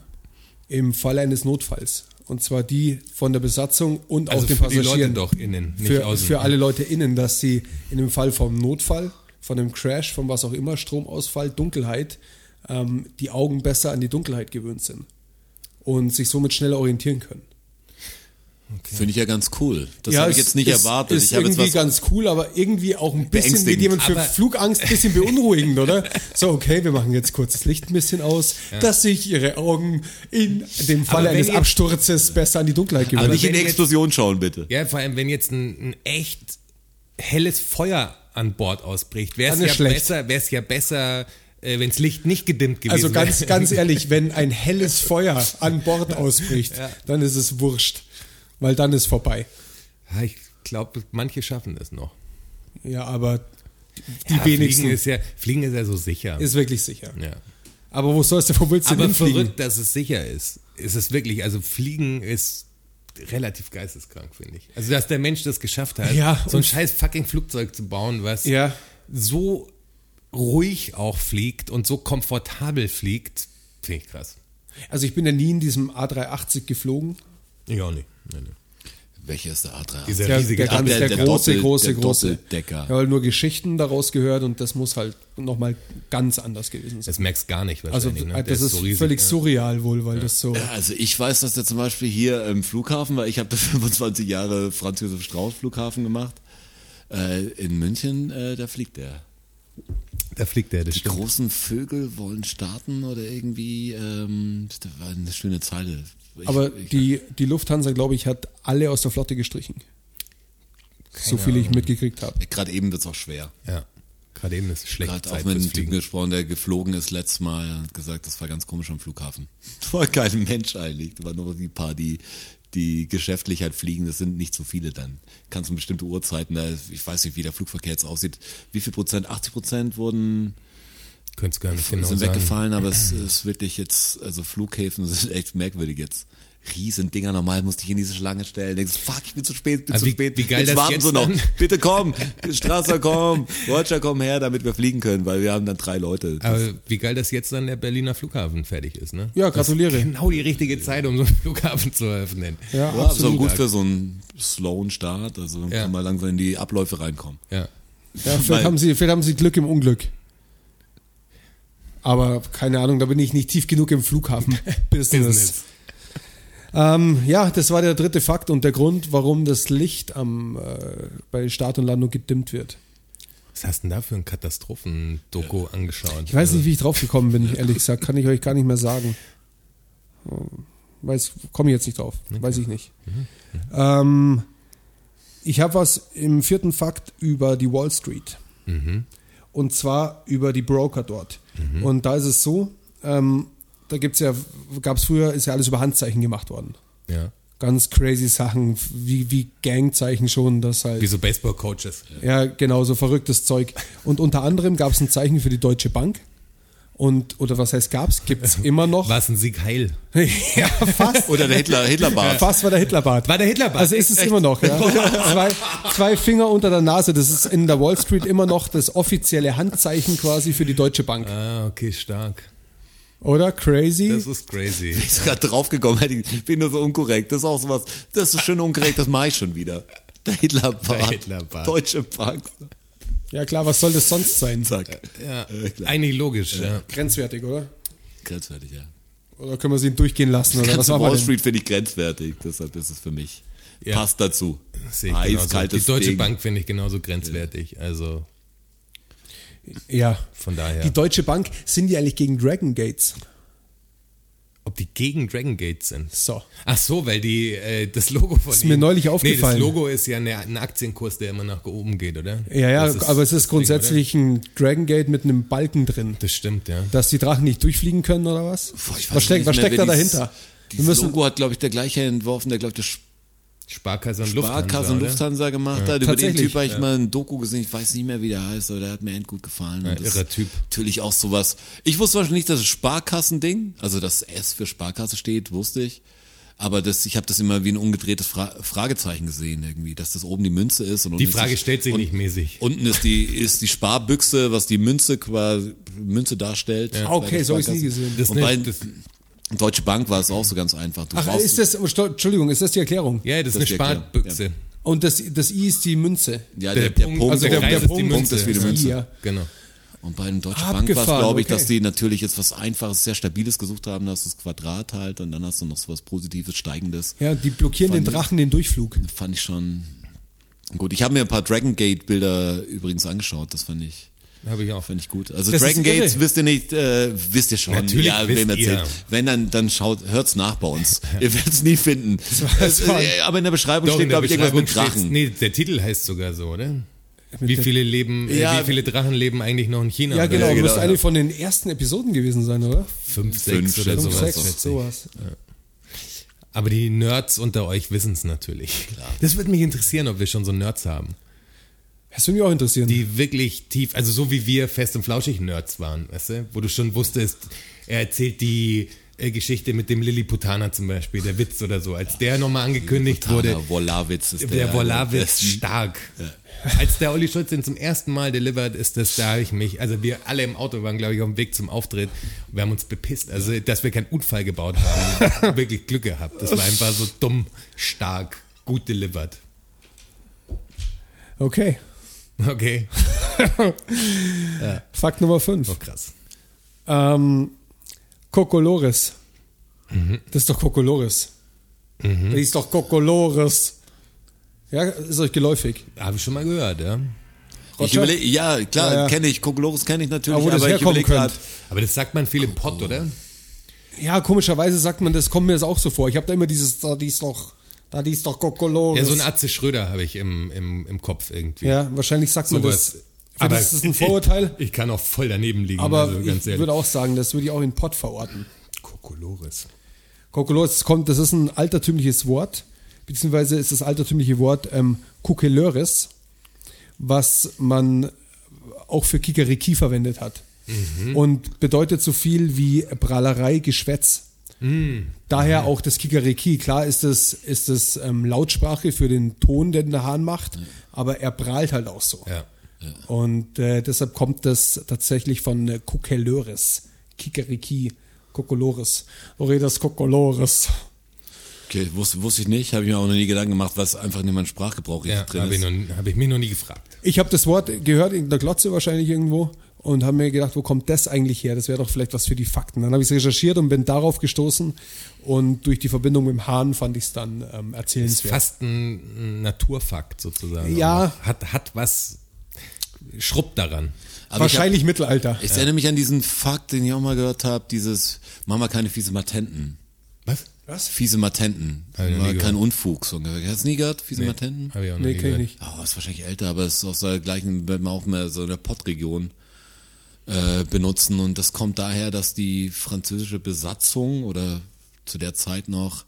im Falle eines Notfalls. Und zwar die von der Besatzung und Also auch den für die Passagieren. Leute doch innen, nicht für, außen. für alle Leute innen, dass sie in dem Fall vom Notfall, von einem Crash, von was auch immer, Stromausfall, Dunkelheit, ähm, die Augen besser an die Dunkelheit gewöhnt sind und sich somit schneller orientieren können. Finde ich ja ganz cool. Das habe ich jetzt nicht ist, erwartet. Ist ich jetzt irgendwie was ganz cool, aber irgendwie auch ein bisschen wie jemand für Aber- Flugangst ein bisschen beunruhigend, oder? So, okay, wir machen jetzt kurz das Licht ein bisschen aus, dass sich ihre Augen in dem Falle wenn eines jetzt- Absturzes besser an die Dunkelheit aber gewöhnen. nicht in wenn die jetzt- Explosion schauen, bitte. Ja, vor allem, wenn jetzt ein, ein echt helles Feuer an Bord ausbricht, wäre es ja schlecht. besser, wäre es ja besser, äh, wenn das Licht nicht gedimmt gewesen Also ganz, wäre. ganz ehrlich, wenn ein helles Feuer an Bord ausbricht, dann ist es wurscht. Weil dann ist vorbei. Ich glaube, manche schaffen das noch. Ja, aber die ja, wenigsten Fliegen ist, ist ja, Fliegen ist ja so sicher. wirklich sicher. ja. Aber wo sollst du, wo willst du Aber hinfliegen? verrückt, dass es sicher ist. Ist es wirklich, also Fliegen ist relativ geisteskrank, finde ich. Also, dass der Mensch das geschafft hat, Ja, so ein scheiß fucking Flugzeug zu bauen, was Ja. so ruhig auch fliegt und so komfortabel fliegt, finde ich krass. Also ich bin ja nie in diesem A380 geflogen. Ich auch nicht. Nee, nee. Welcher ist der A380? Dieser Der, riesige der, ganz, der- der, der große, Doppel- große, der große. Doppeldecker. Ich habe nur Geschichten daraus gehört und das muss halt nochmal ganz anders gewesen sein. Das merkst gar nicht Also ne? äh, das ist, so riesig, völlig ja. surreal wohl, weil das so... Ja, Also ich weiß, dass der zum Beispiel hier im Flughafen war. Ich habe da 25 Jahre Franz Josef Strauß Flughafen gemacht. Äh, in München, äh, da fliegt der. Da fliegt der, das Die stimmt. großen Vögel wollen starten oder irgendwie. Ähm, das war eine schöne Zeile. Ich, Aber ich, die, die Lufthansa, glaube ich, hat alle aus der Flotte gestrichen. so viel ich mitgekriegt habe. Gerade eben wird es auch schwer. Ja. Gerade eben ist es schlecht Gerade auch mit einem Typen gesprochen, der geflogen ist letztes Mal und hat gesagt, das war ganz komisch am Flughafen. Da war kein Mensch eigentlich. Da waren nur die paar, die, die geschäftlich halt fliegen. Das sind nicht so viele dann. Kannst du bestimmte Uhrzeiten, da, ich weiß nicht, wie der Flugverkehr jetzt aussieht. Wie viel Prozent? 80 Prozent wurden Könnt's gar nicht genau sind sagen. weggefallen, aber es ist wirklich jetzt, also Flughäfen sind echt merkwürdig jetzt. Riesen Dinger, normal musste ich in diese Schlange stellen. Denkst, fuck, ich bin zu spät, bin Aber zu wie- spät. wie geil jetzt das warten jetzt sie noch. Bitte komm, Strasser komm, Roger komm her, damit wir fliegen können, weil wir haben dann drei Leute. Das- Aber wie geil, dass jetzt dann der Berliner Flughafen fertig ist, ne? Ja, gratuliere. Das ist genau die richtige Zeit, um so einen Flughafen zu eröffnen. Ja, Ja, ist auch absolut. gut für so einen slowen Start, also dann Ja. kann man langsam in die Abläufe reinkommen. Ja. Ja, vielleicht, Weil- haben sie, vielleicht haben sie Glück im Unglück. Aber keine Ahnung, da bin ich nicht tief genug im Flughafen-Business. Business. ähm, ja, das war der dritte Fakt und der Grund, warum das Licht am, äh, bei Start und Landung gedimmt wird. Was hast du denn da für ein Katastrophendoku angeschaut? Ich weiß nicht, wie ich drauf gekommen bin, ehrlich gesagt. Kann ich euch gar nicht mehr sagen. Weiß, komme ich jetzt nicht drauf. Weiß ich nicht. Ähm, ich habe was im vierten Fakt über die Wall Street. Und zwar über die Broker dort. Und da ist es so, ähm, da gibt's ja, gab es früher, ist ja alles über Handzeichen gemacht worden. Ja. Ganz crazy Sachen, wie, wie Gangzeichen schon, das halt. Wie so Baseball-Coaches. Ja, genau, so verrücktes Zeug. Und unter anderem gab es ein Zeichen für die Deutsche Bank. Und, oder was heißt gab's? Gibt's immer noch. War es ein Sieg Heil? ja, fast. Oder der Hitler, Hitlerbart. Fast war der Hitlerbart. War der Hitlerbart? Also ist es immer noch, ja. Zwei, zwei Finger unter der Nase. Das ist in der Wall Street immer noch das offizielle Handzeichen quasi für die Deutsche Bank. Ah, okay, stark. Oder? Crazy? Das ist crazy. Ich bin gerade draufgekommen, ich bin nur so unkorrekt. Das ist auch sowas, das ist schön unkorrekt, das mache ich schon wieder. Der Hitlerbart. Der Hitlerbart. Deutsche Bank. Ja klar, was soll das sonst sein? Zack. Ja, Äh, klar. eigentlich logisch, ja. Grenzwertig, oder? Grenzwertig, ja. Oder können wir sie ihn durchgehen lassen? Oder was Wall? Street finde ich grenzwertig, deshalb ist es für mich. Ja. Passt dazu. Sehe ich genauso. Die Eiskaltes Deutsche Ding. Bank finde ich genauso grenzwertig. Also Ja. von daher. Die Deutsche Bank, sind die eigentlich gegen Dragon Gates? Ob die gegen Dragon Gate sind? So. Ach so, weil die äh, das Logo von Ist ihnen- mir neulich Nee, aufgefallen. das Logo ist ja eine, ein Aktienkurs, der immer nach oben geht, oder? Ja, ja, Das aber es das ist grundsätzlich ein Dragon Gate mit einem Balken drin. Ding? Das stimmt, ja. Dass die Drachen nicht durchfliegen können oder was? Boah, ich weiß was steckt, nicht was mehr, steckt da dahinter? Müssen, Logo hat, glaube ich, der gleiche entworfen, der, glaube ich, das Sparkasse und Lufthansa. Sparkasse und? Lufthansa gemacht hat. Über den Typ habe ich mal ein Doku gesehen, ich weiß nicht mehr, wie der heißt, aber der hat mir endgut gefallen. Ja, irrer Typ. Natürlich auch sowas. Ich wusste zum Beispiel nicht, dass das Sparkassending, also das S für Sparkasse steht, wusste ich. Aber das, ich habe das immer wie ein umgedrehtes Fra Fragezeichen gesehen irgendwie, dass das oben die Münze ist. Und unten Die ist Frage stellt sich und- nicht mäßig. Unten ist die, ist die Sparbüchse, was die Münze quasi, Münze darstellt. Ah, okay, Bei so hab ich's nie gesehen. Das Und bei nicht- das- Deutsche Bank war es auch so ganz einfach. Du ach, ist das, Sto- Entschuldigung, ist das die Erklärung? Ja, das ist Das eine ist ja klar, Sparbüchse. Und das, das I ist die Münze. ja, Der der, der, Punkt- also der- der ist- Punkt Punkt ist wie die Münze. I, ja. Genau. Und bei den Deutschen Bank war es, glaube ich, okay. dass die natürlich jetzt was Einfaches, sehr Stabiles gesucht haben. Da hast du das Quadrat halt und dann hast du noch so was Positives, Steigendes. Ja, die blockieren den Fand- Drachen den Durchflug. Fand ich schon gut. Ich habe mir ein paar Dragon Gate Bilder übrigens angeschaut. Das fand ich, Habe ich auch. fand ich gut. Also Das Dragon Gates wisst ihr nicht, äh, wisst ihr schon. Natürlich ja, wisst ihr. Wenn dann, dann schaut, hört's nach bei uns. ihr werdet es nie finden. das war- Äh, aber in der Beschreibung Doch, steht, glaube ich, irgendwas mit Drachen. Nee, der Titel heißt sogar so, oder? Wie viele leben, äh, Ja. wie viele Drachen leben eigentlich noch in China? Ja, genau. Ja, genau, Muss ja. eine von den ersten Episoden gewesen sein, oder? Fünf, sechs Fünf, oder Fünf, Fünf, sowas. sechs, sowas. Aber die Nerds unter euch wissen es natürlich. Das würde mich interessieren, ob wir schon so Nerds haben. Das würde mich auch interessieren. Die wirklich tief, also so wie wir fest und flauschig Nerds waren, weißt du? Wo du schon wusstest, er erzählt die äh, Geschichte mit dem Lilliputaner zum Beispiel, der Witz oder so. Als der nochmal angekündigt wurde, Der Wolawitz ist der. der Wolawitz besten. stark. Als der Olli Schulz den zum ersten Mal delivered ist, das da habe ich mich, also wir alle im Auto waren, glaube ich, auf dem Weg zum Auftritt. Wir haben uns bepisst, also dass wir keinen Unfall gebaut haben. wirklich Glück gehabt. Das war einfach so dumm, stark, gut delivered. Okay. Okay, Fakt Nummer 5. oh krass. Ähm, Kokolores. Mhm. Das ist doch Kokolores. Das ist doch Kokolores. Ja, ist euch geläufig. Habe ich schon mal gehört, ja. Überlege, ja, klar, Ja, ja. kenne ich. Kokolores kenne ich natürlich, Aber aber ich herkommen überlege gerade. Aber das sagt man viel im Pott, oder? Ja, komischerweise sagt man, das kommt mir das auch so vor. Ich habe da immer dieses, die ist doch, da die ist doch Kokolores. Ja, so ein Atze Schröder habe ich im, im, im Kopf irgendwie. Ja, wahrscheinlich sagt man das. Aber das ist ein Vorurteil. Ich, ich kann auch voll daneben liegen, Aber also ich ehrlich. würde auch sagen, das würde ich auch in Pott verorten. Kokolores. Kokolores, das kommt, das ist ein altertümliches Wort, beziehungsweise ist das altertümliche Wort ähm, Kukelöres, was man auch für Kikeriki verwendet hat. Und bedeutet so viel wie Prahlerei, Geschwätz. Daher auch das Kikeriki. Klar ist das, ist das ähm, Lautsprache für den Ton, den der Hahn macht, aber er prahlt halt auch so. Ja. Und äh, deshalb kommt das tatsächlich von äh, Kikeriki, Kokolores, Oredas Kokolores. Okay, wusste, wusste ich nicht, habe ich mir auch noch nie Gedanken gemacht, was einfach in meinem Sprachgebrauch Ja, drin habe ich, ist. noch- hab ich mich noch nie gefragt. Ich habe das Wort gehört in der Glotze wahrscheinlich irgendwo und habe mir gedacht, wo kommt das eigentlich her? Das wäre doch vielleicht was für die Fakten. Dann habe ich es recherchiert und bin darauf gestoßen und durch die Verbindung mit dem Hahn fand ich es dann ähm, Ist erzählenswert. fast ein Naturfakt sozusagen. Ja. Hat, hat was, schrubbt daran. Aber wahrscheinlich Mittelalter. Ich, hab, ich erinnere mich an diesen Fakt, den ich auch mal gehört habe, dieses, mach mal keine fiese Matenten. Was? Was? Fiese Matenten. Hab nie kein. Unfug. So. Hast du nie gehört, fiese Matenten? Habe ich auch Nee, nie kenn ich nicht. Oh, ist wahrscheinlich älter, aber es ist aus der gleichen, wenn man auch mehr so in der Pottregion äh, benutzen. Und das kommt daher, dass die französische Besatzung oder zu der Zeit noch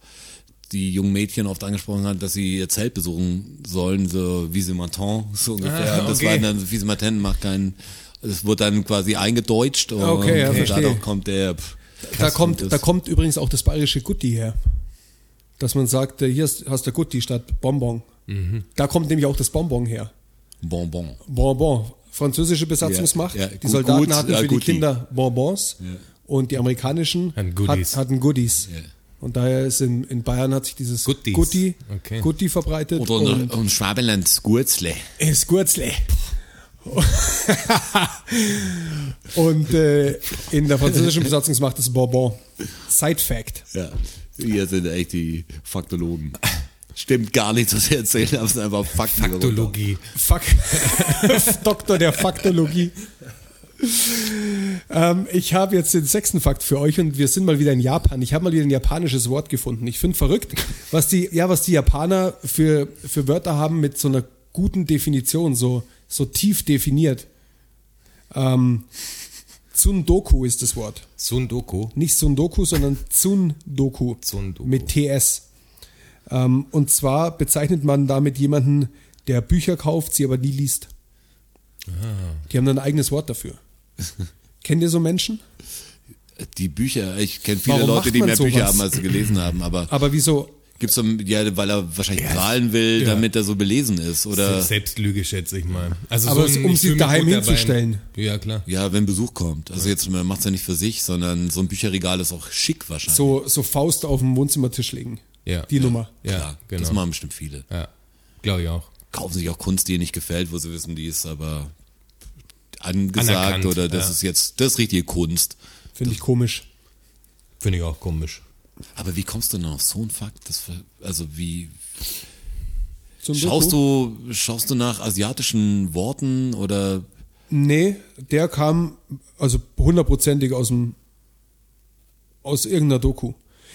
die jungen Mädchen oft angesprochen hat, dass sie ihr Zelt besuchen sollen, so wie sie Matin, so ungefähr. Ah, Das okay. war dann, wie sie Matin macht keinen, es wurde dann quasi eingedeutscht und Okay, ja, dadurch kommt der, pff, Da kommt, das- da kommt übrigens auch das bayerische Gutti her. Dass man sagt, äh, hier ist- hast du Gutti statt Bonbon. Mhm. Da kommt nämlich auch das Bonbon her. Bonbon. Bonbon. Französische Besatzungsmacht. Ja, ja, die Soldaten gut, hatten ja, für die Gutti. Kinder Bonbons und die amerikanischen Hatten Goodies. Hat, hatten Goodies. Ja. Und daher ist in, in Bayern hat sich dieses Goodies. Gutti, Okay. Gutti verbreitet. Oder und und, Schwabenland Gurzle. ist Gurzle. und äh, in der französischen Besatzungsmacht ist Bonbon. Side Fact. Ja, hier sind echt die Faktologen. Stimmt gar nicht, was erzählen, aber es sind einfach Fakten. Faktologie. Fuck. Doktor der Faktologie. ähm, ich habe jetzt den sechsten Fakt für euch und wir sind mal wieder in Japan. Ich habe mal wieder ein japanisches Wort gefunden. Ich finde verrückt, was die, ja, was die Japaner für, für Wörter haben mit so einer guten Definition, so, so tief definiert. Ähm, Tsundoku ist das Wort. Sundoku. Nicht Sundoku, sondern Tsundoku. Tsundoku. Mit TS. Ähm, und zwar bezeichnet man damit jemanden, der Bücher kauft, sie aber nie liest. Ah. Die haben dann ein eigenes Wort dafür. Kennt ihr so Menschen? Die Bücher, ich kenne viele Warum Leute, die mehr Bücher sowas? haben, als sie gelesen haben, aber Aber wieso? gibt's so, ja, weil er wahrscheinlich prahlen will, damit er so belesen ist, oder, Selbstlüge, schätze ich mal. Also Aber so ein- um sie daheim hinzustellen. Ja, klar. ja, wenn Besuch kommt. Also jetzt, man macht's ja nicht für sich, sondern so ein Bücherregal ist auch schick wahrscheinlich. So, so Faust auf dem Wohnzimmertisch legen. Ja. Die Nummer. Ja, Klar, genau. Das machen bestimmt viele. ja, glaube ich auch. Kaufen sich auch Kunst, die ihnen nicht gefällt, wo sie wissen, die ist aber angesagt Anerkannt, oder das ja. ist jetzt, das ist richtige Kunst. Finde ich komisch. Finde ich auch komisch. Aber wie kommst du denn auf so einen Fakt? Das, also wie, Tsundoku? Schaust du, schaust du nach asiatischen Worten oder Nee, der kam also hundertprozentig aus dem aus irgendeiner Doku.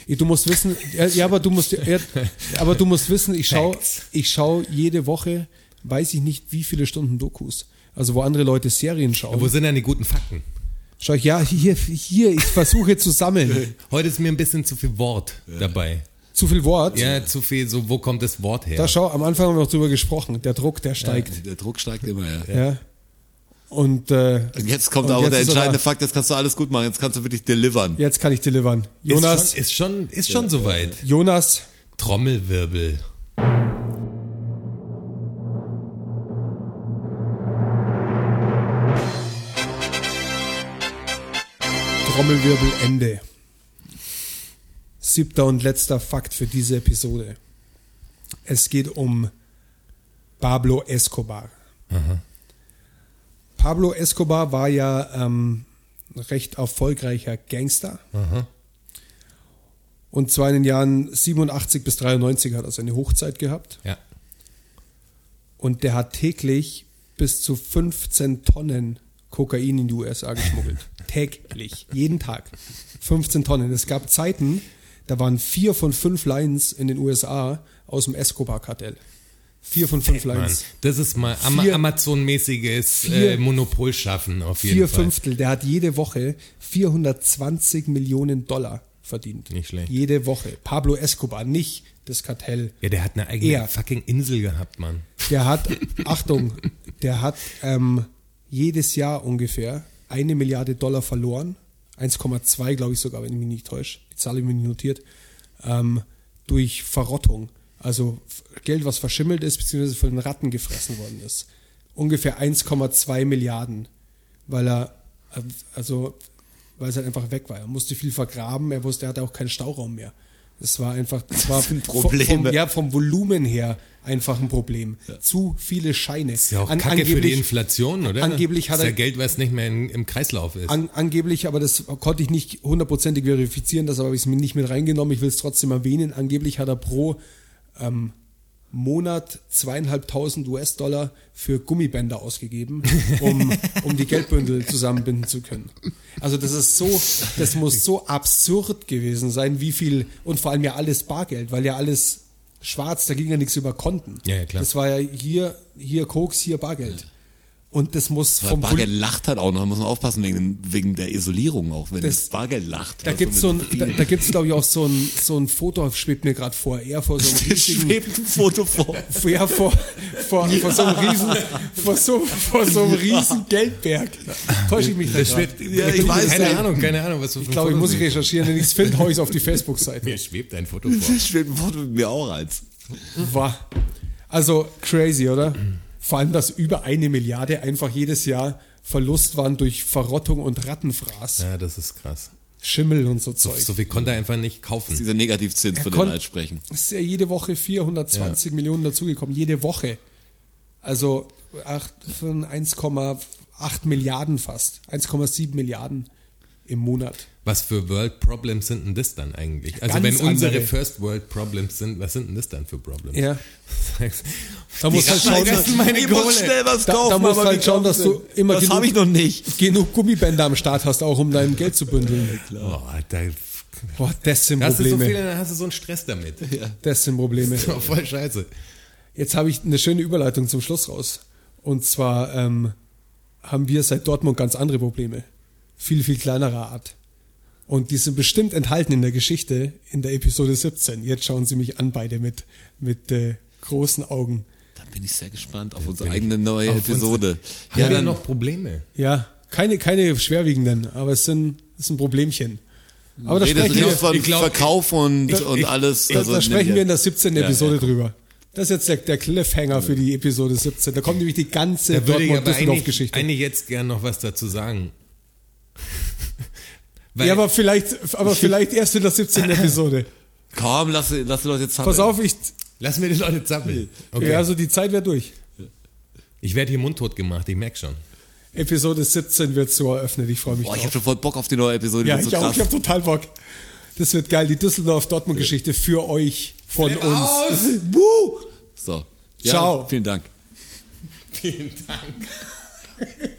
Du musst wissen, ja, ja aber du musst, ja, aber du musst wissen, ich schaue, ich schaue jede Woche weiß ich nicht, wie viele Stunden Dokus. Also wo andere Leute Serien schauen. Wo sind denn die guten Fakten? Schau ich, ja, hier, hier, ich versuche zu sammeln. Heute ist mir ein bisschen zu viel Wort dabei. Zu viel Wort. Ja, zu viel, so, wo kommt das Wort her? Da schau, am Anfang haben wir noch drüber gesprochen. Der Druck, der steigt. Der Druck steigt immer, ja. Ja. Und, äh, Und jetzt kommt Und aber jetzt der er entscheidende. Fakt, jetzt kannst du alles gut machen, jetzt kannst du wirklich delivern. jetzt kann ich delivern. Jonas, ist schon, ist schon, ist schon soweit. Jonas, Trommelwirbel. Trommelwirbel Ende. Siebter und letzter Fakt für diese Episode. Es geht um Pablo Escobar. Pablo Escobar war ja ähm, recht erfolgreicher Gangster. Und zwar in den Jahren 87 bis 93 hat er seine Hochzeit gehabt. Ja. Und der hat täglich bis zu 15 Tonnen Kokain in die USA geschmuggelt. täglich. Jeden Tag. 15 Tonnen. Es gab Zeiten, da waren vier von fünf Lines in den USA aus dem Escobar-Kartell. Vier von fünf Mann, Lines. das ist mal Vier- Amazon-mäßiges Vier- äh, Monopol schaffen, auf jeden Vier Fall. Fünftel. Der hat jede Woche 420 Millionen Dollar verdient. Nicht schlecht. Jede Woche. Pablo Escobar, nicht das Kartell. Ja, der hat eine eigene Er. fucking Insel gehabt, Mann. Der hat, Achtung, der hat ähm, jedes Jahr ungefähr eine Milliarde Dollar verloren. 1,2 glaube ich sogar, wenn ich mich nicht täusche. Die Zahl habe ich mir nicht notiert. Ähm, durch Verrottung. Also Geld, was verschimmelt ist, beziehungsweise von den Ratten gefressen worden ist. Ungefähr 1,2 Milliarden. Weil er, äh, also, weil es halt einfach weg war. Er musste viel vergraben, er wusste, er hatte auch keinen Stauraum mehr. Das war einfach, das war sind vom, Probleme. vom, ja, vom Volumen her einfach ein Problem. Zu viele Scheine. Ist ja auch An- Kacke für die Inflation, oder? angeblich hat ist ja Geld, was nicht mehr in, im Kreislauf ist. An, angeblich, aber das konnte ich nicht hundertprozentig verifizieren, das habe ich mir nicht mit reingenommen. Ich will es trotzdem erwähnen. Angeblich hat er pro ähm, Monat zweieinhalbtausend US-Dollar für Gummibänder ausgegeben, um, um die Geldbündel zusammenbinden zu können. Also das ist so, das muss so absurd gewesen sein, wie viel, und vor allem ja alles Bargeld, weil ja alles schwarz, da ging ja nichts über Konten. Ja, ja, klar. Das war ja hier, hier Koks, hier Bargeld. Und das muss Weil vom Bargeld lacht halt auch noch, da muss man aufpassen wegen, wegen der Isolierung auch, wenn Das- das, Bargeld lacht. Da gibt's so ein, da, da gibt's glaube ich auch so ein, so ein Foto, schwebt mir gerade vor, er vor so einem riesigen, schwebt ein Foto vor. ja, vor, vor, vor so einem riesen, vor so, vor so einem riesen Geldberg. Täusche ich mich da schwebt, Ja, ich weiß keine nicht. Ahnung, keine Ahnung, was du für Ich glaube, ich muss recherchieren, wenn ich es finde, hau ich es auf die Facebook-Seite. Mir schwebt ein Foto vor. Das schwebt ein Foto mit mir auch als. War. Also crazy, oder? Vor allem, dass über eine Milliarde einfach jedes Jahr Verlust waren durch Verrottung und Rattenfraß. Ja, das ist krass. Schimmel und so Zeug. So viel konnte er einfach nicht kaufen. Dieser Negativzins, von dem wir halt sprechen. Es ist ja jede Woche 420 Millionen dazugekommen, jede Woche. Also acht- von 1,8 Milliarden fast. 1,7 Milliarden im Monat. Was für World Problems sind denn das dann eigentlich? Also Ganz wenn unsere andere. First World Problems sind, was sind denn das dann für Problems? Ja. Da musst du halt schauen, dass, meine Kohle. schnell was da, kaufen. da musst halt schauen, dass du immer Das habe ich genug, noch nicht. genug Gummibänder am Start hast, auch um dein Geld zu bündeln. Oh, da Boah, das sind hast du so viel, Probleme. dann hast du so einen Stress damit. Das sind Probleme. Das war voll scheiße. Jetzt habe ich eine schöne Überleitung zum Schluss raus. Und zwar ähm, haben wir seit Dortmund ganz andere Probleme. Viel, viel kleinerer Art. Und die sind bestimmt enthalten in der Geschichte in der Episode 17. Jetzt schauen sie mich an, beide mit, mit äh, großen Augen. Dann bin ich sehr gespannt auf unsere eigene neue Episode. Haben Ja, wir dann, noch Probleme? Ja, keine, keine schwerwiegenden, aber es sind, es sind Problemchen. Aber da sprechen, wir, von ich glaub- Verkauf und, Da- und ich- alles. da, also da sprechen wir in der 17. Ja, Episode ja. drüber. Das ist jetzt der, der Cliffhanger für die Episode 17. Da kommt nämlich die ganze würde ich Dortmund-Düsseldorf-Geschichte. eigentlich jetzt gern noch was dazu sagen. Weil, Ja, aber vielleicht, aber vielleicht erst in der 17. Episode. Komm, lass, lass die Leute jetzt Pass auf, ich, lass mir die Leute zappeln. Okay. ja, also die Zeit wäre durch. ich werde hier mundtot gemacht, ich merk schon. Episode 17 wird so eröffnet. Ich freue mich Boah, ich drauf. hab schon voll Bock auf die neue Episode. Ja, ich so auch. Ich habe total Bock. Das wird geil. Die Düsseldorf-Dortmund-Geschichte für euch, von uns. Wuh! So. Ja, Ciao. Vielen Dank. Vielen Dank.